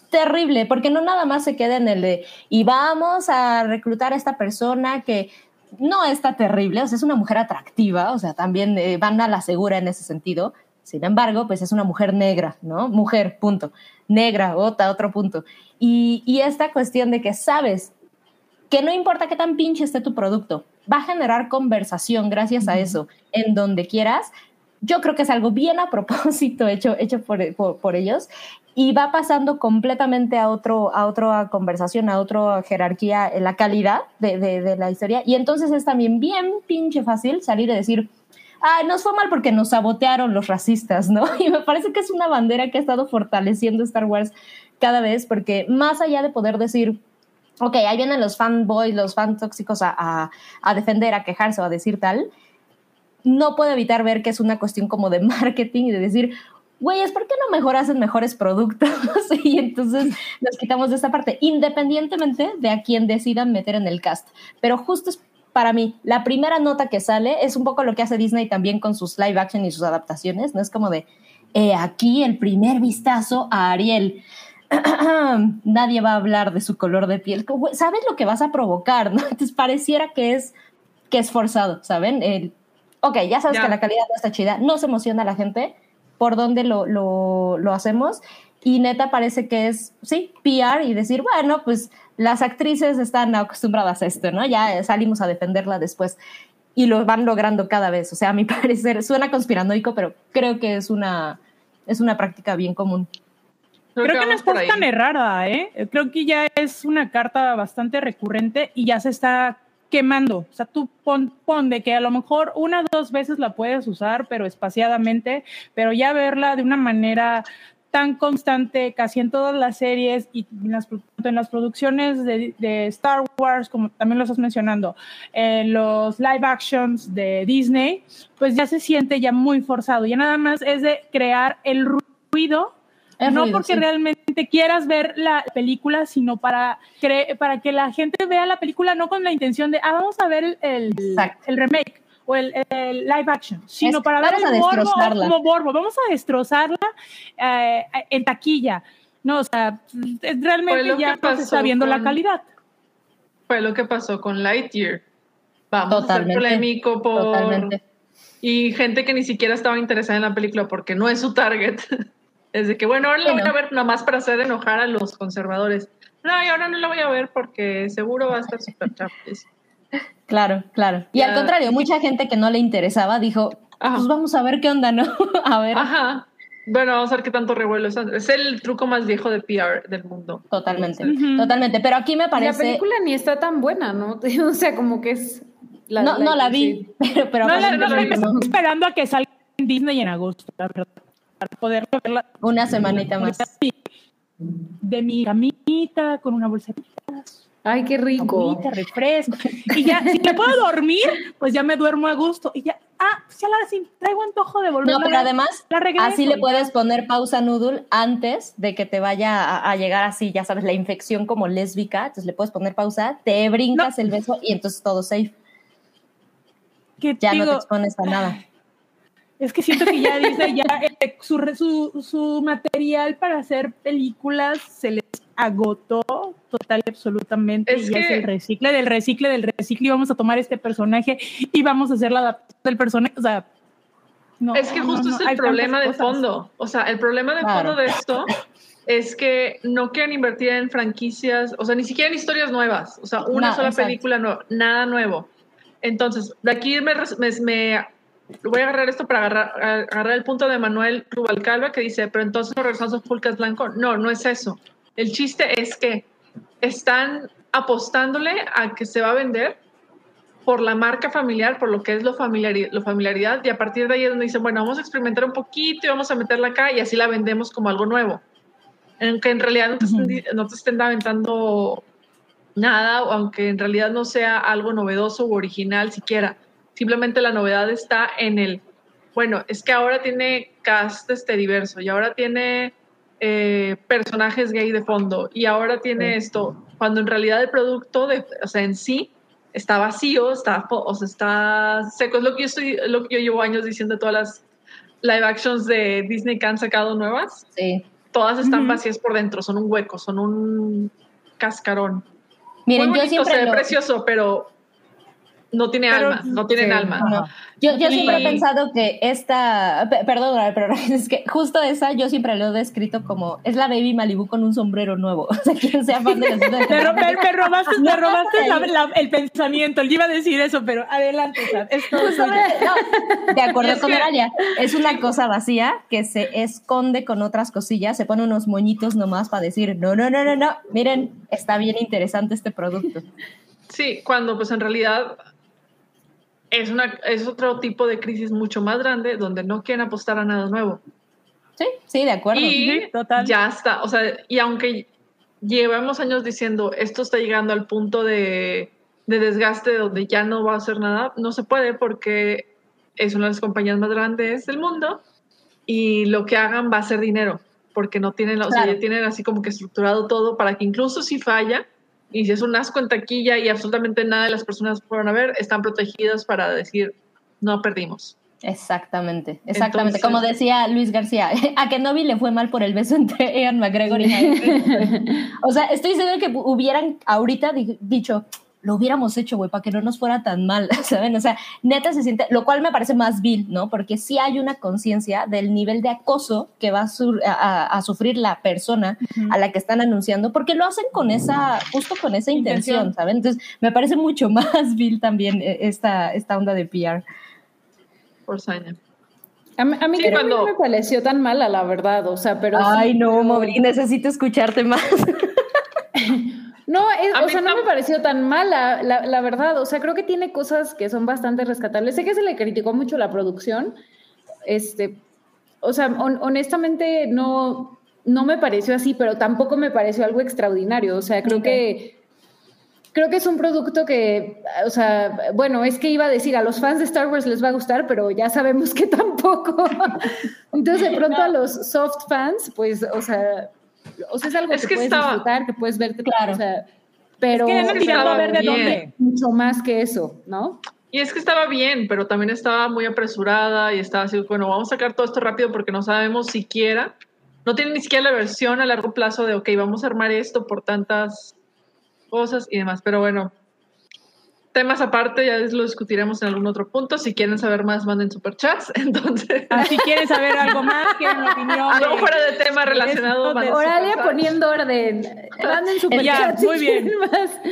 D: terrible, porque no nada más se queda en el de, y vamos a reclutar a esta persona que no está terrible, o sea, es una mujer atractiva, o sea, también eh, van a la segura en ese sentido. Sin embargo, pues es una mujer negra, ¿no? Mujer, punto. Negra, otra, otro punto. Y, y esta cuestión de que sabes que no importa qué tan pinche esté tu producto, va a generar conversación gracias a eso en donde quieras. Yo creo que es algo bien a propósito hecho, hecho por, por, por ellos y va pasando completamente a, otro, a otra conversación, a otra jerarquía en la calidad de, de, de la historia. Y entonces es también bien pinche fácil salir y decir, ay, nos fue mal porque nos sabotearon los racistas, ¿no? Y me parece que es una bandera que ha estado fortaleciendo Star Wars cada vez, porque más allá de poder decir, ok, ahí vienen los fanboys, los fan tóxicos a, a, a, defender, a quejarse o a decir tal, no puedo evitar ver que es una cuestión como de marketing y de decir, güeyes, ¿por qué no mejor hacen mejores productos? y entonces nos quitamos de esta parte, independientemente de a quién decidan meter en el cast. Pero justo es para mí, la primera nota que sale es un poco lo que hace Disney también con sus live action y sus adaptaciones, ¿no? Es como de, eh, aquí el primer vistazo a Ariel. Nadie va a hablar de su color de piel. ¿Sabes lo que vas a provocar? ¿no? Entonces pareciera que es, que es forzado, ¿saben? El, ok, ya sabes que la calidad no está chida, no se emociona a la gente, ¿por dónde lo, lo, lo hacemos? Y neta parece que es, sí, PR y decir, bueno, pues las actrices están acostumbradas a esto, ¿no? Ya salimos a defenderla después y lo van logrando cada vez. O sea, a mi parecer, suena conspiranoico, pero creo que es una, es una práctica bien común.
C: Creo, que no
E: vamos
C: es
E: por ahí.
C: tan errada, ¿eh? Creo que ya es una carta bastante recurrente y ya se está quemando. O sea, tú pon, pon de que a lo mejor una o dos veces la puedes usar, pero espaciadamente, pero ya verla de una manera tan constante casi en todas las series y en las, tanto en las producciones de, de, Star Wars, como también lo estás mencionando, en los live actions de Disney, pues ya se siente ya muy forzado. Ya nada más es de crear el ruido
D: Es
C: no
D: ruido,
C: porque
D: sí.
C: realmente quieras ver la película, sino para, cre- para que la gente vea la película no con la intención de, ah, vamos a ver el, el, remake o el, el live action, sino
D: Es-
C: para ver
D: a
C: el morbo
D: destrozarla.
C: como morbo. Vamos a destrozarla eh, en taquilla. No, o sea, realmente ya no se está viendo la calidad.
E: Fue lo que pasó con Lightyear. Vamos a
D: Totalmente,
E: ser polémico por...
D: Totalmente.
E: Y gente que ni siquiera estaba interesada en la película porque no es su target. Es de que, bueno, ahora la voy a ver nomás para hacer enojar a los conservadores. No, y ahora no la voy a ver porque seguro va a estar súper chapis.
D: Claro, claro. Y
E: Ya.
D: al contrario, mucha gente que no le interesaba dijo,
E: Ajá.
D: pues vamos a ver qué onda, ¿no? a ver.
E: Ajaj. Bueno, vamos a ver qué tanto revuelo es. Es el truco más viejo de PR del mundo.
D: Totalmente, totalmente. Pero aquí me
B: La
D: parece...
B: película ni está tan buena, ¿no? O sea, como que es...
D: no, no la vi, pero, pero
C: No, la, no,
E: no la
C: estoy
E: vi.
D: no.
C: esperando a que salga en Disney en agosto, la verdad, para poder verla
D: una semanita más.
C: de mi camita con una bolsita
B: Ay, qué rico.
C: Agüita, refresco. Y ya, si me puedo dormir, pues ya me duermo a gusto. Y ya, ah, pues ya la sí, traigo antojo de volver
D: No, pero además,
C: la
D: así le puedes poner pausa noodle antes de que te vaya a, a llegar así, ya sabes, la infección como lésbica. Entonces le puedes poner pausa, te brincas el beso y entonces todo safe.
C: Que
D: Ya no te expones a nada.
C: Es que siento que ya dice, ya eh, su, su, su material para hacer películas se les agotó total y absolutamente
E: Es
C: y es
E: que-
C: el recicle del recicle del recicle y vamos a tomar este personaje y vamos a hacer la adaptación del personaje, o sea, no,
E: es que justo
C: no,
E: es el problema de fondo. O sea, el problema de
D: Claro.
E: fondo de esto es que no quieren invertir en franquicias, o sea, ni siquiera en historias nuevas. O sea, una sola
D: exacto.
E: película, no, nada nuevo. Entonces, de aquí me, me- me- voy a agarrar esto para agarrar, agarrar el punto de Manuel Rubalcalva que dice, pero entonces nos regresamos a Fulcas Blanco. No, no es eso. El chiste es que están apostándole a que se va a vender por la marca familiar, por lo que es lo, lo familiaridad, y a partir de ahí es donde dicen, bueno, vamos a experimentar un poquito y vamos a meterla acá y así la vendemos como algo nuevo. Aunque en realidad no te, estén, di- no te estén aventando nada, o aunque en realidad no sea algo novedoso u original siquiera. Simplemente la novedad está en el, bueno, es que ahora tiene cast este diverso y ahora tiene eh, personajes gay de fondo y ahora tiene esto, cuando en realidad el producto, de, o sea, en sí, está vacío, está, o sea, está seco. Es lo que yo, estoy, lo que yo llevo años diciendo todas las live actions de Disney que han sacado nuevas.
D: Sí.
E: Todas están vacías por dentro, son un hueco, son un cascarón.
D: Miren,
E: Muy
D: yo
E: bonito, se
D: siempre
E: ve
D: lo,
E: precioso, pero no tiene
C: Pero-
E: alma, no tienen
D: Sí,
E: alma.
D: no. Yo, yo
E: Y-
D: siempre he pensado que esta, pe- perdón, pero es que justo esa yo siempre lo he descrito como es la Baby Malibu con un sombrero nuevo. O sea, quien sea fan de los
C: Me, ro- me- me robaste,
D: No,
C: robaste la- el pensamiento. Yo iba a decir eso, pero adelante. Es todo tuyo.
D: No, de acuerdo con Oralia, es una cosa vacía que se esconde con otras cosillas, se pone unos moñitos nomás para decir, no, no, no, no, no, miren, está bien interesante este producto.
E: Sí, cuando pues en realidad es, una, es otro tipo de crisis mucho más grande donde no quieren apostar a nada nuevo.
D: Sí, sí, de acuerdo.
E: Y
C: Ujú, total.
E: ya está, o sea, y aunque llevamos años diciendo esto está llegando al punto de, de desgaste donde ya no va a hacer nada, no se puede porque es una de las compañías más grandes del mundo y lo que hagan va a ser dinero, porque no tienen, o sea, ya tienen así como que estructurado todo para que incluso si falla y si es un asco en taquilla y absolutamente nada de las personas fueron a ver, están protegidas para decir no perdimos.
D: Exactamente, exactamente.
E: Entonces-
D: Como decía Luis García, a Kenobi le fue mal por el beso entre Ian McGregor y. O sea, estoy seguro que hubieran ahorita di- dicho, lo hubiéramos hecho, güey, para que no nos fuera tan mal, ¿saben? O sea, neta se siente, lo cual me parece más vil, ¿no? Porque sí hay una conciencia del nivel de acoso que va a, sufrir la persona a la que están anunciando, porque lo hacen con esa, justo con esa intención,
C: Intención.
D: ¿saben? Entonces, me parece mucho más vil también eh, esta, esta onda de PR.
E: Por.
B: A, mí- a mí
E: Sí,
B: que no
E: cuando-
B: me pareció tan mala, la verdad, o sea, pero...
D: Ay,
B: sí,
D: no,
B: pero-
D: Mobri, necesito escucharte más.
B: No, es-
E: A
B: o sea, no me pareció tan mala, la, la verdad. O sea, creo que tiene cosas que son bastante rescatables. Sé que se le criticó mucho la producción. Este, o sea, hon- honestamente no, no me pareció así, pero tampoco me pareció algo extraordinario. O sea, creo que creo que es un producto que, o sea, bueno, es que iba a decir a los fans de Star Wars les va a gustar, pero ya sabemos que tampoco. Entonces, de pronto a los soft fans, pues, o sea, o sea, es algo
E: Es
B: que,
E: que
B: puedes
E: estaba-
B: disfrutar, que puedes verte,
D: Claro.
B: o sea, pero
E: Es que estaba
C: ver de
E: bien.
C: dónde.
B: mucho más que eso, ¿no?
E: Y es que estaba bien, pero también estaba muy apresurada y estaba así, bueno, vamos a sacar todo esto rápido porque no sabemos siquiera, no tiene ni siquiera la versión a largo plazo de, ok, vamos a armar esto por tantas cosas y demás. Pero bueno, temas aparte, ya lo discutiremos en algún otro punto. Si quieren saber más, manden superchats. Entonces,
C: Ah, si quieren saber algo más, quieren una opinión.
E: algo fuera de tema relacionado.
B: Oralia
E: superchats.
B: poniendo orden. Manden super
C: Ya,
B: chat si
C: muy bien.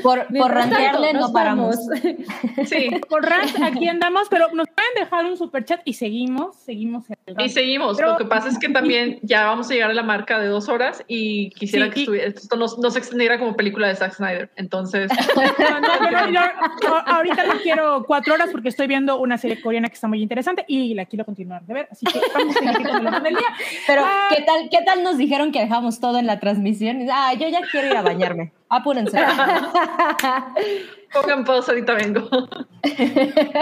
D: Por, por rantearle no
B: nos
D: paramos.
B: vamos.
E: Sí,
C: Por rant, aquí andamos, pero nos pueden dejar un super chat y seguimos, seguimos el
E: y seguimos.
C: Pero-
E: Lo que pasa es que también ya vamos a llegar a la marca de dos horas y quisiera
C: Sí,
E: que
C: y-
E: estuviera, esto no, no se extendiera como película de Zack Snyder. Entonces,
C: No, no, a- ahorita no quiero cuatro horas porque estoy viendo una serie coreana que está muy interesante y la quiero continuar de ver. Así que vamos a seguir con el orden del día.
D: Pero,
C: Ah.
D: ¿qué tal, ¿qué tal nos dijeron que dejamos todo en la transmisión? Ah, yo ya quiero ir a bañarme. Apúrense.
E: pongan pausa, ahorita vengo.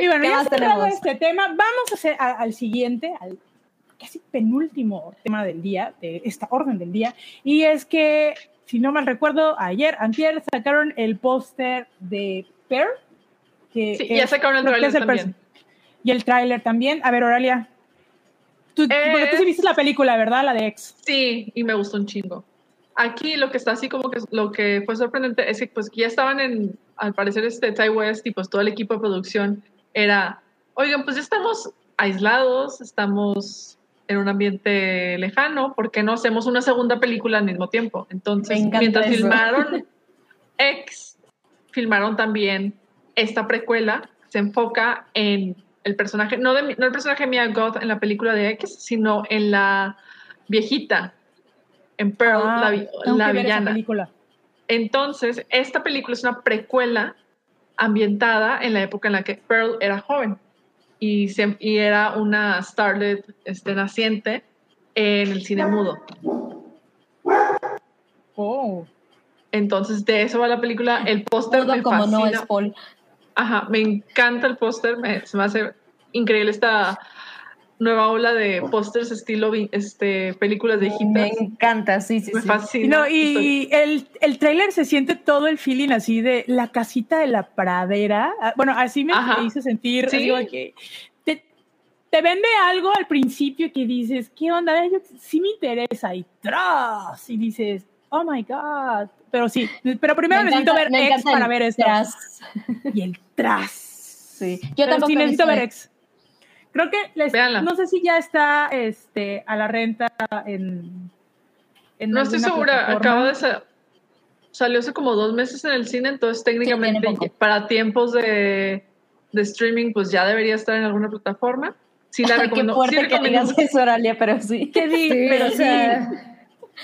C: Y bueno,
D: ¿Qué
C: ya cerrado este tema, vamos a hacer a- al siguiente, al casi penúltimo tema del día, de esta orden del día, y es que, si no mal recuerdo, ayer, antier, sacaron el póster de Pearl. Que
E: Sí, ya sacaron el tráiler también.
C: Y el tráiler también. A ver, Oralia. Tú, tú- porque tú sí
E: Es-
C: viste la película, ¿verdad? La de X.
E: Sí, y me gustó un chingo. aquí lo que está así como que lo que fue sorprendente es que pues ya estaban en, al parecer este Ty West y pues todo el equipo de producción era, oigan, pues ya estamos aislados, estamos en un ambiente lejano, ¿por qué no hacemos una segunda película al mismo tiempo? Entonces, mientras
D: eso.
E: filmaron X, filmaron también esta precuela, se enfoca en el personaje, no, de, no el personaje Mia Goth en la película de X, sino en la viejita, en Pearl,
C: Ah,
E: la, la villana.
C: película.
E: Entonces, esta película es una precuela ambientada en la época en la que Pearl era joven y, se- y era una starlet este, naciente en el cine mudo.
C: Oh.
E: Entonces, de eso va la película. El póster me
D: como no
E: fascina.
D: es Paul.
E: Ajá, me encanta el póster, me- se me hace increíble esta nueva ola de pósters estilo este, películas de
D: Me
E: hijitas.
D: encanta, sí, sí,
E: Me
D: sí.
E: fascina.
C: No, y el, el trailer se siente todo el feeling así de la casita de la pradera. Ah, Bueno, así me, me hizo sentir.
E: Sí.
C: que te, te vende algo al principio que dices, ¿qué onda? Yo- sí me interesa. Y tras, y dices, oh my God. Pero sí, pero primero
D: Me
C: necesito
D: encanta-
C: ver
D: me
C: X
D: encanta
C: para ver esto.
D: tras.
C: Y el tras.
D: Sí. Yo
C: Pero
D: tampoco
C: sí necesito ver X. Creo que les- no sé si ya está este, a la renta en. en
E: No estoy segura, acaba de sa- salió hace como dos meses en el cine, entonces técnicamente para tiempos de, de streaming pues ya debería estar en alguna plataforma. Sí la
D: Qué
E: recomiendo.
D: fuerte
E: sí
D: que digas eso, Oralia, pero sí.
C: Que sí,
B: Sí,
C: pero
B: o
C: sí.
B: sea,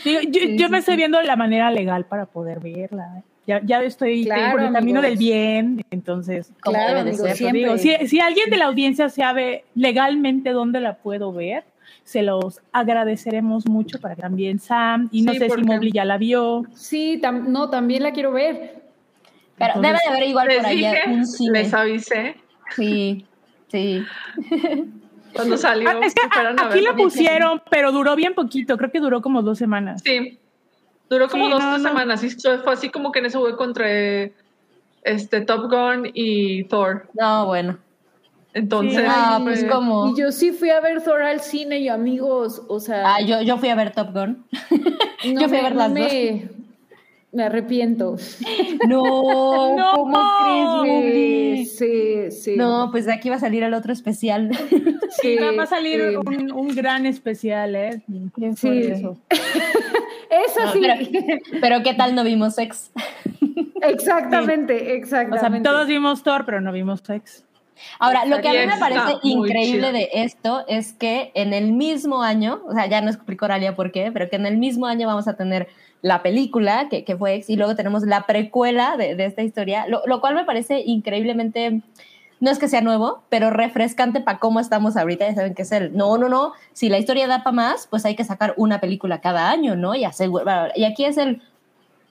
C: Digo, yo
B: Sí,
C: yo
B: sí,
C: me estoy viendo la manera legal para poder verla. Ya, ya estoy
B: Claro,
C: por el camino
B: amigos.
C: del bien, entonces.
B: Claro, amigos, siempre.
C: Digo, si, si alguien de la audiencia sabe legalmente dónde la puedo ver, se los agradeceremos mucho para que también Sam, y no
E: Sí,
C: sé si Mobley ya la vio.
B: sí, tam- no, también la quiero ver.
D: Pero
C: Entonces,
D: debe de haber igual por
E: dije,
D: un cine.
E: les avisé
D: Sí, sí.
E: cuando salió.
C: Ah, es que
E: a
C: aquí la pusieron, pero duró bien poquito, creo que duró como dos semanas.
E: Sí, duró como
C: Sí,
E: dos
C: no,
E: tres
C: no.
E: semanas. Y fue así como que en ese hueco entre este, Top Gun y Thor.
D: No, bueno.
E: Entonces,
C: Sí,
D: Ah, pues como.
B: Y yo sí fui a ver Thor al cine y amigos, o sea,
D: Ah, yo, yo fui a ver Top Gun.
B: no
D: yo fui a ver las
B: me, me arrepiento.
D: No,
C: No.
D: ¿cómo crees,
B: Sí, sí, sí.
D: No, pues de aquí va a salir el otro especial.
C: Sí, va, va a salir
B: sí.
C: un, un gran especial, ¿eh? Bien
B: Sí.
C: eso.
B: Eso
D: No,
B: sí.
D: pero, pero ¿qué tal no vimos sex?
B: Exactamente,
C: O sea,
B: exactamente.
C: todos vimos Thor, pero no vimos Sex.
D: Ahora, lo que a mí me parece increíble de esto es que en el mismo año, o sea, ya no explico Oralia por qué, pero que en el mismo año vamos a tener la película, que, que fue Ex, y luego tenemos la precuela de, de esta historia, lo, lo cual me parece increíblemente, no es que sea nuevo, pero refrescante para cómo estamos ahorita, ya saben que es el, no, no, no, si la historia da para más, pues hay que sacar una película cada año, ¿no? Y, asegura- y aquí es el,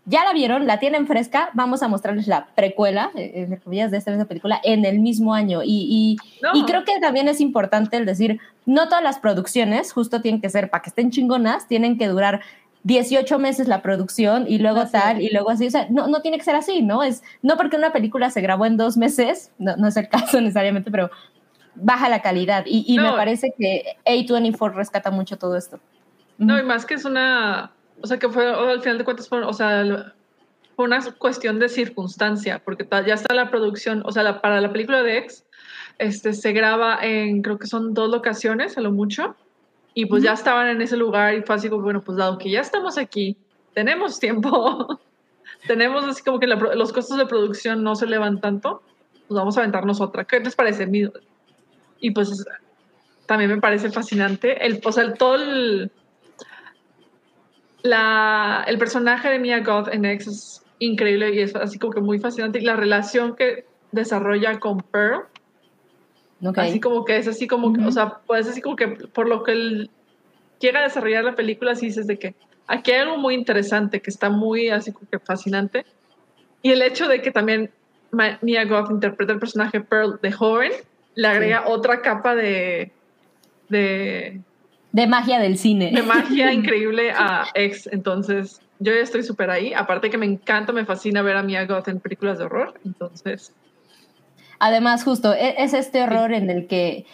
D: ya la vieron, la tienen fresca, vamos a mostrarles la precuela, eh, entre comillas, de esta misma película en el mismo año. Y, y,
E: No.
D: y creo que también es importante el decir, no todas las producciones justo tienen que ser, para que estén chingonas, tienen que durar 18 meses la producción y luego
B: Así
D: tal, y luego así. O sea, no, no tiene que ser así, ¿no? Es, no porque una película se grabó en dos meses, no, no es el caso necesariamente, pero baja la calidad. Y, y me parece que A24 rescata mucho todo esto.
E: No, y más que es una, o sea, que fue, o al final de cuentas, o sea, fue una cuestión de circunstancia, porque ya está la producción, o sea, la- para la película de X, este, se graba en, creo que son dos locaciones, a lo mucho, y pues ya estaban en ese lugar y fue así como, bueno, pues dado que ya estamos aquí, tenemos tiempo, tenemos así como que la los costos de producción no se elevan tanto, pues vamos a aventarnos otra. ¿Qué les parece? Y pues también me parece fascinante, el, o sea, el- todo el la, el personaje de Mia Goth en X es increíble y es así como que muy fascinante. Y la relación que desarrolla con Pearl, Así como que es así como que, o sea, pues así como que por lo que él llega a desarrollar la película, así dices de que aquí hay algo muy interesante, que está muy así como que fascinante. Y el hecho de que también Mia Goth interpreta el personaje Pearl de joven, le agrega otra capa de, de,
D: de magia del cine.
E: de magia increíble a X. Entonces, yo ya estoy súper ahí. Aparte que me encanta, me fascina ver a Mia Goth en películas de horror. Entonces,
D: Además, justo, e- es este horror en el que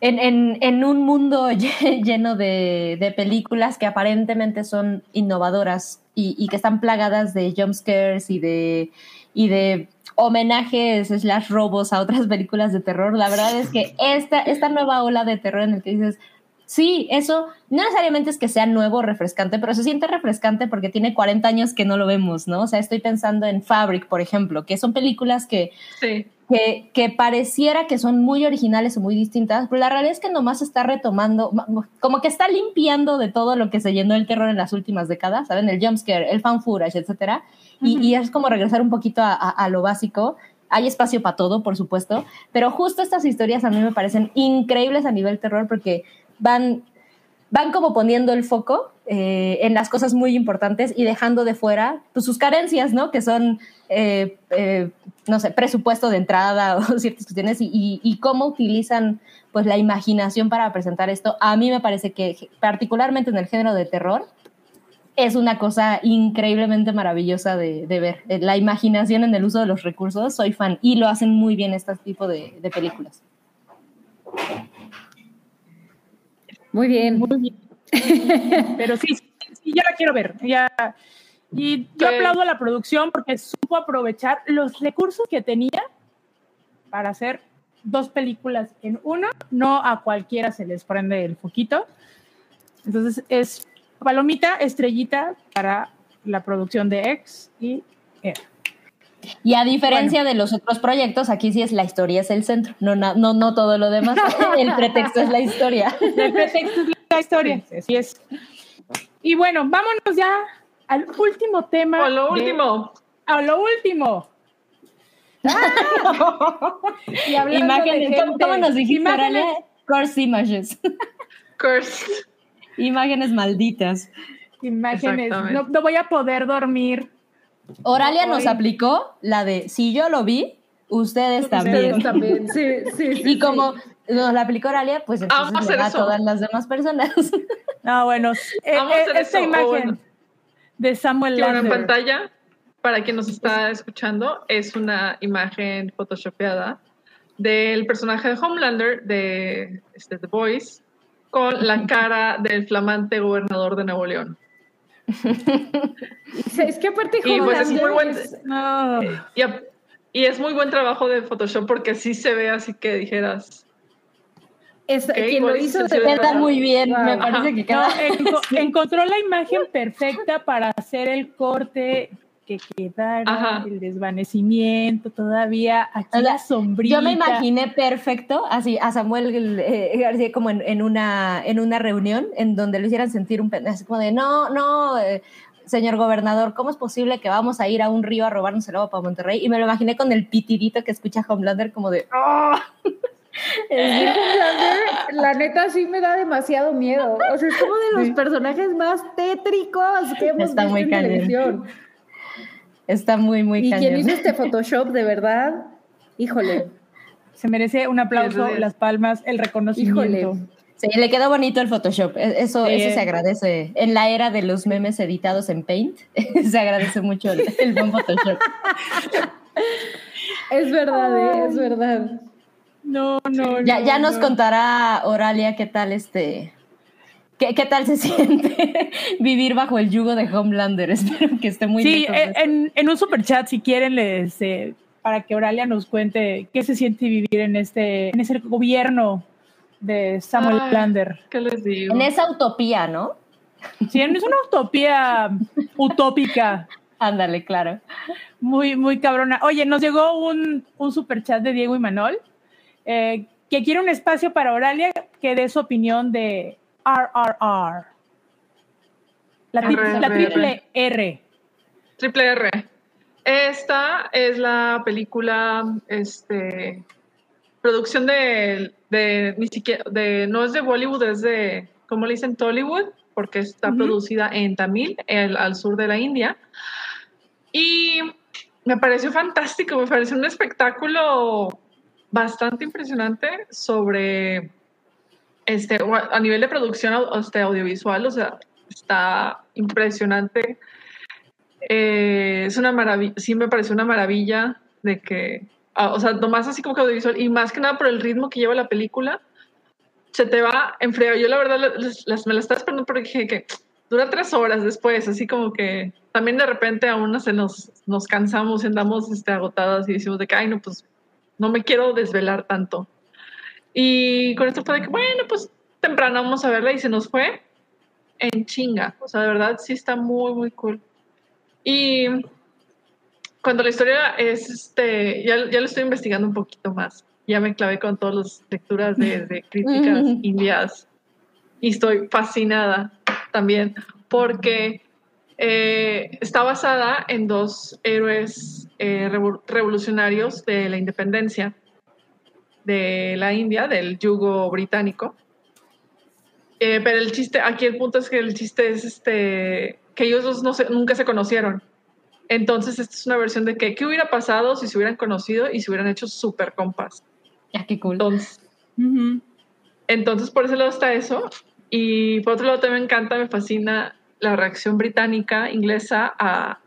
D: en, en, en un mundo lle- lleno de, de películas que aparentemente son innovadoras y, y que están plagadas de jumpscares y de, y de homenajes slash robos a otras películas de terror, la verdad es que esta, esta nueva ola de terror en el que dices, sí, eso no necesariamente es que sea nuevo o refrescante, pero se siente refrescante porque tiene 40 años que no lo vemos, ¿no? O sea, estoy pensando en Fabric, por ejemplo, que son películas que
E: Sí.
D: Que, que pareciera que son muy originales o muy distintas, pero la realidad es que nomás está retomando, ma- como que está limpiando de todo lo que se llenó el terror en las últimas décadas, ¿saben? El jumpscare, el fan footage, etcétera. Y, y es como regresar un poquito a, a- a lo básico. Hay espacio para todo, por supuesto, pero justo estas historias a mí me parecen increíbles a nivel terror porque van, van como poniendo el foco eh, en las cosas muy importantes y dejando de fuera pues, sus carencias, ¿no? Que son, eh, eh, no sé, presupuesto de entrada o ciertas cuestiones y, cómo utilizan pues la imaginación para presentar esto. A mí me parece que particularmente en el género de terror es una cosa increíblemente maravillosa de, ver. La imaginación en el uso de los recursos, soy fan y lo hacen muy bien este tipo de películas.
B: Muy bien.
C: Muy bien. Pero sí, sí, ya la quiero ver. Ya. Y yo
E: Sí.
C: aplaudo a la producción porque supo aprovechar los recursos que tenía para hacer dos películas en una. No a cualquiera se les prende el foquito. Entonces es palomita, estrellita para la producción de X y Era.
D: Y a diferencia de los otros proyectos, aquí sí es la historia es el centro, no, no, no todo lo demás. El pretexto es la historia.
C: El pretexto es la historia. Así es. Y bueno, vámonos ya al último tema.
E: O lo
C: de-
E: último.
C: a lo último. Y hablando
D: Imágenes,
C: de
D: ¿cómo,
C: gente-
D: cómo nos dijiste,
C: imágenes-
D: Oralia? Curse images.
E: Cursed.
D: Imágenes malditas.
C: Imágenes. No voy a poder dormir.
D: Oralia nos aplicó la de si yo lo vi, ustedes también.
B: Ustedes también. Sí, sí, sí.
D: Y como nos la aplicó Oralia, pues
E: Vamos a
D: entonces le
E: hacer
D: va a
E: eso.
D: todas las demás personas.
C: No, bueno. eh,
E: Vamos a
C: eh,
E: hacer
C: esta
E: eso, o
C: imagen
E: bueno.
C: de Samuel
E: Que bueno, en
C: Lander.
E: pantalla, para quien nos está escuchando, es una imagen photoshopeada del personaje de Homelander de este, The Voice con la cara del flamante gobernador de Nuevo León.
B: Es que aparte
E: Y pues es muy buen,
B: es-
C: No.
E: y, es muy buen trabajo de Photoshop porque sí se ve así que dijeras.
B: es- quien lo hizo verdad.
D: Queda muy bien,
B: Wow.
D: me parece
E: Ajá.
D: que
C: No,
D: queda.
C: enco- encontró la imagen perfecta para hacer el corte que quedara,
E: Ajá.
C: el desvanecimiento, todavía aquí
D: O sea,
C: la sombrilla.
D: Yo me imaginé perfecto, así a Samuel eh, García como en, en una, en una reunión en donde lo hicieran sentir un pendejo, así como de, no, no, eh, señor gobernador, ¿cómo es posible que vamos a ir a un río a robarnos el agua para Monterrey? Y me lo imaginé con el pitidito que escucha Homelander como de,
B: Homelander, la neta sí me da demasiado miedo. O sea, es como de los
D: Sí.
B: personajes más tétricos que hemos
D: Está
B: visto
D: muy
B: en televisión.
D: Está muy, muy
B: Y
D: cañón.
B: quien hizo este Photoshop, de verdad, híjole,
C: Se merece un aplauso, las palmas, el reconocimiento.
B: híjole.
D: Sí, le quedó bonito el Photoshop. E- Eso,
C: Sí.
D: eso se agradece. En la era de los memes editados en Paint, se agradece mucho el, el buen Photoshop.
B: Es verdad, eh, es verdad.
C: No, no,
D: Ya,
C: no,
D: ya nos
C: no.
D: contará Oralia qué tal este. ¿Qué, qué tal se siente vivir bajo el yugo de Homelander? Espero que esté muy
C: Sí,
D: lejos de
C: en,
D: eso.
C: en- en un super chat, si quieren, les, eh, para que Oralia nos cuente qué se siente vivir en este, en ese gobierno de Samuel
E: Ay.
C: Lander.
E: ¿Qué les digo?
D: En esa utopía, ¿no?
C: Sí, es una utopía utópica,
D: Ándale, claro.
C: muy, muy cabrona. Oye, nos llegó un, un super chat de Diego y Manol, eh, que quiere un espacio para Oralia que dé su opinión de RRR. La, tri-
E: RRR.
C: la triple R.
E: Triple R. Esta es la película, este, producción de, de ni siquiera, de, no es de Bollywood, es de, ¿cómo le dicen? Tollywood, porque está producida en Tamil, el- al sur de la India. Y me pareció fantástico, me pareció un espectáculo bastante impresionante sobre, este, a nivel de producción au- este, audiovisual, o sea, está impresionante. Eh, es una maravilla, sí me pareció una maravilla de que, o sea, nomás así como que audiovisual y más que nada por el ritmo que lleva la película, se te va en. Yo la verdad las, me las estaba esperando porque dije que dura tres horas después, así como que también de repente a una se nos, nos cansamos y andamos este, agotadas y decimos de que, ay, no, pues no me quiero desvelar tanto. Y con esto fue de que, bueno, pues temprano vamos a verla y se nos fue en chinga. O sea, de verdad sí está muy, muy cool. Y cuando la historia es, este, ya, ya lo estoy investigando un poquito más. Ya me clavé con todas las lecturas de, de críticas indias y estoy fascinada también porque eh, está basada en dos héroes eh, revo- revolucionarios de la independencia de la India, del yugo británico. Eh, pero el chiste, aquí el punto es que el chiste es este, que ellos dos no se- nunca se conocieron. Entonces, esta es una versión de que, ¿qué hubiera pasado si se hubieran conocido y se hubieran hecho súper compas?
D: Ah, qué cool.
E: Entonces, entonces, por ese lado está eso. Y por otro lado, también me encanta, me fascina la reacción británica, inglesa a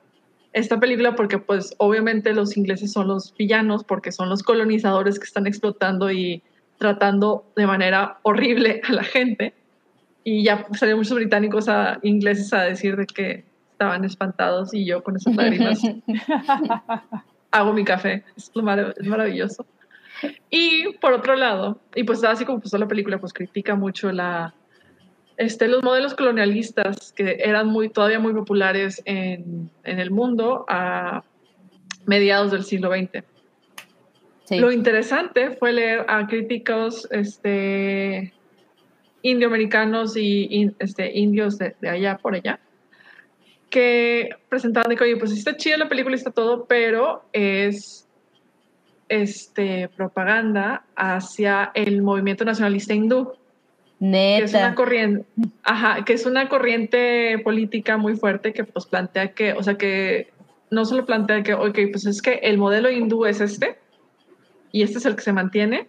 E: esta película, porque pues obviamente los ingleses son los villanos, porque son los colonizadores que están explotando y tratando de manera horrible a la gente. Y ya salieron muchos británicos a ingleses a decir de que estaban espantados y yo con esas lágrimas hago mi café. Es, lo marav- es maravilloso. Y por otro lado, y pues así como pasó la película, pues critica mucho la, este, los modelos colonialistas que eran muy, todavía muy populares en, en el mundo a mediados del siglo XX.
D: Sí.
E: Lo interesante fue leer a críticos este, indioamericanos y in- este, indios de, de allá por allá, que presentaban de que, oye, pues está chida la película, está todo, pero es este, propaganda hacia el movimiento nacionalista hindú que es una
D: Neta.
E: corriente, ajá, que es una corriente política muy fuerte que pues plantea que, o sea, que no solo plantea que, ok, pues es que el modelo hindú es este y este es el que se mantiene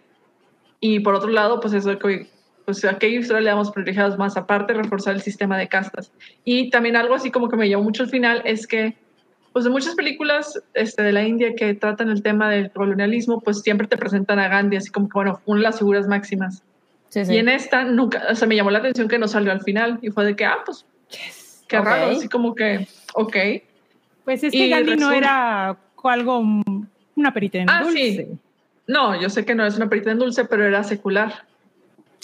E: y por otro lado, pues eso que, pues a qué historia le damos privilegiados más aparte reforzar el sistema de castas. Y también algo así como que me llamó mucho al final es que pues en muchas películas este, de la India que tratan el tema del colonialismo, pues siempre te presentan a Gandhi así como que, bueno, una de las figuras máximas.
D: Sí, sí.
E: Y en esta nunca, o sea, me llamó la atención que no salió al final y fue de que, ah, pues, qué
D: Ok.
E: raro, así como que, ok.
C: Pues es que
E: Y
C: Gandhi no
E: resulta-
C: era algo, mm, una perita en
E: Ah,
C: dulce.
E: sí. No, yo sé que no es una perita en dulce, pero era secular.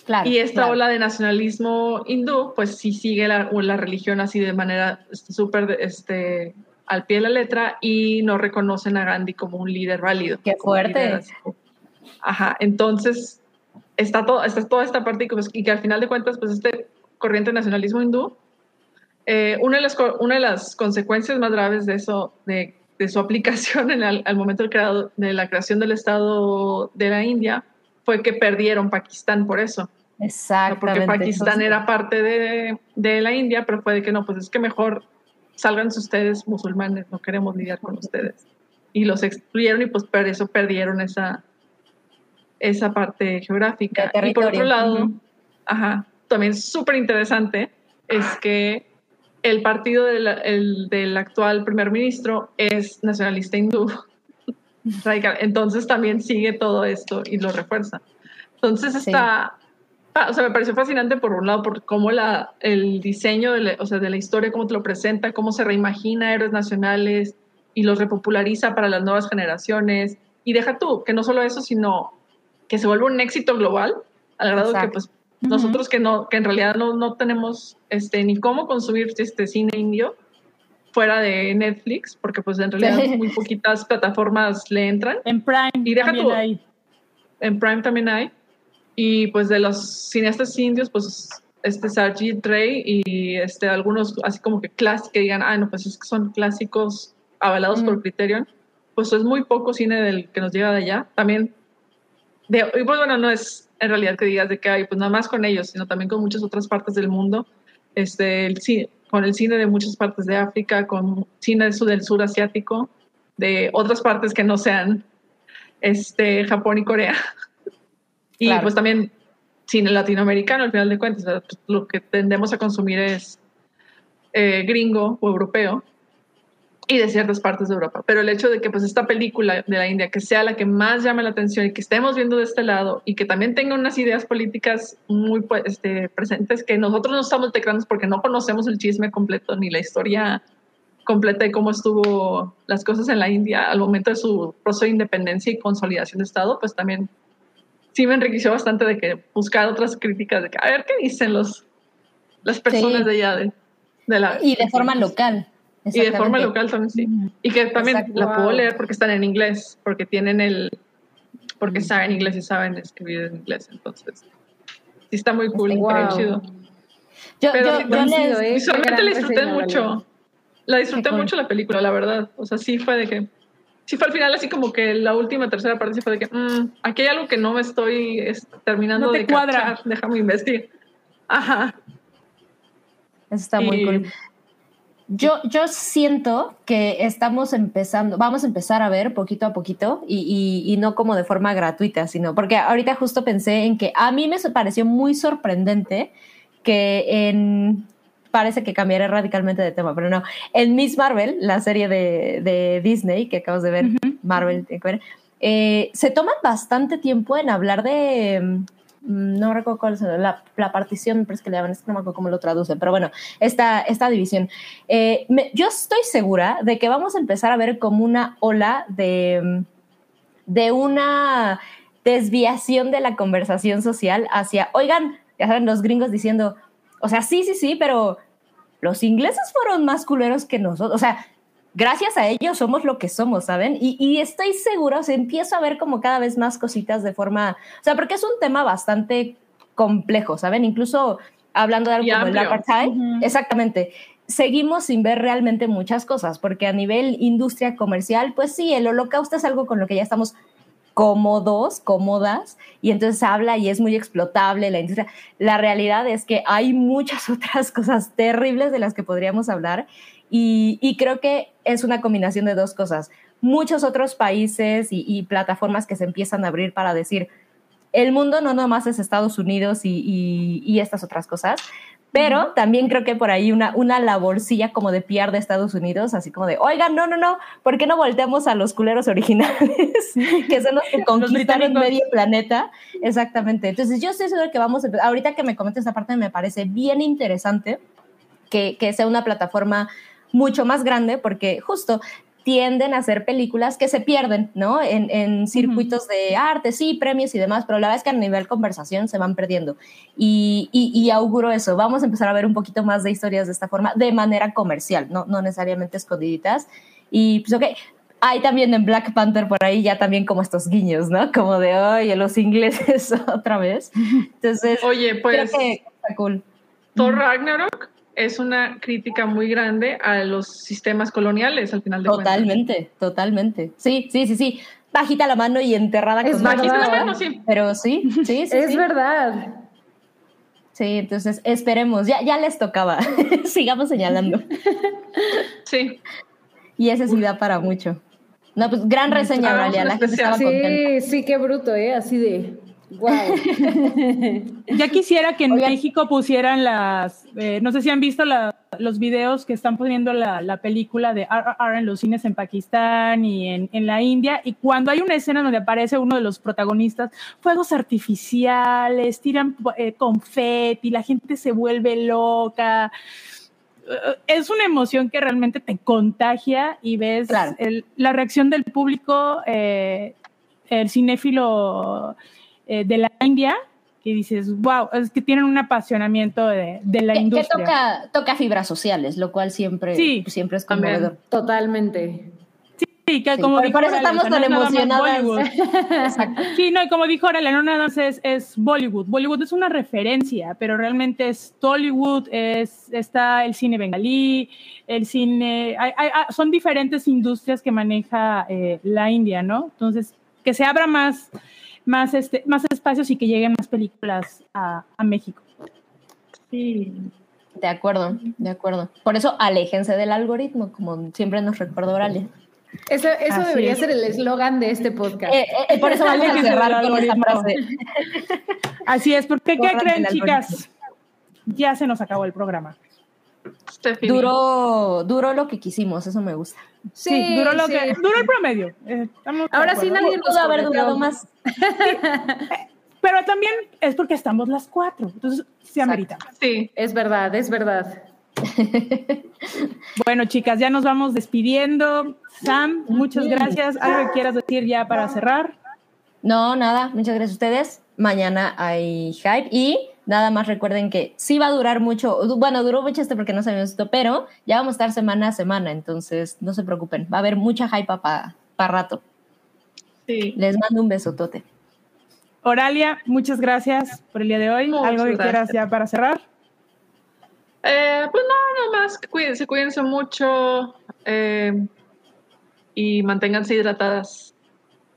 D: Claro,
E: y esta
D: claro.
E: ola de nacionalismo hindú, pues sí sigue la, la religión así de manera este, súper este, al pie de la letra y no reconocen a Gandhi como un líder válido.
D: Qué fuerte.
E: líder. Ajá, entonces está, todo, está toda esta parte y, pues, y que al final de cuentas, pues este corriente nacionalismo hindú, eh, una, de las, una de las consecuencias más graves de eso, de, de su aplicación en el- al momento del creado, de la creación del Estado de la India, fue que perdieron Pakistán por eso. O sea,
D: Exactamente.
E: porque Pakistán era parte de, de la India, pero fue de que no, pues es que mejor sálganse ustedes musulmanes, no queremos lidiar con ustedes. Y los excluyeron y pues por eso perdieron esa, esa parte geográfica. Y por otro lado, ajá, también súper interesante es que el partido del, el- del actual primer ministro es nacionalista hindú. Radical. Entonces también sigue todo esto y lo refuerza. Entonces
D: Sí.
E: está, ah, o sea, me pareció fascinante por un lado por cómo la, el diseño de la, o sea, de la historia, cómo te lo presenta, cómo se reimagina héroes nacionales y los repopulariza para las nuevas generaciones. Y deja tú, que no solo eso, sino que se vuelve un éxito global, al grado que
D: Exacto.
E: pues nosotros que no, que en realidad no, no tenemos este, ni cómo consumir este cine indio fuera de Netflix, porque pues en realidad
D: Sí.
E: muy poquitas plataformas le entran.
C: En Prime
E: Y deja
C: también
E: tú-
C: hay.
E: En Prime también hay. Y pues de los cineastas indios, pues este Sargit Ray y este, algunos así como que clásicos que digan, ah, no, pues es que son clásicos avalados por
D: Ujú.
E: Criterion. Pues es muy poco cine del que nos llega de allá. También, de, y pues bueno, no es en realidad que digas de que hay, pues nada más con ellos, sino también con muchas otras partes del mundo. Este, el, con el cine de muchas partes de África, con cine del sur, del sur asiático, de otras partes que no sean este, Japón y Corea. Y
D: Claro.
E: pues también cine latinoamericano, al final de cuentas. Pues, lo que tendemos a consumir es eh, gringo o europeo. Y de ciertas partes de Europa. Pero el hecho de que pues esta película de la India, que sea la que más llame la atención y que estemos viendo de este lado y que también tenga unas ideas políticas muy pues, este, presentes que nosotros no estamos teclando porque no conocemos el chisme completo ni la historia completa de cómo estuvo las cosas en la India al momento de su proceso de independencia y consolidación de Estado, pues también sí me enriqueció bastante de que buscar otras críticas de que a ver qué dicen los las personas
D: Sí.
E: de allá de, de la
D: Y de forma local.
E: Y de forma local también sí. Y que también
D: Exacto.
E: la puedo
B: Wow.
E: leer porque están en inglés, porque tienen el, porque saben inglés y saben escribir en inglés. Entonces, sí está muy cool,
D: Está
B: increíble.
E: chido.
D: Yo,
E: Pero
D: yo- yo les-
B: ¿eh?
E: Visualmente la disfruté mucho. La disfruté
D: cool.
E: mucho la película, la verdad. O sea, sí fue de que, sí fue al final así como que la última, tercera parte sí fue de que, mm, aquí hay algo que no me estoy es, terminando
C: No te
E: de
C: cuadra.
E: cachar, déjame investigar. Ajá.
D: Eso está muy
E: Y-
D: cool. Yo, yo siento que estamos empezando, vamos a empezar a ver poquito a poquito y, y- y no como de forma gratuita, sino porque ahorita justo pensé en que a mí me pareció muy sorprendente que en, parece que cambiaré radicalmente de tema, pero no, en Miss Marvel, la serie de, de Disney que acabas de ver, Marvel, ¿te acuerdas? Eh, se toman bastante tiempo en hablar de, no recuerdo cuál es la, la partición, pero es que le llaman, es que no me acuerdo cómo lo traducen, pero bueno, esta, esta división. Eh, yo estoy segura de que vamos a empezar a ver como una ola de, mm, de una desviación de la conversación social hacia, oigan, ya saben, los gringos diciendo, o sea, sí, sí, sí, pero los ingleses fueron más culeros que nosotros, o sea, gracias a ellos somos lo que somos, ¿saben? Y, y estoy segura, o sea, empiezo a ver como cada vez más cositas de forma, o sea, porque es un tema bastante complejo, ¿saben? Incluso hablando de algo
E: Y
D: como el
E: amplio.
D: apartheid,
C: Ujú.
D: exactamente. Seguimos sin ver realmente muchas cosas, porque a nivel industria comercial, pues sí, el holocausto es algo con lo que ya estamos cómodos, cómodas, y entonces habla y es muy explotable la industria. La realidad es que hay muchas otras cosas terribles de las que podríamos hablar y, y creo que es una combinación de dos cosas. Muchos otros países y, y plataformas que se empiezan a abrir para decir, el mundo no nomás es Estados Unidos y, y- estas otras cosas, pero también creo que por ahí una, una laborcilla como de PR de Estados Unidos, así como de, oigan, no, no, no, ¿por qué no volteamos a los culeros originales, que son los que conquistaron
C: británicos.
D: medio planeta? Exactamente. Entonces yo estoy segura que vamos a ahorita que me comentas esta parte me parece bien interesante que, que sea una plataforma mucho más grande, porque justo tienden a hacer películas que se pierden, ¿no? En, en circuitos de arte, sí, premios y demás, pero la verdad es que a nivel conversación se van perdiendo. Y, y, y auguro eso, vamos a empezar a ver un poquito más de historias de esta forma, de manera comercial, no, no necesariamente escondiditas. Y pues ok, hay también en Black Panther por ahí ya también como estos guiños, ¿no? Como de, oye, los ingleses otra vez. Entonces,
E: Oye, pues
D: creo que está cool.
E: Thor Ragnarok es una crítica muy grande a los sistemas coloniales al final de cuentas.
D: Totalmente, totalmente. Sí, sí, sí, sí. Bajita la mano y enterrada
B: Es
D: con
B: verdad.
E: Bajita la mano, sí.
D: Pero sí, sí, sí.
B: Es
D: sí.
B: verdad.
D: Sí, entonces esperemos. Ya, ya les tocaba. Sigamos señalando.
E: Sí.
D: Y ese sí da para mucho. No, pues gran reseña, Aurelia.
E: un
D: La gente estaba contenta.
B: Sí, sí, qué bruto, ¿eh? Así de, wow.
C: Ya quisiera que en
D: Oigan.
C: México pusieran las, eh, no sé si han visto la- los videos que están poniendo la, la película de RRR en los cines en Pakistán y en, en la India, y cuando hay una escena donde aparece uno de los protagonistas, fuegos artificiales, tiran eh, confeti, la gente se vuelve loca. Eh, Es una emoción que realmente te contagia y ves
D: Claro.
C: el- la reacción del público, eh, el cinéfilo eh, de la India, que dices, wow, es que tienen un apasionamiento de, de la
D: Que, que
C: industria.
D: toca, toca fibras sociales, lo cual siempre,
C: Sí.
D: siempre es conmovedor.
B: Totalmente.
C: Sí, que
D: Sí,
C: como dijo
D: por eso estamos tan
C: no
D: emocionadas.
C: Sí, no, y como dijo Oralia, no nada más es, es Bollywood. Bollywood es una referencia, pero realmente es Tollywood, es, está el cine bengalí, el cine, hay- hay- hay- son diferentes industrias que maneja eh, la India, ¿no? Entonces, que se abra más, más, este, más espacios y que lleguen más películas a, a México.
E: Sí.
D: De acuerdo, de acuerdo. Por eso aléjense del algoritmo, como siempre nos recuerda Oralia.
B: Eso, eso
C: Así
B: debería
C: es.
B: ser el eslogan de este podcast.
D: Eh, eh, por eso vamos a
C: Aléjense
D: cerrar
C: del
D: con esta frase.
C: Así es, porque ¿qué creen, chicas? Ya se nos acabó el programa.
D: Duró, duró lo que quisimos, eso me gusta.
C: Sí, duró, lo
B: sí.
C: que, duró el promedio. eh,
B: Ahora sí nadie nos
D: Pudo haber durado más.
C: Pero también es porque estamos las cuatro. Entonces, se amerita.
E: Sí.
B: Es verdad, es verdad.
C: Bueno, chicas, ya nos vamos despidiendo. Sam, muchas gracias. ¿Algo que quieras decir ya para cerrar?
D: No, nada, muchas gracias a ustedes. Mañana hay hype y nada más recuerden que sí va a durar mucho. Bueno, duró mucho este porque no sabíamos esto, pero ya vamos a estar semana a semana, entonces no se preocupen. Va a haber mucha hype para rato.
E: Sí.
D: Les mando un besotote.
C: Oralia, muchas gracias por el día de hoy.
E: Muchas
C: ¿Algo que
E: gracias.
C: quieras ya para cerrar?
E: Eh, pues no, nada más. Cuídense, cuídense mucho. eh, y manténganse hidratadas.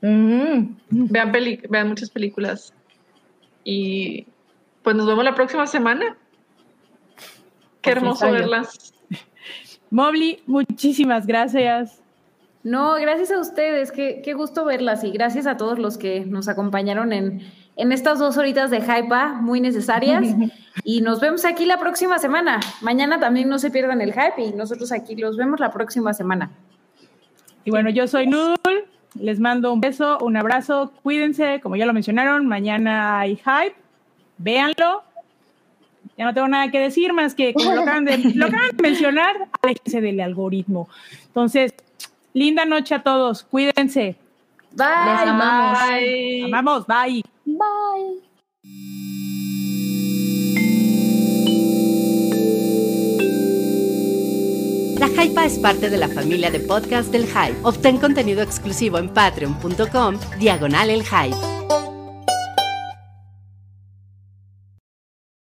D: Mm.
E: Vean, peli vean muchas películas. Y pues nos vemos la próxima semana. Qué hermoso
C: Perfecto.
E: verlas.
C: Mobly, muchísimas gracias.
B: No, gracias a ustedes, qué, qué gusto verlas y gracias a todos los que nos acompañaron en, en estas dos horitas de hype muy necesarias. Y nos vemos aquí la próxima semana. Mañana también no se pierdan el hype y nosotros aquí los vemos la próxima semana.
C: Y bueno, yo soy Noodle. Les mando un beso, un abrazo. Cuídense, como ya lo mencionaron, mañana hay hype. Véanlo. Ya no tengo nada que decir más que, como lo acaban de, lo acaban de mencionar, aléjense del algoritmo. Entonces, linda noche a todos. Cuídense.
B: Bye.
D: Les amamos.
E: Bye.
C: Amamos. Bye.
D: Bye.
A: La Hypa es parte de la familia de podcast del Hype. Obtén contenido exclusivo en patreon.com, diagonal el Hype.